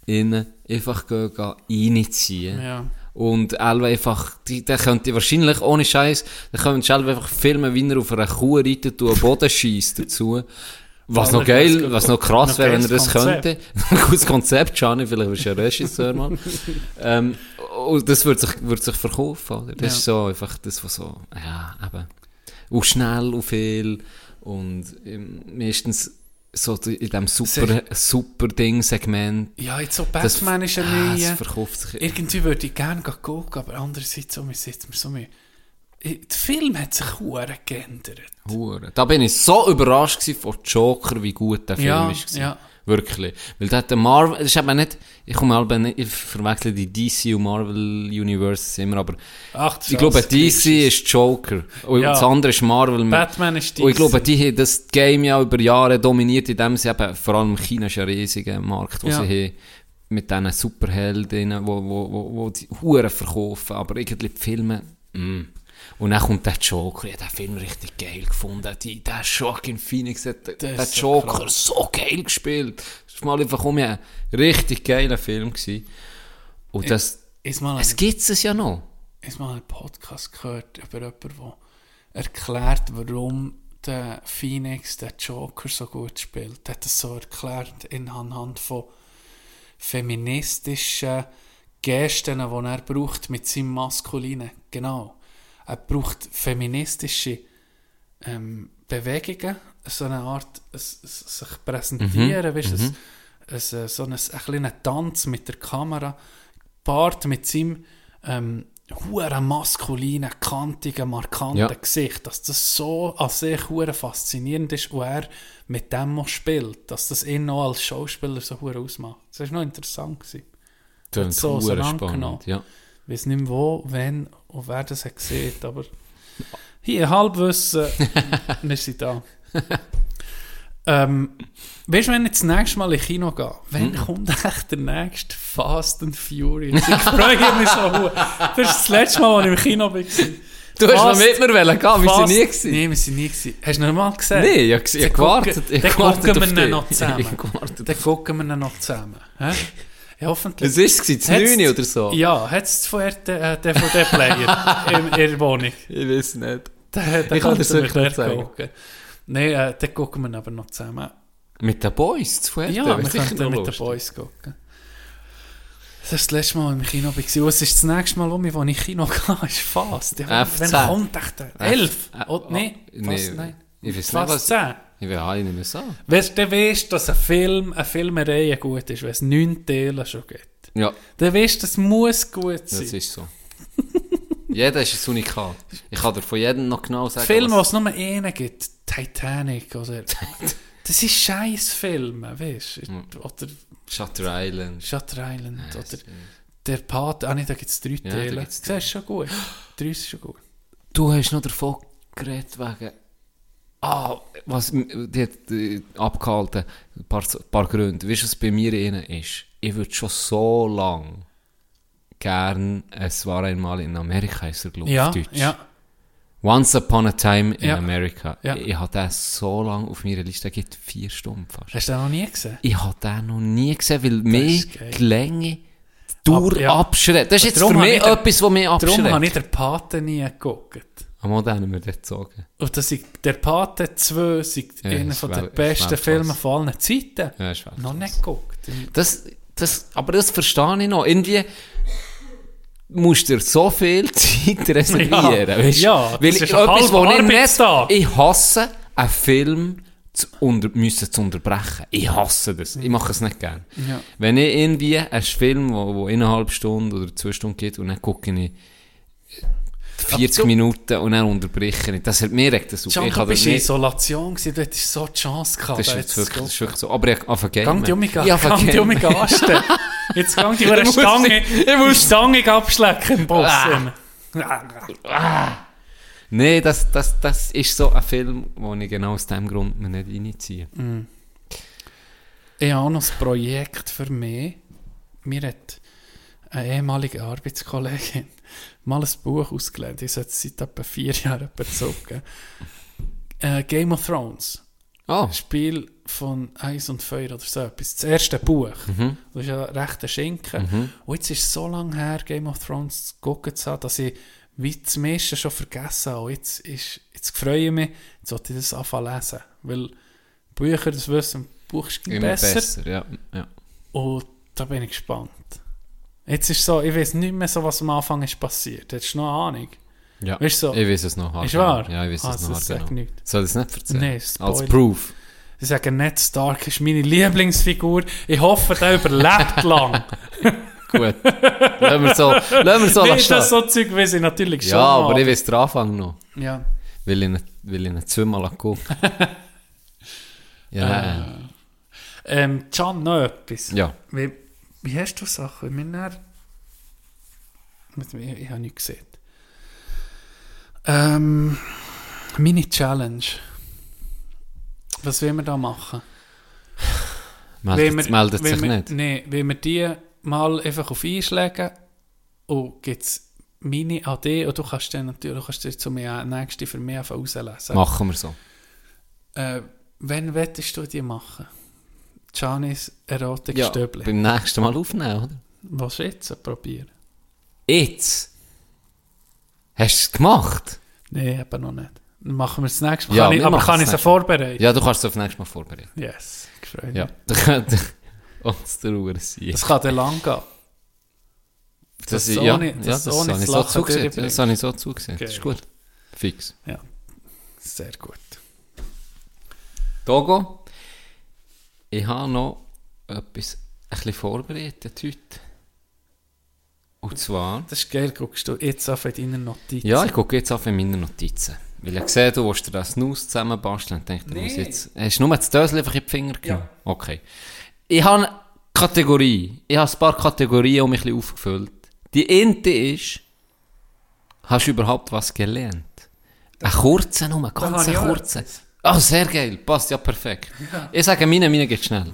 innen einfach gehen, gehen reinziehen. ja. Und Elva einfach, die, der könnte wahrscheinlich, ohne Scheiß, der könnte Elva einfach filmen, wie er auf einer Kuh reitet und einen Boden schießt dazu. Was noch geil, was noch krass wäre, wenn er das könnte. Ein <laughs> gutes Konzept, Gianni, vielleicht bist du ja Regisseur, Mann. <laughs> ähm, und das würde sich, würde sich verkaufen, oder? Das Ja. ist so einfach das, was so, ja, eben. Und schnell und viel. Und ähm, meistens so in diesem super, super Ding-Segment. Ja, jetzt so Das- Batman ist eine ah, neue. Es verkauft sich. Irgendwie würde ich gerne gucken, aber andererseits so, wir sitzen wir so mit. Der Film hat sich hure geändert. Hure. Da bin ich so überrascht von Joker, wie gut der Film Ja, ist. ja. Wirklich. Weil der hat der Marvel, das ist eben nicht, ich komme halt nicht, ich verwechsel die DC und Marvel Universes immer, aber Ach, ich glaube, DC ist Joker. Und Ja. das andere ist Marvel. Batman ist Und ich glaube, DC. die haben das Game ja über Jahre dominiert, indem sie eben, vor allem China ist ein riesiger Markt, wo Ja. sie haben, mit diesen Superheldinnen, wo, wo, wo, wo die Huren verkaufen, aber irgendwie die Filme, mm. Und dann kommt der Joker, ich habe den Film richtig geil gefunden, die, der Joaquin Phoenix hat den- Der den so Joker krass. so geil gespielt. Das war mal einfach um ein richtig geiler Film gewesen. Und das, Ist mal es gibt es ja noch. ist mal einen Podcast gehört über jemanden, der erklärt, warum der Phoenix den Joker so gut spielt. Er hat das so erklärt in anhand von feministischen Gesten, die er braucht mit seinem Maskulinen. Genau. Er braucht feministische ähm, Bewegungen, so eine Art es, es, sich präsentieren, weißt, es, es, äh, so ein, ein kleiner Tanz mit der Kamera, paart mit seinem ähm, hure maskulinen, kantigen, markanten Ja. Gesicht, dass das so an sich hure faszinierend ist und er mit dem auch spielt, dass das ihn noch als Schauspieler so hure ausmacht. Das war noch interessant. Gewesen. Tönt so spannend, ja. Ich weiß nicht mehr wo, wenn und wer das hat gesehen, aber hier, Halbwissen, <laughs> wir sind da. ähm, weißt du, wenn ich das nächste Mal ins Kino gehe, wenn Mhm. kommt echt der nächste Fast and Furious? Ich freue mich so hure. Das ist das letzte Mal, als ich im Kino war. Du hast noch Fast- mit mir wollen gehen, wir sind Fast- nie gewesen. Nein, wir sind nie gewesen. Hast du noch mal gesehen? Nee, ich ich hab Dann gewartet, ich Dann gucken wir ihn <laughs> noch zusammen. Ich Dann gucken wir ihn noch zusammen. Ja, hoffentlich. Was ist es? Das Hat's- 9 oder so? Ja, hat es von RT äh, DVD-Player in, der Wohnung? Ich weiß nicht. Da, da Ich kann dir's wir wirklich gucken. Nein, äh, dann gucken wir aber noch zusammen. Mit den Boys zu Fuerte? Ja, wir könnten mit den. Boys gucken. Das ist das letzte Mal, als ich im Kino war. Es ist das nächste Mal, wo ich, Kino <laughs> gehe, ist fast. Ja, F10. Wenn kommt der? Elf? F- Oh, nee, nee, fast, nein. ich weiß nicht, Fast was-. Ich will alle nicht mehr sagen. Weißt du, weißt dass ein Film, eine Filmerei gut ist, wenn es neun Teile schon gibt. Ja, Dann weißt du, das muss gut sein. das ist so. <laughs> Jeder ist ein Unikat. Ich kann dir von jedem noch genau sagen, Filme, was- was es nur einen gibt, Titanic oder... <laughs> das ist scheiß Filme, weißt du? Oder Shutter Island. Shutter Island Ja, oder das- Der Pate, ah nee, da gibt es drei da Teile. gibt's Das ist schon gut. Drei ist schon gut. Du hast noch davon geredet wegen... Ah, was die hat äh, abgehalten, ein paar, paar Gründe. Weißt du, was bei mir innen ist? Ich würde schon so lang gern «Es war einmal in Amerika», ist er, glaube ich, Ja, Deutsch. ja. «Once upon a time in Ja. America». Ja. Ich, ich habe den so lange auf meiner Liste, gibt vier Stunden fast. Hast du den noch nie gesehen? Ich habe den noch nie gesehen, weil mir geil. die Länge, Dauer Aber, ja. abschreckt. Das ist jetzt für mich etwas, was mich Darum habe ich abschreckt. den Pate nie geguckt. Am Ende haben wir dort gezogen. Und das ist, der Pate 2 ist Ja, einer das von der besten Weltklasse. Filme von allen Zeiten. Ja, ist noch nicht geguckt. Das, das, aber das verstehe ich noch. Irgendwie musst du dir so viel <laughs> Zeit reservieren. Ja, ja, das Weil ist ich, ein etwas, wo ich nicht... Ich hasse einen Film zu unter, müssen zu unterbrechen. Ich hasse das. Ich mache es nicht gern. Ja. Wenn ich irgendwie einen Film, wo, wo eineinhalb Stunden oder zwei Stunden geht und dann gucke ich 40 du- Minuten und dann unterbreche ich. Das hat mir regt das. Can, Ich bist in nicht... Isolation gewesen, du hättest so die Chance gehabt. Das ist, jetzt wirklich, das ist wirklich so. Aber ich habe Gang die um mich, Ich habe die um gasten. Jetzt gang die <laughs> über eine Stange, ich muss- die Stange abschlecken <laughs> Boss. Nein, das, das, das ist so ein Film, wo ich genau aus dem Grund mir nicht reinziehe. Ich habe noch ein Projekt für mich. Mir hat eine ehemalige Arbeitskollegin mal ein Buch ausgelernt. Ich sollte es seit etwa vier <laughs> Jahren bezogen. Äh, Game of Thrones. Oh, Spiel von Eis und Feuer oder so etwas. Das erste Buch. Mhm. Das ist ja recht ein Schinken. Und jetzt ist es so lange her, Game of Thrones zu gucken zu haben, dass ich wie das meiste schon vergessen habe. Und jetzt, ist, jetzt freue ich mich, jetzt sollte ich das anfangen lesen. Weil Bücher, das wissen, Buch ist immer besser. besser. ja, ja. Und da bin ich gespannt. Jetzt ist so, ich weiß nicht mehr so, was am Anfang ist passiert. Hättest du noch eine Ahnung? ja. Weißt du so? Ich weiß es noch. Ist wahr? Ja, ich weiß Ah, es noch. das sagt Genau. Soll ich es nicht erzählen? Nein, Als. Proof. Sie sagen, Ned Stark ist meine Lieblingsfigur. Ich hoffe, der überlebt lang. <laughs> Gut. lassen wir so, lassen wir so lassen dass stehen. so Zeug weiß ich natürlich schon. Ja, aber noch. ich weiß den Anfang noch. Ja. Weil ich weil ich ihn zweimal geguckt <laughs> Ja. Ähm, Can, noch etwas. ja. Wie, wie hast du Sachen? Wir näher- ich, ich, habe nichts gesehen. Ähm, meine Challenge. Was wollen wir da machen? Meldet, wir- meldet sich wir, nicht. Nein, wenn wir die mal einfach auf einschlägen und gibt es meine AD und du kannst dann natürlich kannst dir zu mir nächste für mich rauslesen. Machen wir so. Äh, wenn wettest du die machen? Giannis Ja, Erotik-Stöbli. beim nächsten Mal aufnehmen, oder? Was jetzt? Probieren. Jetzt? Hast du es gemacht? Nein, eben noch nicht. Dann machen wir es das nächste Mal. Ja, kann ich, aber kann es ich nächstes Mal. vorbereiten? Ja, du kannst es auf nächstes Mal vorbereiten. Yes, mich. Ja, dann könnte uns der Uhr sein. Das kann dann lang gehen. Das, das ist, ohne- ja, das ja, das, ohne habe ich das so zugesehen. Das habe ich so zugesehen. Das ist gut. Fix. Ja, sehr gut. Togo, ich habe noch etwas ein bisschen vorbereitet heute. Und zwar... Das ist geil, guckst du jetzt auf in deinen Notizen. Ja, ich gucke jetzt auf in meine Notizen. Weil ich sehe, du willst dir das Snus zusammenbasteln und denke, du Nee. musst jetzt... Hast du nur das Dösel einfach in die Finger genommen? Okay. Ich habe Kategorie. Ich habe ein paar Kategorien um mich ein bisschen aufgefüllt. Die erste ist, hast du überhaupt was gelernt? Ein kurzer nur, ganz kurzer. Ah, sehr geil, passt ja perfekt. Ich sage meine, meine geht schnell.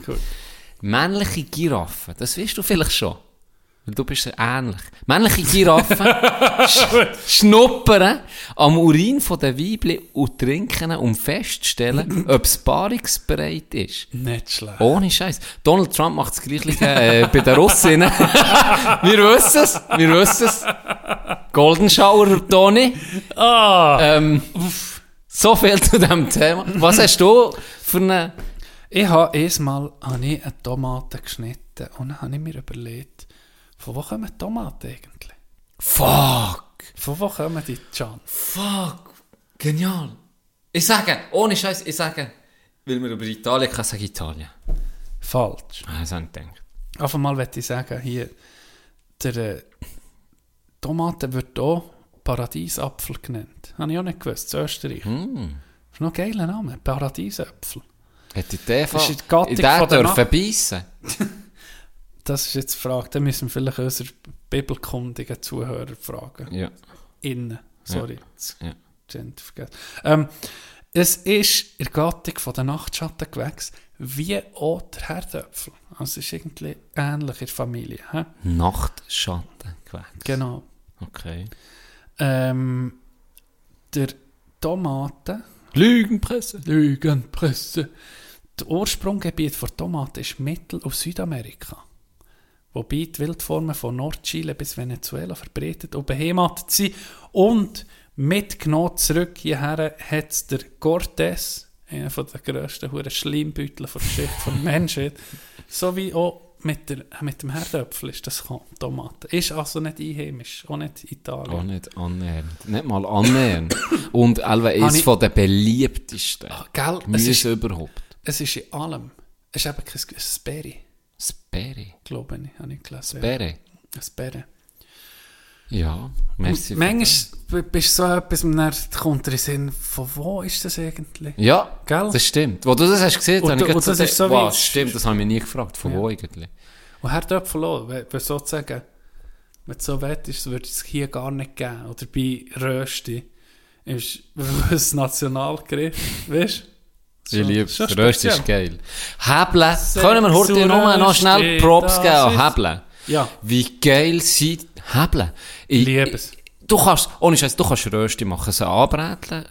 Männliche Giraffen, das weißt du vielleicht schon. Weil du bist ja ähnlich. Männliche Giraffen <laughs> sch schnuppern am Urin den Weibli und trinken, um festzustellen, <clears throat> ob es paarungsbereit ist. Nicht schlecht. Ohne Scheiß. Donald Trump macht das Gleiche äh, bei den Russinnen. <laughs> wir wissen es, wir wissen es. Golden Shower, Toni. Ah! Ähm, so viel zu diesem Thema. Was hast du für eine... Ich habe erstmal habe ich eine Tomate geschnitten und dann habe ich mir überlegt, von wo kommen Tomaten eigentlich? Fuck! Von wo kommen die Can? Fuck! Genial! Ich sage, ohne Scheiß, ich sage, weil wir über Italien kann, sage ich Italien. Falsch. Ah, das habe ich gedacht. Auf einmal möchte ich sagen, hier, der äh, Tomate wird auch Paradiesapfel genannt. Habe ich auch nicht gewusst, in Österreich. Hm. Das ist noch ein geiler Name, Paradiesapfel. Hätte ich den Fall... in den der dürfen beissen? <laughs> Das ist jetzt die Frage, da müssen wir vielleicht unsere bibelkundigen Zuhörer fragen. Ja. Innen, sorry, Ja. Gender vergessen. Ähm, es ist in der Gattung von den Nachtschattengewächsen wie auch der Herdöpfel. Also es ist irgendwie ähnlich in der Familie. He? Nachtschatten gewächs. Genau. Okay. Ähm, der Tomate, Lügenpresse. Lügenpresse, das Ursprunggebiet der Tomate ist Mittel- und Südamerika. Wobei die Wildformen von Nordchile bis Venezuela verbreitet und beheimatet sind. Und mitgenommen zurück hierher hat es der Cortés, einer der grössten Schleimbeutel der Geschichte der Menschheit, sowie auch mit, der, mit dem Herdöpfel ist das gekommen, Tomaten. Ist also nicht einheimisch, auch nicht Italien. Auch nicht annähernd. Nicht mal annähernd. Und Habe eines ich- von den beliebtesten Ah, gell, es Gemüse ist, überhaupt. es ist in allem. Es ist eben kein ein Sperry, Sperry. glaube ich, habe ich gelesen. Sperry. Sperry. Ja, merci. Und manchmal bist du so etwas, und dann kommt dir in Sinn, von wo ist das eigentlich? Ja, Gell? das stimmt. Wo du das hast gesehen, habe ich und das ist so wow, stimmt, das habe ich mich nie gefragt. Von Ja. wo eigentlich? Und Herdöpfel auch, wenn wenn sozusagen, wenn du so wettest, würde es hier gar nicht geben. Oder bei Rösti ist <laughs> ein Nationalgericht, weißt du? Ich liebe es. Schon Der Röst ist geil. Sehr Können wir heute nur noch schnell Rösti, Props das geben an Hebeln? Ja. Wie geil sind Hebeln? Ich liebe es. Du kannst, ohne Scheiß, du kannst Rösti machen, sie anbräteln,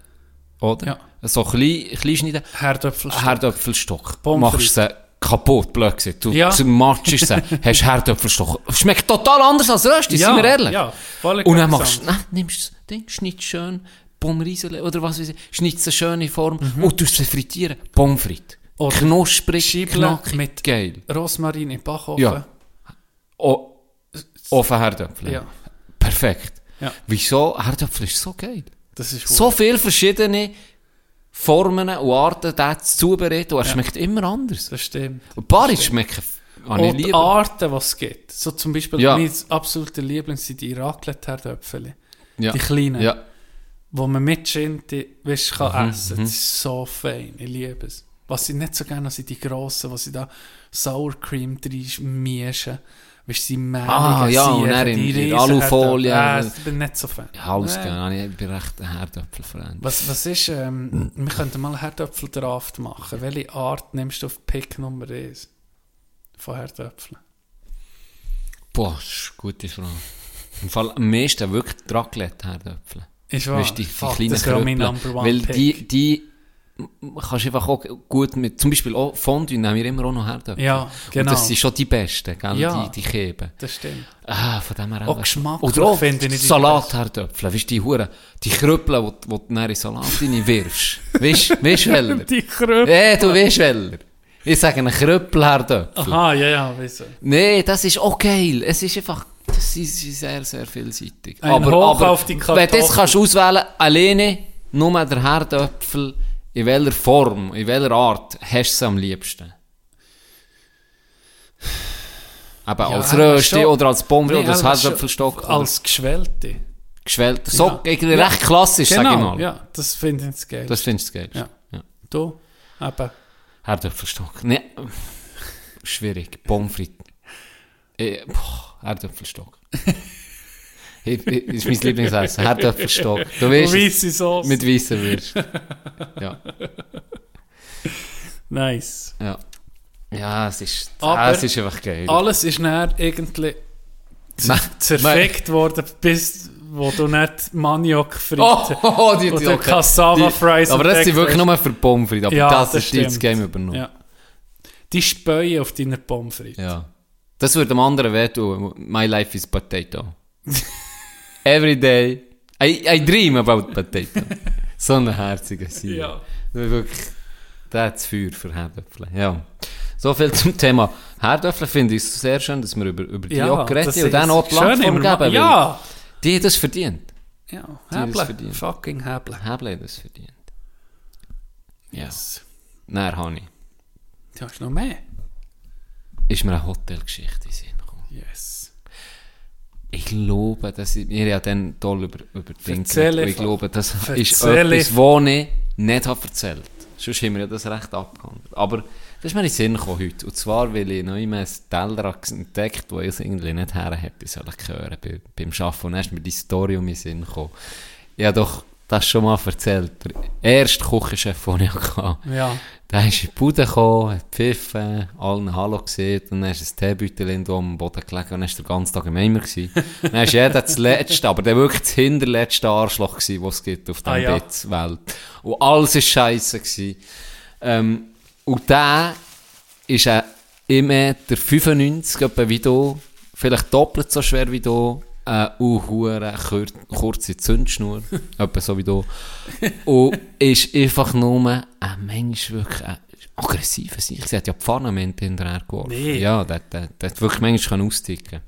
oder? Ja. So klein, klein schneiden. Herdöpfel. Herdöpfelstock. Pommes Machst sie kaputt, blöd gesagt. Du Ja. zermatschst sie, <laughs> hast Herdöpfelstock. Schmeckt total anders als Rösti, Ja, sind wir ehrlich. ja, völlig Und dann machst du, nimmst das Ding, schneidest schön, Pommes Riesele oder was weiß ich, schneidest eine schöne Form Mhm. und tust sie frittieren. Pommes frites. Oder Knusprig, knackig, mit geil. Rosmarin im Backofen. Ja. O Ofen Herdöpfel. Ja. Perfekt. Ja. Wieso? Herdöpfel ist so geil. Das ist So viele verschiedene Formen und Arten, das zubereiten, und er schmeckt immer anders. Das stimmt. Und Paris schmecken, habe Und die. Arten, die es gibt. So zum Beispiel, Ja. mein absoluter Liebling sind die Raclette-Herdöpfel. Ja. Die kleinen. Ja. Wo man mit Schinti, weißt, kann Mhm, essen. Das ist so fein. Ich liebe es. Was ich nicht so gerne habe, sind die grossen, wo sie da Sour Cream mischen. Weißt du, sie mehligen, Ah, ja, und Siechen, dann in- die in Alufolie. Äh, ich bin nicht so Fan. Ja, Nee. gerne. Ich bin recht ein Herdöpfelfreund. Was, was ist, ähm, wir könnten mal Herdöpfeldraft machen. Welche Art nimmst du auf Pick Nummer 1 von Herdöpfeln? Boah, das ist eine gute Frage. Im Fall am meisten wirklich Raclette-Herdöpfel. Ist wahr? Weißt du, die, die Fuck, das wäre mein. Number One Weil Pick. die, die kannst du einfach auch gut mit, zum Beispiel auch Fondue nehmen wir immer auch noch Herdöpfel. Ja, genau. Und das sind schon die besten, gell? Ja. Die, die Keben. Das stimmt. Ah, von dem her Auch Oder auch finde ich die Salatherdöpfel. Weißt du, die Huren, die Krüppel, die, die du in Salat reinwirfst. Weißt du, weißt du? Die Kröpel. Eh, du weißt welcher. Ich sage einen Krüppelherdöpfel. Aha, ja, ja, wieso? Nee, das ist auch geil. Es ist einfach, das ist sehr, sehr vielseitig. Ein aber Hoch aber auf die wenn du Kartoffel. kannst auswählen, alleine, nur der Herdöpfel, in welcher Form, in welcher Art hast du es am liebsten? Eben als aber Rösti oder als Pommes Nee, oder als Herdöpfelstock. Als Geschwellte. geschwellt. So, Ja. irgendwie Ja. recht klassisch, sag ich Genau, mal. ja, das finde ich geil. Das findest du geil. Ja. ja. Du, eben. Herdöpfelstock. Nee. schwierig. Pommes frites. Äh, boah, Herdöpfelstock. <laughs> Ich- ich- ist mein Lieblingsessen. Herdöpfelstock. Du weißt, Weisse Sauce. mit weißer Würst. Ja, Nice. ja. Ja, es ist, ah, es ist einfach geil. Alles ist dann irgendwie Nein, zerfeckt worden, bis wo du nicht Maniok fritzt. Oh, oh, die, Oder Cassava die- Fries Aber das sind wirklich nur für Pommes frites. Aber Ja, das, das ist die das stimmt. Game übernommen. Ja. Die Späue auf deiner Pommes frites. Ja. Das würde dem anderen wehtun. My life is potato. <laughs> Every day. I, I dream about potato. <laughs> so ein herziger Sieg. Ja. Wirklich. Der hat das Feuer für Herdöpfel. Ja. So viel zum Thema Herdöpfel finde ich sehr schön, dass wir über, über die auch geredet haben und dann auch Plattform geben. Ja. Die haben das verdient. Ja, Häble. Fucking Häble. Haben das verdient. Ja. Yes. Nein, Hani. Du hast noch mehr. Ist mir eine Hotelgeschichte in den Sinn gekommen. Yes. Ich glaube, dass ich, wir ja dann toll über, über Dinge Ich glaube, das ist etwas, was ich nicht habe erzählt Sonst haben wir ja das recht abgehandelt. Aber das ist mir in den Sinn gekommen heute. Und zwar, weil ich noch immer einen Teller entdeckt habe, wo ich es irgendwie nicht her hätte sollen hören bei, beim Arbeiten. Und ist mir die Story um den Sinn gekommen. Ich habe doch das schon mal erzählt. Der erste Küchenchef, den ich hatte. Ja. Der ist in die Bude gekommen, hat gepfiffen, allen Hallo gesehen, und dann ist ein Teebeutel irgendwo am Boden gelegen und dann war der ganze Tag im Eimer. gewesen. dann war jeder das Letzte, aber der wirklich das hinterletzte Arschloch gewesen, was es gibt auf der Ah, ja. Welt. Und alles war scheisse. gewesen. Ähm, und der ist äh, 1,95 Meter 95, etwa wie du, vielleicht doppelt so schwer wie du, äh, und hure kur kurze Zündschnur, <laughs> etwa so wie du. Und ist einfach nur ein Mensch, wirklich ein aggressiver Sieg. Sie hat ja Pfannenmente hinterher geworfen. Nee. Ja, der, der, der hat wirklich manchmal austicken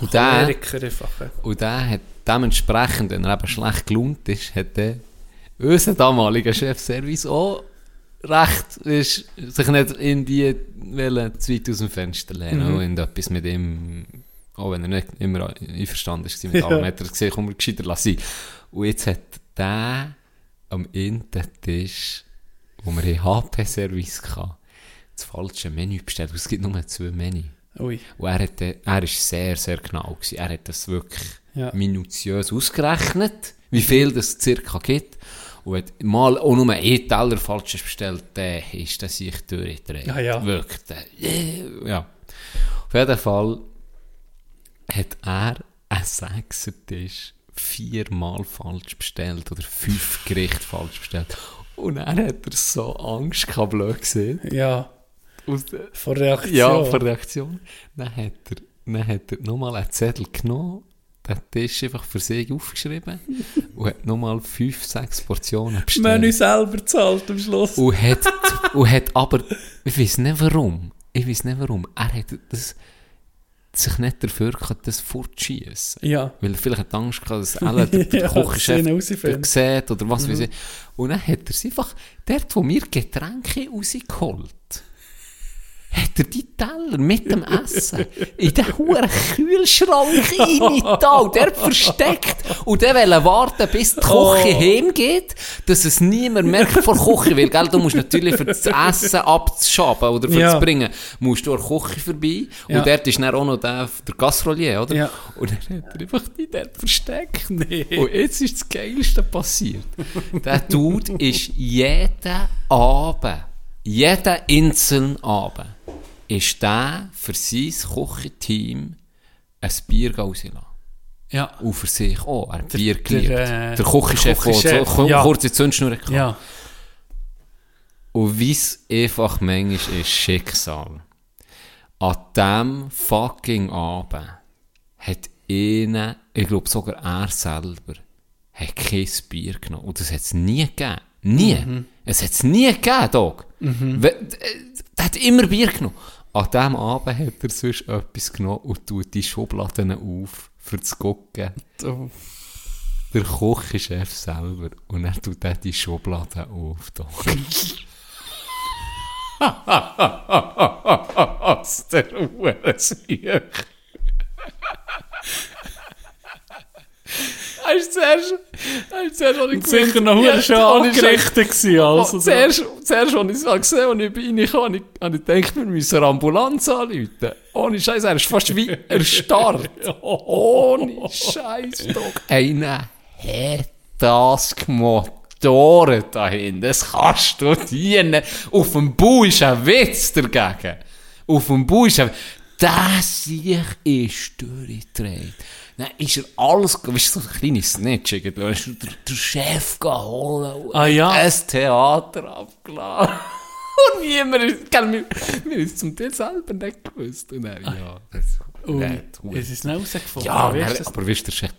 Und der, und der hat dementsprechend, wenn er eben schlecht gelaunt ist, hat der unser damaliger Chefservice auch recht, ist, sich nicht in die wollen, zu weit aus dem Fenster lehnen Mhm. und etwas mit ihm, auch wenn er nicht immer einverstanden ist mit Ja. allem, hat er gesehen, komm, wir gescheiter lassen. Und jetzt hat der am Intertisch, wo wir in HP-Service hatten, das falsche Menü bestellt. Es gibt nur zwei Menü. Ui. Und er, hat, ist sehr, sehr genau gewesen. Er hat das wirklich Ja. minutiös ausgerechnet, wie viel das circa gibt. Und hat mal auch nur einen Teller falsch bestellt, der ist das sich durchgedreht. Ja, ja. Wirklich. Ja. Auf jeden Fall hat er einen Sechsertisch viermal falsch bestellt oder fünf Gerichte falsch bestellt. Und er hat er so Angst gehabt, blöd gesehen. Ja. Der- Vor Reaktion. ja, von Reaktion. Dann hat er, dann hat er nochmal einen Zettel genommen, den Tisch einfach für sich aufgeschrieben <laughs> und hat nochmal fünf, sechs Portionen bestellt. Menü selber zahlt am Schluss. Und hat, und hat aber, ich weiß nicht warum, ich weiß nicht warum, er hat das, sich nicht dafür gehabt, das fortschießen. Ja. Weil er vielleicht hat Angst gehabt, dass <laughs> alle der, der Ja, sieht oder was weiß ich. Und dann hat er sie einfach, dort, wo wir Getränke rausgeholt hat er die Teller mit dem Essen in den hohen Kühlschrank reingetan, der versteckt. Und der will warten, bis die Küche Oh. heimgeht, dass es niemand merkt vor der Küche. Weil, gell, du musst natürlich für das Essen abzuschaben oder für Ja. das Bringen, musst du an der Küche vorbei. Ja. Und dort ist dann auch noch der, der Gastrolier, oder? Ja. Und dann hat er einfach die dort versteckt. Nee. Und jetzt ist das Geilste passiert. Der Dude ist jeden Abend, jeden einzelnen Abend, ist der für sein Küchenteam ein Bier rauslassen. Ja. Und für sich auch. Er hat Der- Bier geliebt. der, Der, äh, Küchenchef, der Küchenchef, so ja. kurze Zündschnur hatte. Ja. Und wie es einfach manchmal ist, Schicksal. An diesem fucking Abend hat ihnen, ich glaube sogar er selber, hat kein Bier genommen. Und das hat es nie gegeben. Nie. Es hat es nie gegeben, Dog. Äh, Der hat immer Bier genommen. An diesem Abend hat er sonst etwas genommen und tut die Schubladen auf, für zu gucken. Oh. Der Kochchef selber. Und er tut dann die Schubladen auf. Was der Hurensieg. Ist zuerst, zuerst habe ich sicher noch Ja, schon angerichtet gewesen, also. Oh, zuerst, zuerst, als ich es gesehen habe, als ich reinkam, habe ich, habe ich gedacht, wir müssen eine Ambulanz anrufen. Ohne Scheiß, er ist fast wie erstarrt. <laughs> Ohne Scheiß, Dog. Einer hat das Motoren da hinten. Das kannst du dienen. Auf dem Bau ist ein Witz dagegen. Auf dem Bau ist ein Das sich ist durchgedreht. Dann ist er alles, weißt du, so ein kleines Snitch irgendwie. Ist er der, der Chef geholt. Ah, ja. Ein Theater abgeladen. <laughs> Und niemand ist, gell, wir, wir es zum Teil selber nicht gewusst. Und dann, ja, das, Und nicht, es ist nicht rausgefunden. ja, ist dann, das? aber weißt du, der Chef,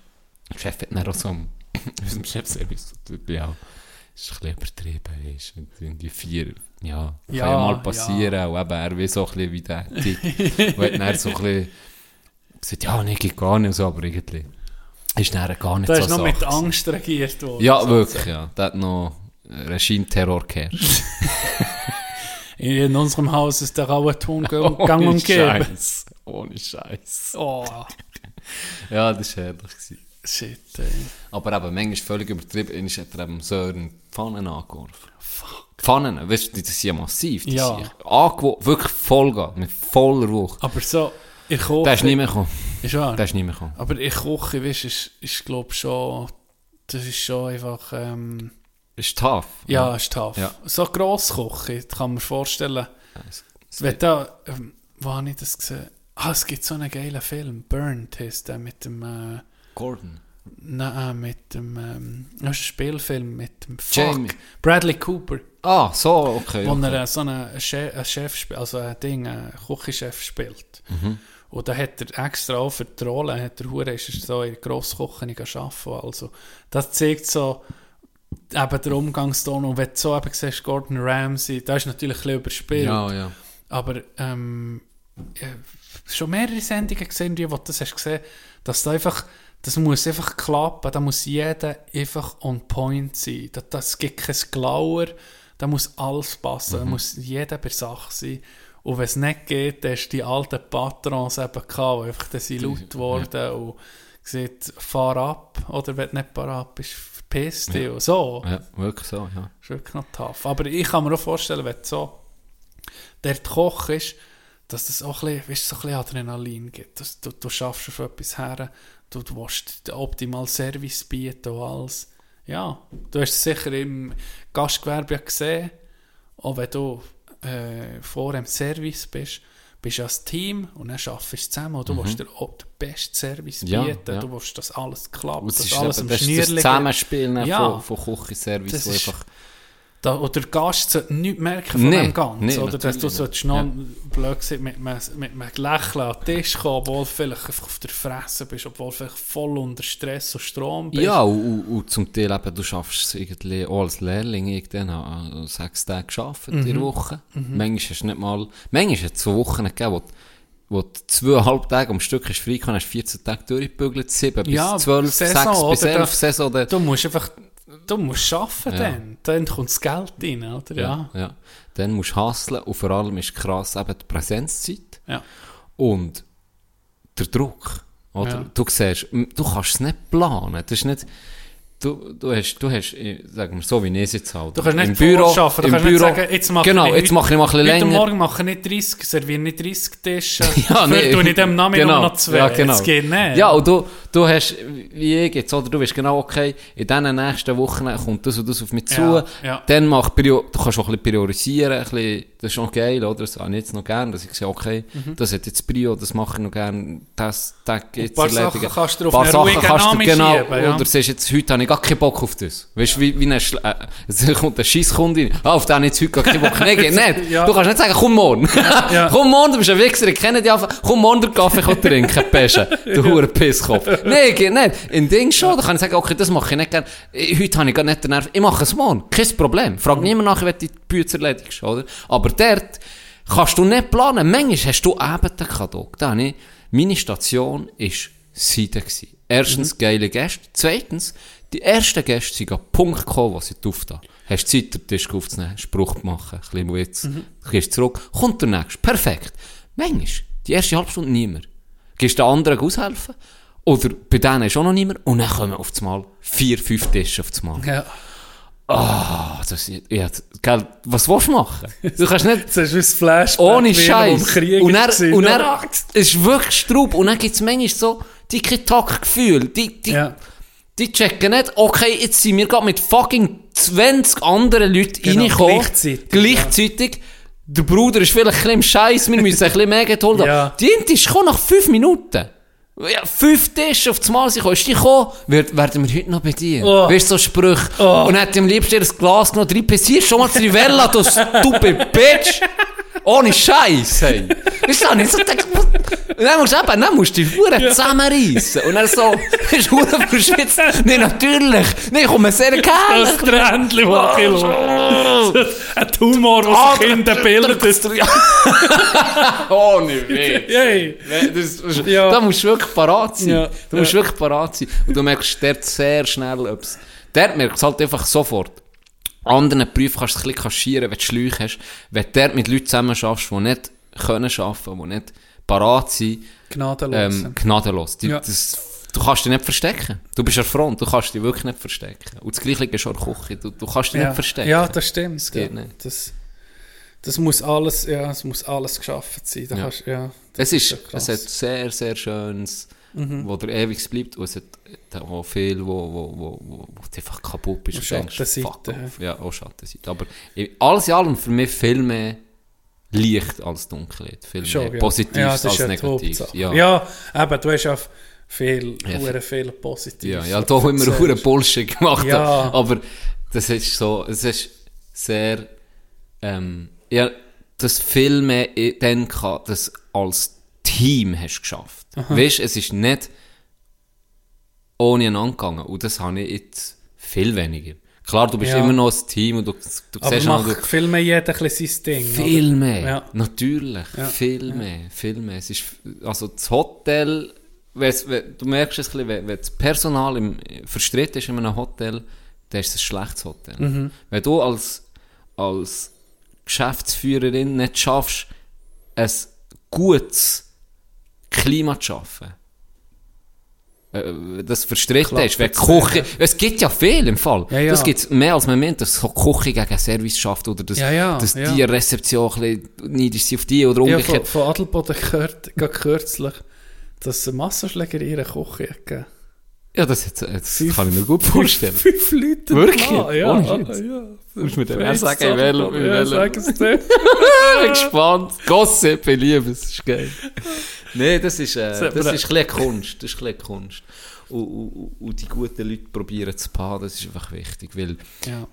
der Chef hat dann auch so am, <laughs> unserem Chefservice, ja, ist ein bisschen übertrieben, ist irgendwie vier, ja, kann ja, Ja, mal passieren, und eben, er will so ein bisschen wie der Tick, und <laughs> hat dann so ein bisschen gesagt, ja, nee, geht gar nicht, so, aber irgendwie ist dann gar nicht Da so ist noch Sache mit. Angst regiert worden. Ja, sozusagen. wirklich, ja, da hat noch Regime-Terror geherrscht. <laughs> In unserem Haus ist der raue Ton <laughs> gang Ohne und gäbe. Scheiß, ohne Scheiß. Oh, Ja, das war herrlich. Shit, ey. Aber eben, manchmal völlig übertrieben, ist er eben Sören Pfannen angeworfen. Pfannen, weißt du, die sind ja massiv. Die Ja. angeworfen, wirklich Vollgas, mit voller Wucht. Aber so, ich koche... Der ist nicht mehr gekommen. Ist wahr? Der ist nicht mehr gekommen. Aber ich koche, weißt du, ist, ist glaube schon... Das ist schon einfach... Ähm, Ist tough. ja, ist tough. Ja. So gross kochen, das kann man sich vorstellen. es- es Wenn da... Ähm, wo habe ich das gesehen? Ah, es gibt so einen geilen Film. Burnt heisst der mit dem... Äh, Gordon. Nein, mit dem... Ähm, das ist ein Spielfilm mit dem... Fuck. Jamie. Bradley Cooper. Ah, so, okay. Wo okay. er äh, so einen Chef, einen Chef spielt, also ein Ding, einen Küchenchef spielt. Mhm. Und da hat er extra auch für die Rolle, hat er Hure, ist er so in der Grossküche arbeiten. Also, das zeigt so eben den Umgangston. Und wenn du so eben siehst, Gordon Ramsay, da ist natürlich ein bisschen überspielt. Ja, ja. Aber ähm, ja, schon mehrere Sendungen gesehen, die, wo du das hast gesehen, dass da einfach, das muss einfach klappen, da muss jeder einfach on point sein. Das, das gibt kein Glauer, da muss alles passen, da muss jeder bei Sache sein. Und wenn es nicht geht, dann hast du die alten Patrons eben gehabt, die einfach dann sind laut geworden und gesagt, fahr ab, oder wenn du nicht parat bist, verpiss dich und so. Ja, wirklich so, ja. Das ist wirklich noch tough. Aber ich kann mir auch vorstellen, wenn so der Koch ist, dass das auch ein bisschen, weißt, so ein bisschen Adrenalin gibt. Dass du, du schaffst auf etwas her, du, du willst den optimalen Service bieten und alles. Ja, du hast es sicher im Gastgewerbe ja gesehen, auch wenn du äh, vor dem Service bist, bist du als Team und dann arbeitest du zusammen und du willst dir auch den besten Service Mhm. Ja, bieten, ja. du willst, dass alles klappt, dass alles eben, am das, ist das. Zusammenspiel Ja. von, von Küchenservice, Das ist- einfach... Da, oder der Gast sollte nichts merken von Nee, dem Ganzen. nee, oder dass du solltest noch, Ja. blöd gesagt, mit, mit, mit einem Lächeln an den Tisch kommen, obwohl vielleicht einfach auf der Fresse bist, obwohl vielleicht voll unter Stress und Strom bist. Ja, und, und, zum Teil eben, du schaffst es irgendwie auch als Lehrling an an sechs Tage geschafft in Mhm. der Woche. Manchmal hast du nicht mal, manchmal hat es so Wochen gegeben, wo, du- wo du zweieinhalb Tage am Stück hast frei gehabt, hast 14 Tage durchgebügelt, sieben Ja, bis zwölf, Saison, sechs bis oder? elf Da- Saison. Oder? Du musst einfach, du musst arbeiten Ja. dann. Dann kommt das Geld rein, oder? Ja. ja, ja. Dann musst du hustlen und vor allem ist krass eben die Präsenzzeit Ja. und der Druck. Oder? Ja. Du siehst, du kannst es nicht planen. Das ist nicht, du, du hast, du hast, sagen wir so wie ich es jetzt halt. Du kannst nicht Im Büro, vorschaffen, du im kannst Büro, nicht sagen, jetzt mache genau, ich jetzt mache ich mal ein länger. Morgen mache ich nicht 30, serviere nicht 30 Tische. <laughs> Ja, nee. tue ich dem Namen Genau. noch zwei. Ja, genau. Geht nicht. Ja, und du, du hast, wie ich jetzt, oder du weißt genau, okay, in diesen nächsten Wochen kommt das und das auf mich zu. Ja, ja. Dann mach du kannst auch ein bisschen priorisieren, ein bisschen, das ist auch geil, oder? Das habe ich jetzt noch gern, dass ich sage, okay, das hat jetzt Prio, das mache ich noch gern, das, das geht's paar erledigen. Sachen kannst du auf Ein einen paar ruhigen Sachen kannst du, Namen genau, schieben, ja. oder siehst jetzt, heute habe ich gar keinen Bock auf das. Weißt du, wie, wie ein, Schle äh, es kommt eine Scheisskunde rein, ah, auf den habe ich jetzt heute gar keinen Bock. Nein, nicht. <laughs> Ja. Du kannst nicht sagen, komm morgen. <laughs> Ja. <laughs> komm morgen, du bist ein Wichser, ich kenne dich einfach, komm morgen den Kaffee trinken, Pesche, du hure Pisskopf. Nein, geht nicht. In Ding schon, da kann ich sagen, okay, das mache ich nicht gerne. Eh, Heute habe ich gar nicht den Nerv. Ich mache es morgen. Kein Problem. Frag niemand nach, wenn du die Bücher erledigst, oder? Aber dort kannst du nicht planen. Manchmal hast du eben den Kadok. Meine Station ist Seide gewesen. Erstens, geile Gäste. Zweitens, die ersten Gäste sind an den Punkt gekommen, wo sie durften. Hast Zeit, den Tisch aufzunehmen, Spruch machen, ein bisschen Witz, gehst zurück, kommt der nächste. Perfekt. Manchmal, die erste halbe Stunde niemand. Gehst den anderen aushelfen Oder bei denen ist auch noch niemand. Und dann kommen auf einmal vier, fünf Tische auf einmal. Ja. Ah, das, ja, gell, was willst du machen? Du kannst nicht... <laughs> Das ist wie das Flashback. Ohne Scheiß. Und er, und er, es ist wirklich Straub. Und dann gibt es manchmal so dicke Taktgefühl. Die, die, Ja. Die checken nicht, okay, jetzt sind wir gerade mit fucking 20 anderen Leuten Genau, reingekommen. gleichzeitig, Gleichzeitig. Der Bruder ist vielleicht ein bisschen im Scheiß, wir müssen ein bisschen mehr geholt haben. Ja. Die Int ist gekommen nach 5 Minuten. Ja, fünf Tische auf das Mal sind gekommen. Ist die gekommen? Werd, werden wir heute noch bedient? Oh. Weißt du, so Sprüche. Oh. Und hat am liebsten das Glas genommen, drei Pessier, schon mal Trivella, du <laughs> stupid Bitch. Ohne Scheiß, hey. Weißt du, nicht so was- und dann musst du eben, dann musst du die Uhren zusammenreissen. Und dann so, <laughs> bist du Uhren verschwitzt. Nee, natürlich. Nee, ich komme sehr Das gerne. Trendli, das Kilo. Ein Tumor, Ah, das Kinder bildet. Ohne Witz. Ja. Da musst du wirklich parat sein. Ja. Du musst Ja. wirklich parat sein. Und du merkst dort sehr schnell, ob es... Dort merkst du halt einfach sofort. Anderen Berufen kannst du es ein bisschen kaschieren, wenn du Schläuche hast. Wenn du dort mit Leuten zusammen schaffst, die nicht können arbeiten, die nicht parat sind, Gnadenlos. ähm, gnadenlos. Die, Ja. das, du kannst dich nicht verstecken. Du bist an der Front, du kannst dich wirklich nicht verstecken. Und das Gleiche ist auch in der Küche. Du, du kannst dich ja. nicht verstecken. Ja, das stimmt. Das geht ja. nicht. Das, das muss alles, ja, es muss alles geschaffen sein. Da Ja. kannst, ja, Es ist, ja krass. es hat sehr, sehr schönes, wo der ewig bleibt, und es hat auch viel, wo, wo, wo, wo, wo einfach kaputt bist. Und und denkst, fuck off. Ja, auch Schattenseite. Aber alles in allem für mich viel mehr Licht als Dunkelheit. Viel Schon, mehr ja. Positives ja, ist als ja Negatives. Ja. Ja. eben, du hast auch viel, Ja, ja, viel Positives. Ja, ja, da haben wir auch einen Bullshit gemacht. Ja. Aber das ist so, es ist sehr, ähm, ja, das viel mehr dann kann, das als Team hast geschafft. Weißt, es ist nicht ohne einander gegangen. Und das habe ich jetzt viel weniger. Klar, du bist Ja. immer noch ein Team und du, du Aber siehst auch, du, macht viel mehr jeder ein bisschen sein Ding. viel oder? mehr. Ja. Natürlich. Ja. Viel mehr. Viel mehr. Es ist, also das Hotel, du merkst es ein bisschen, wenn, wenn das Personal im, verstritten ist in einem Hotel, dann ist es ein schlechtes Hotel. Mhm. Wenn du als, als Geschäftsführerin nicht schaffst, ein gutes Klima zu schaffen, äh, das verstritten Klappt ist, wenn Küche, es gibt ja viel im Fall. Ja, ja. Das gibt mehr als man meint, dass so Küche gegen Service schafft oder dass, Ja, dass die Rezeption ein bisschen neidisch sind auf die oder Ja, umgekehrt. von, von Adelboden gehört, gerade kürzlich, dass es eine Massenschlägerei in Küche gegeben. Ja, das, jetzt, das kann ich mir gut vorstellen. Fünf Leute. Wirklich? Mann, ja, ja. Musst dann Freies auch sagen, in welchem- in Ja, sag es dir. <laughs> Ich bin gespannt. Gossip, ich liebe es, ist geil. Nein, das ist, äh, das ist ein Kunst. Das ist ein Kunst. Und, und, und die guten Leute probieren zu paaren, das ist einfach wichtig, weil Ja.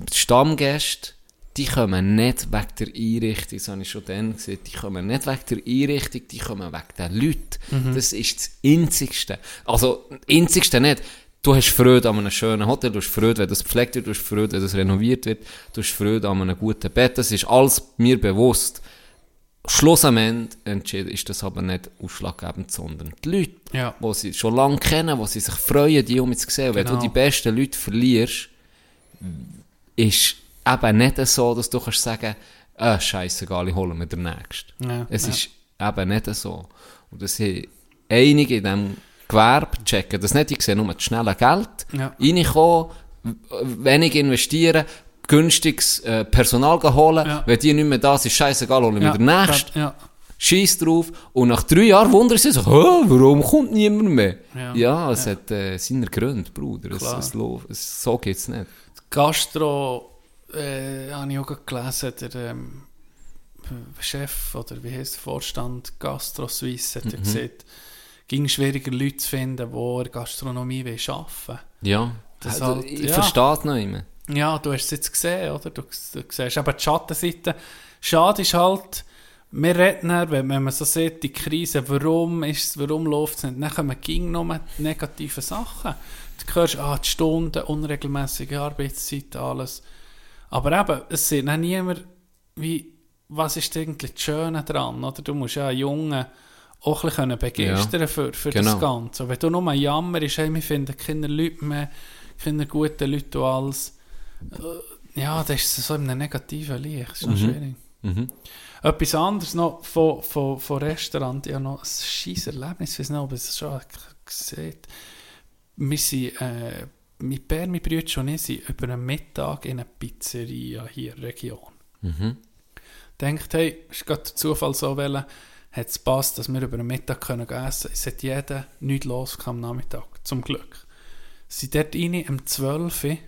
die Stammgäste, die kommen nicht wegen der Einrichtung, das habe ich schon dann gesehen, die kommen nicht wegen der Einrichtung, die kommen wegen den Leuten. Das ist das Einzigste. Also, das Einzigste nicht. Du hast Freude an einem schönen Hotel, du hast Freude, wenn das gepflegt wird, du hast Freude, wenn das renoviert wird, du hast Freude an einem guten Bett, das ist alles mir bewusst. Schluss am Ende ist das aber nicht ausschlaggebend, sondern die Leute, Ja. die sie schon lange kennen, die sie sich freuen, die um zu sehen. Wenn du Genau. die besten Leute verlierst, ist eben nicht so, dass du kannst sagen, ah, scheißegal, ich hole mir den nächsten. Ja, es ja. ist eben nicht so. Und das sind einige in diesem Gewerbe checken das nicht, ich sehe nur das schnelle Geld, Ja. reinkommen, wenig investieren, günstiges äh, Personal holen, Ja. wenn die nicht mehr da sind, scheißegal, hole ich Ja, den nächsten. Ja. Scheiß drauf. Und nach drei Jahren wundern sie sich, «Hä, warum kommt niemand mehr? Ja. Ja, es hat äh, seine Gründe, Bruder. Es, es, es, so geht's nicht. Gastro, äh, habe ich auch gelesen, der ähm, Chef oder wie heißt der Vorstand Gastro Suisse Mhm. hat ja gesagt, ging schwieriger Leute zu finden, die in der Gastronomie arbeiten Ja. Das Also, halt- ich ja. verstehe es noch immer. Ja, du hast es jetzt gesehen, oder? Du, du siehst eben die Schattenseite. Schade ist halt, wir reden dann, wenn, man so sieht, die Krise, warum ist es, warum läuft es nicht, dann kommen ging nur negative Sachen. Du hörst, ah, die Stunden, unregelmäßige Arbeitszeit, alles. Aber eben, es sieht dann niemand, wie, was ist eigentlich das Schöne dran, oder? Du musst ja einen Jungen auch ein bisschen begeistern für, für Genau. das Ganze. Und wenn du nur jammerst, hey, wir finden keine Leute mehr, keine guten Leute und alles, äh, ja, das ist so in einem negativen Licht. Das ist noch schwierig. Mhm. Etwas anderes noch von, von, von Restaurant. Ich habe noch ein scheiß Erlebnis. Ich weiß nicht, ob es schon gesehen. Wir sind, äh, mein Bär, mein Bruder und ich sind über einen Mittag in einer Pizzeria hier in der Region. Mhm. Denkt, hey, ist gerade der Zufall so wollen, hat es passt, dass wir über einen Mittag können essen Es hat jeder nichts los am Nachmittag, zum Glück. Sie sind dort rein um 12 Uhr,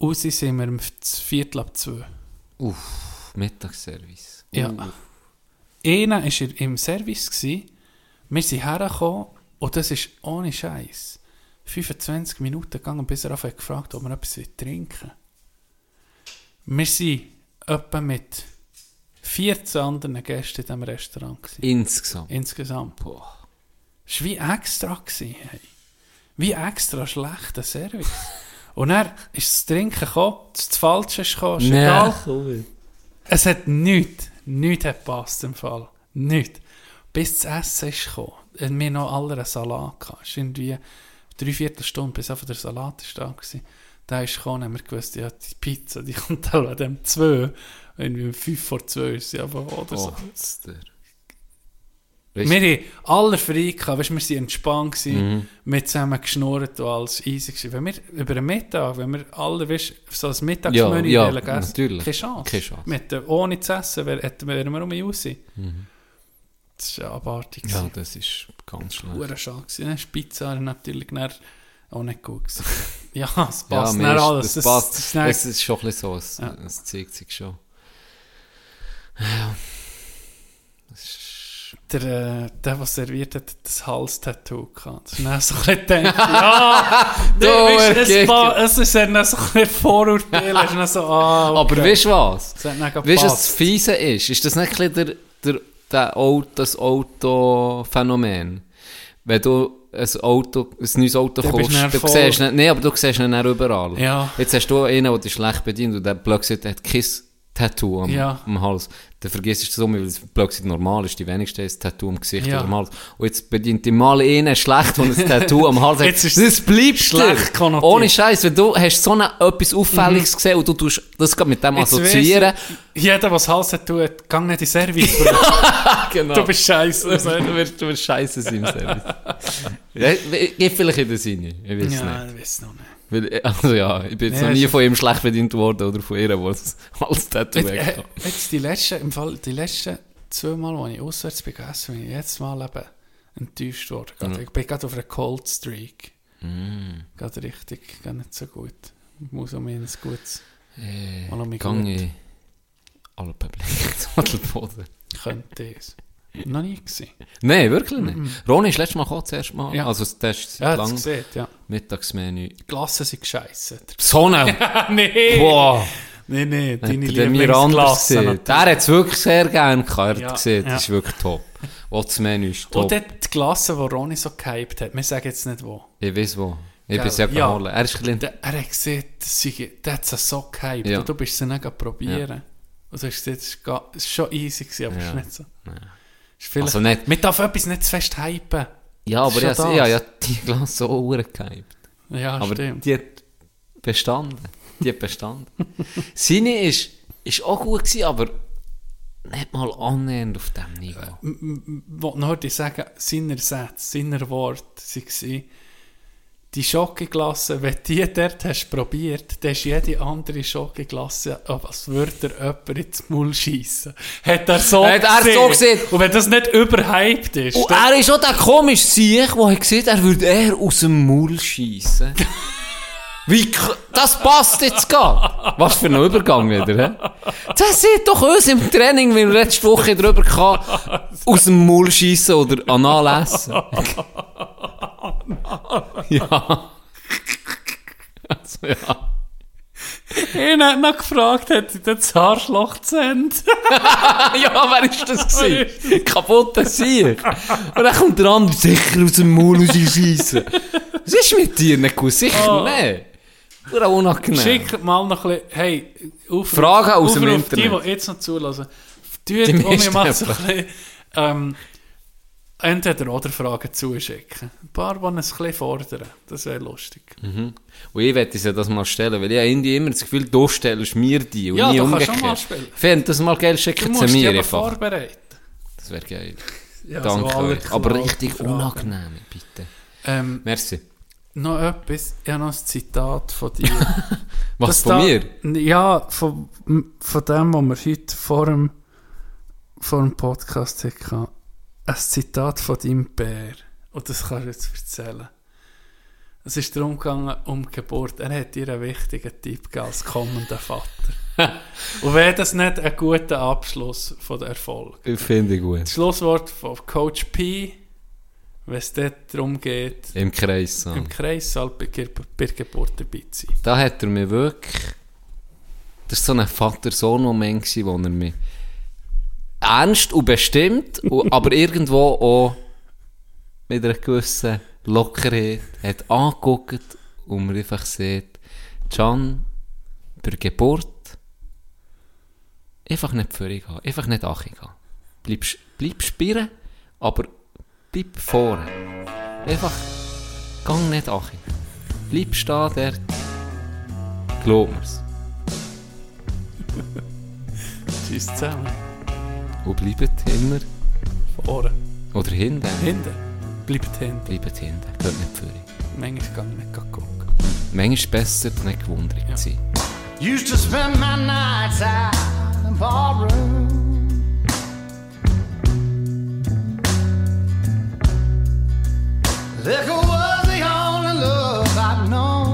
raus sind wir um Viertel ab 2 Uff, Mittagsservice. Ja. Einer war im Service, gewesen. wir sind hergekommen und das ist ohne Scheiß 25 Minuten gegangen, bis er gefragt ob wir etwas trinken Wir sind etwa mit 14 anderen Gästen in diesem Restaurant. Gewesen. Insgesamt. Insgesamt. Boah. Es war wie extra. Gewesen, hey. Wie extra schlechter Service. Und dann ist das Trinken gekommen, das Falsche ist gekommen, ist egal. Es hat nichts, nichts hat gepasst im Fall. Nichts. Bis das Essen ist gekommen, haben wir noch alle einen Salat gehabt. Es war irgendwie drei Viertelstunde, bis einfach der Salat ist da war. Da ist gekommen, haben wir gewusst, ja, die Pizza, die <laughs> kommt halt an dem 2. Irgendwie um 5 vor 2 ist sie einfach oder so. Oh, das der. Wir haben alle frei gehabt, weißt, wir waren entspannt, gewesen, wir haben zusammen geschnurrt und alles easy gewesen. Wenn wir über den Mittag, wenn wir alle, weißt, so ein Mittagsmenü Ja, ja, wollen essen, natürlich. keine Chance. Keine Chance. Hätten, ohne zu essen, wär- hätten wir wären wir um raus. Das war abartig. Ja, das ist ganz schlecht. Dann ist die Pizza natürlich dann auch nicht gut gewesen. <laughs> ja, es Ja, passt dann ist- alles. Das passt. ist dann- Es ist schon ein bisschen so, es, Ja. es zeigt sich schon. Ja. Das ist... der, äh, der, der serviert hat, hat das Hals-Tattoo gehabt. Das ist dann so ein bisschen <laughs> gedacht, ja, nee, es, es ist dann so ein bisschen Vorurteil. Es ist dann so, ah, <laughs> okay. Aber weißt du was? Es Weißt du, was das Fiese ist? Ist das nicht ein bisschen der, der, der Auto, das Autophänomen? Wenn du ein Auto, ein neues Auto kaufst, du siehst nicht, nee, aber du siehst ihn dann überall. Ja. Jetzt hast du einen, der dich schlecht bedient und der plötzlich hat kein Tattoo am, Ja. am Hals. Dann vergisst du es so, weil es plötzlich normal ist. Die wenigsten haben ein Tattoo am Gesicht Ja. oder am Hals. Und jetzt bedient die mal einen schlecht, der ein Tattoo am Hals hat. Jetzt ist das bleibt schlecht konnotiert. Ohne Scheiß, wenn du hast so eine, etwas Auffälliges gesehen und du tust das gerade mit dem Jetzt assoziieren. ich, Jeder, der das Hals-Tattoo hat, gang nicht in den Service. <laughs> Genau. du bist scheiße. du wirst, du wirst scheiße sein im Service. <laughs> geht vielleicht in den Sinn. Ich weiß ja, nicht. ich weiß noch nicht. Weil, also ja, ich bin jetzt Ja, noch nie von ihm schlecht bedient worden oder von ihr, es <laughs> als Tattoo Jetzt, äh, jetzt die letzten, im Fall, die letzten zwei Mal, als ich auswärts gegessen, bin ich jetzt mal eben enttäuscht worden. Gerade- Ich bin gerade auf einer Cold Streak. Mm. Gerade richtig, gar nicht so gut. Ich muss um ein gutes Äh, Mal um mich gang gut. in Alpenblick zu <laughs> Adelboden. könnte es. Noch nie gesehen. Nein, wirklich nicht. Ronny ist letztes Mal das erste Mal. Ja. Also das ist Ja, lang gesehen, ja. Mittagsmenü. Die Glassen sind gescheissen. Sonne! <laughs> nee! Boah! Nee, nee, deine Hat der hat es wirklich sehr gerne gehabt. Er hat Ja, gesehen, das ja. ist wirklich top. Auch das Menü ist top. Und dort die Glasse, die Ronny so gehypt hat, wir sagen jetzt nicht wo. Ich weiß wo. Ich Gell? bin sehr Ja. geholt. Er ist ein bisschen... Er hat gesehen, der hat es so gehypt. Ja. Und du bist sie nicht probieren. Und du hast gesehen, es es ist schon easy aber es Ja. ist nicht so. Ist vielleicht, Also nicht- Man darf etwas nicht zu fest hypen. Ja, aber ja, das. ja, ja, die Glas so gehypt. Ja, Aber stimmt. die hat bestanden. Die hat bestanden. <laughs> Seine ist, ist auch gut gewesen, aber nicht mal annähernd auf diesem Niveau. Ich wollte noch sagen, seine Sätze, seine Worte waren, die Schokoglasse, wenn du die dort hast probiert, dann ist jede andere Schokoglasse, oh, als würde er jemand ins Maul schiessen. Hat er so Hat er so gesehen. Und wenn das nicht überhyped ist, Und er ist auch der komische Sieg, der hat gesehen, er würde eher aus dem Maul schiessen. <laughs> Wie, das passt jetzt gar. Was für ein Übergang wieder, hä? Das sieht doch uns im Training, wie wir letzte Woche drüber hatten, aus dem Maul schiessen oder anal essen. <laughs> <laughs> ja. Also, ja. Einer hat noch gefragt, hat sie das Haarschloch gezähnt? <laughs> ja, wer ist das gewesen? Kaputter Sieg. Und dann kommt der andere sicher aus dem Maul rausschiessen. Was ist mit dir nicht gut? Sicher nicht. Oder unangenehm. Schickt mal noch ein bisschen, hey, Aufruf, Fragen aus dem Aufruf Internet. Die, die jetzt noch zulassen. Die Tut meisten ich mache so ein bisschen, ähm, entweder oder Fragen zuschicken. Ein paar, die es ein bisschen fordern. Das wäre lustig. Und ich werde dir das mal stellen, weil ich irgendwie immer das Gefühl, du stellst mir die und Ja, nie du kannst umgekehrt. schon mal spielen. Ich fände das mal geil, Du schicken dich mir einfach. vorbereiten. Das wäre geil. Ja, Danke so euch. Aber Fragen. richtig unangenehm, bitte. Ähm, Merci. noch etwas, ich habe noch ein Zitat von dir. <laughs> Was Das von da- mir? Ja, von, von dem, was wir heute vor dem, vor dem Podcast hatten. Ein Zitat von deinem Bär. Und das kannst du jetzt erzählen. Es ist darum gegangen, um die Geburt. Er hat dir einen wichtigen Tipp gegeben als kommender Vater. <laughs> Und wäre das nicht ein guter Abschluss von der Erfolg? Ich finde ich gut. Das Schlusswort von Coach P, wenn es dort darum geht, Im Kreis. so. im Kreissaal bei, Ge- bei der Geburt dabei zu sein. Da hat er mir wirklich. Das war so ein Vater-Sohn-Moment, wo er mich ernst und bestimmt, <laughs> aber irgendwo auch mit einer gewissen Lockerheit hat angeguckt und mir einfach sagt, Can, bei der Geburt einfach nicht völlig gehen, einfach nicht achi gehen. Bleib, bleib spielen, aber bleib vorne. Einfach, gang nicht achi. Bleib stehen dort. Glaub mir's. Tschüss zusammen. Und bleibt immer. Vorne. Oder hinten. Hinten. Bleibt hinten. Bleibt hinten. Geht nicht vor. Manchmal kann ich nicht gucken. Manchmal ist es besser, nicht gewundert Ja. zu sein. Used to spend my nights out in ballroom. Liquor was the only love I'd known.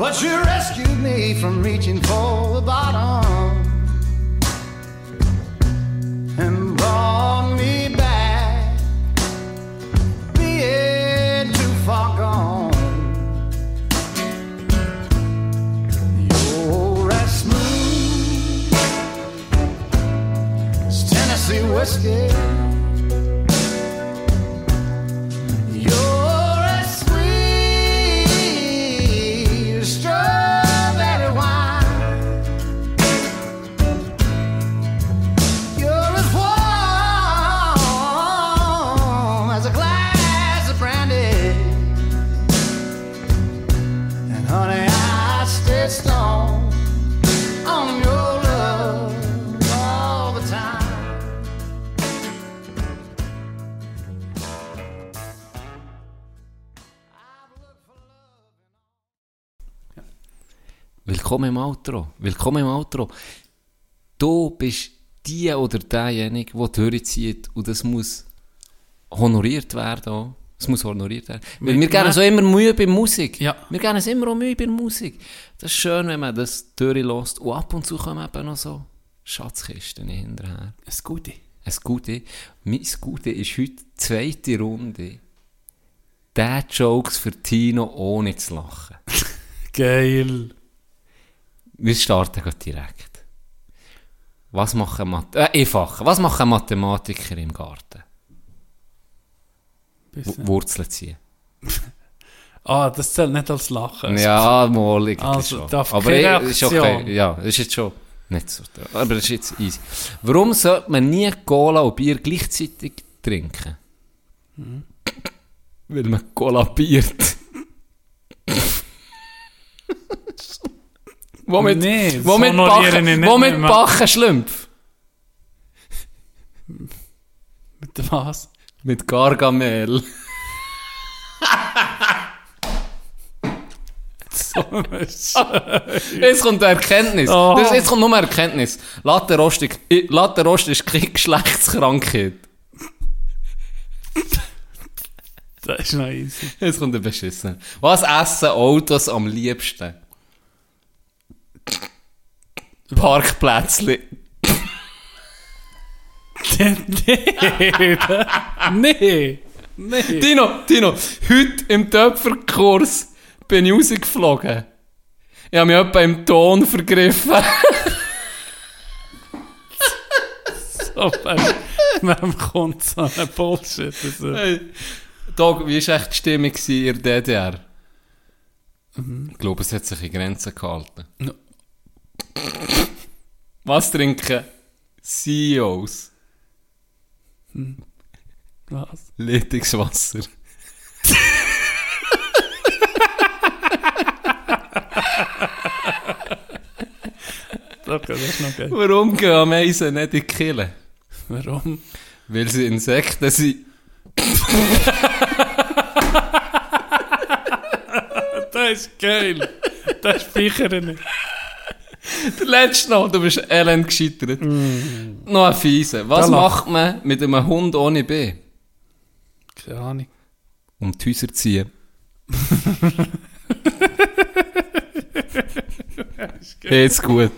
But you rescued me from reaching for the bottom and brought me back being too far gone. You're as smooth as Tennessee whiskey. Willkommen im Outro. Willkommen im Outro. Du bist die oder derjenige, der durchzieht und das muss honoriert werden. Auch. Es muss honoriert werden. Weil wir Wir- geben so immer Mühe bei Musik. Ja. Wir geben es immer auch Mühe bei Musik. Das ist schön, wenn man das durchlässt. Und ab und zu kommen eben noch so Schatzkisten hinterher. Ein Gute. Ein Gute. Mein Gute ist heute die zweite Runde. Dad Jokes für Tino ohne zu lachen. <laughs> Geil. Wir starten direkt. Was machen Math äh, einfach. Was machen Mathematiker im Garten? W. Wurzeln ziehen. <laughs> Ah, das zählt nicht als Lachen. Ja, mal irgendwie Also, schon. Aber keine eh, ist okay. Ja, ist jetzt schon nicht so. Aber das ist jetzt easy. Warum sollte man nie Cola und Bier gleichzeitig trinken? Mhm. Weil man kollabiert. <laughs> Womit, Nee, womit, Bachen, womit. Bachen Schlümpf? Mit was? Mit Gargamel. <laughs> So ein <laughs> Jetzt kommt eine Erkenntnis. Oh. Das, jetzt kommt nur eine Erkenntnis. Latterost ist, keine Geschlechtskrankheit. Das ist noch easy. Jetzt kommt der Beschissen. Was essen Autos am liebsten? Parkplätzchen. nee. nee. Nee. Tino, Tino, heute im Töpferkurs bin ich rausgeflogen. Ich habe mich etwa im Ton vergriffen. So, wem kommt so ein Bullshit? Also, Hey, Dog, wie war echt die Stimmung in der DDR? Ich glaube, es hat sich in Grenzen gehalten. No. Was trinken CEOs? was? Leitungswasser. Okay, das ist noch geil. Warum gehen Ameisen nicht in die Kille? Warum? Weil sie Insekten sind. <laughs> Das ist geil. Das speichere ich nicht. Der letzte noch, du bist elend gescheitert. Noch ein Fiese. Was Da macht man mit einem Hund ohne B? Keine Ahnung. Um die Häuser ziehen. <laughs> Jetzt gut.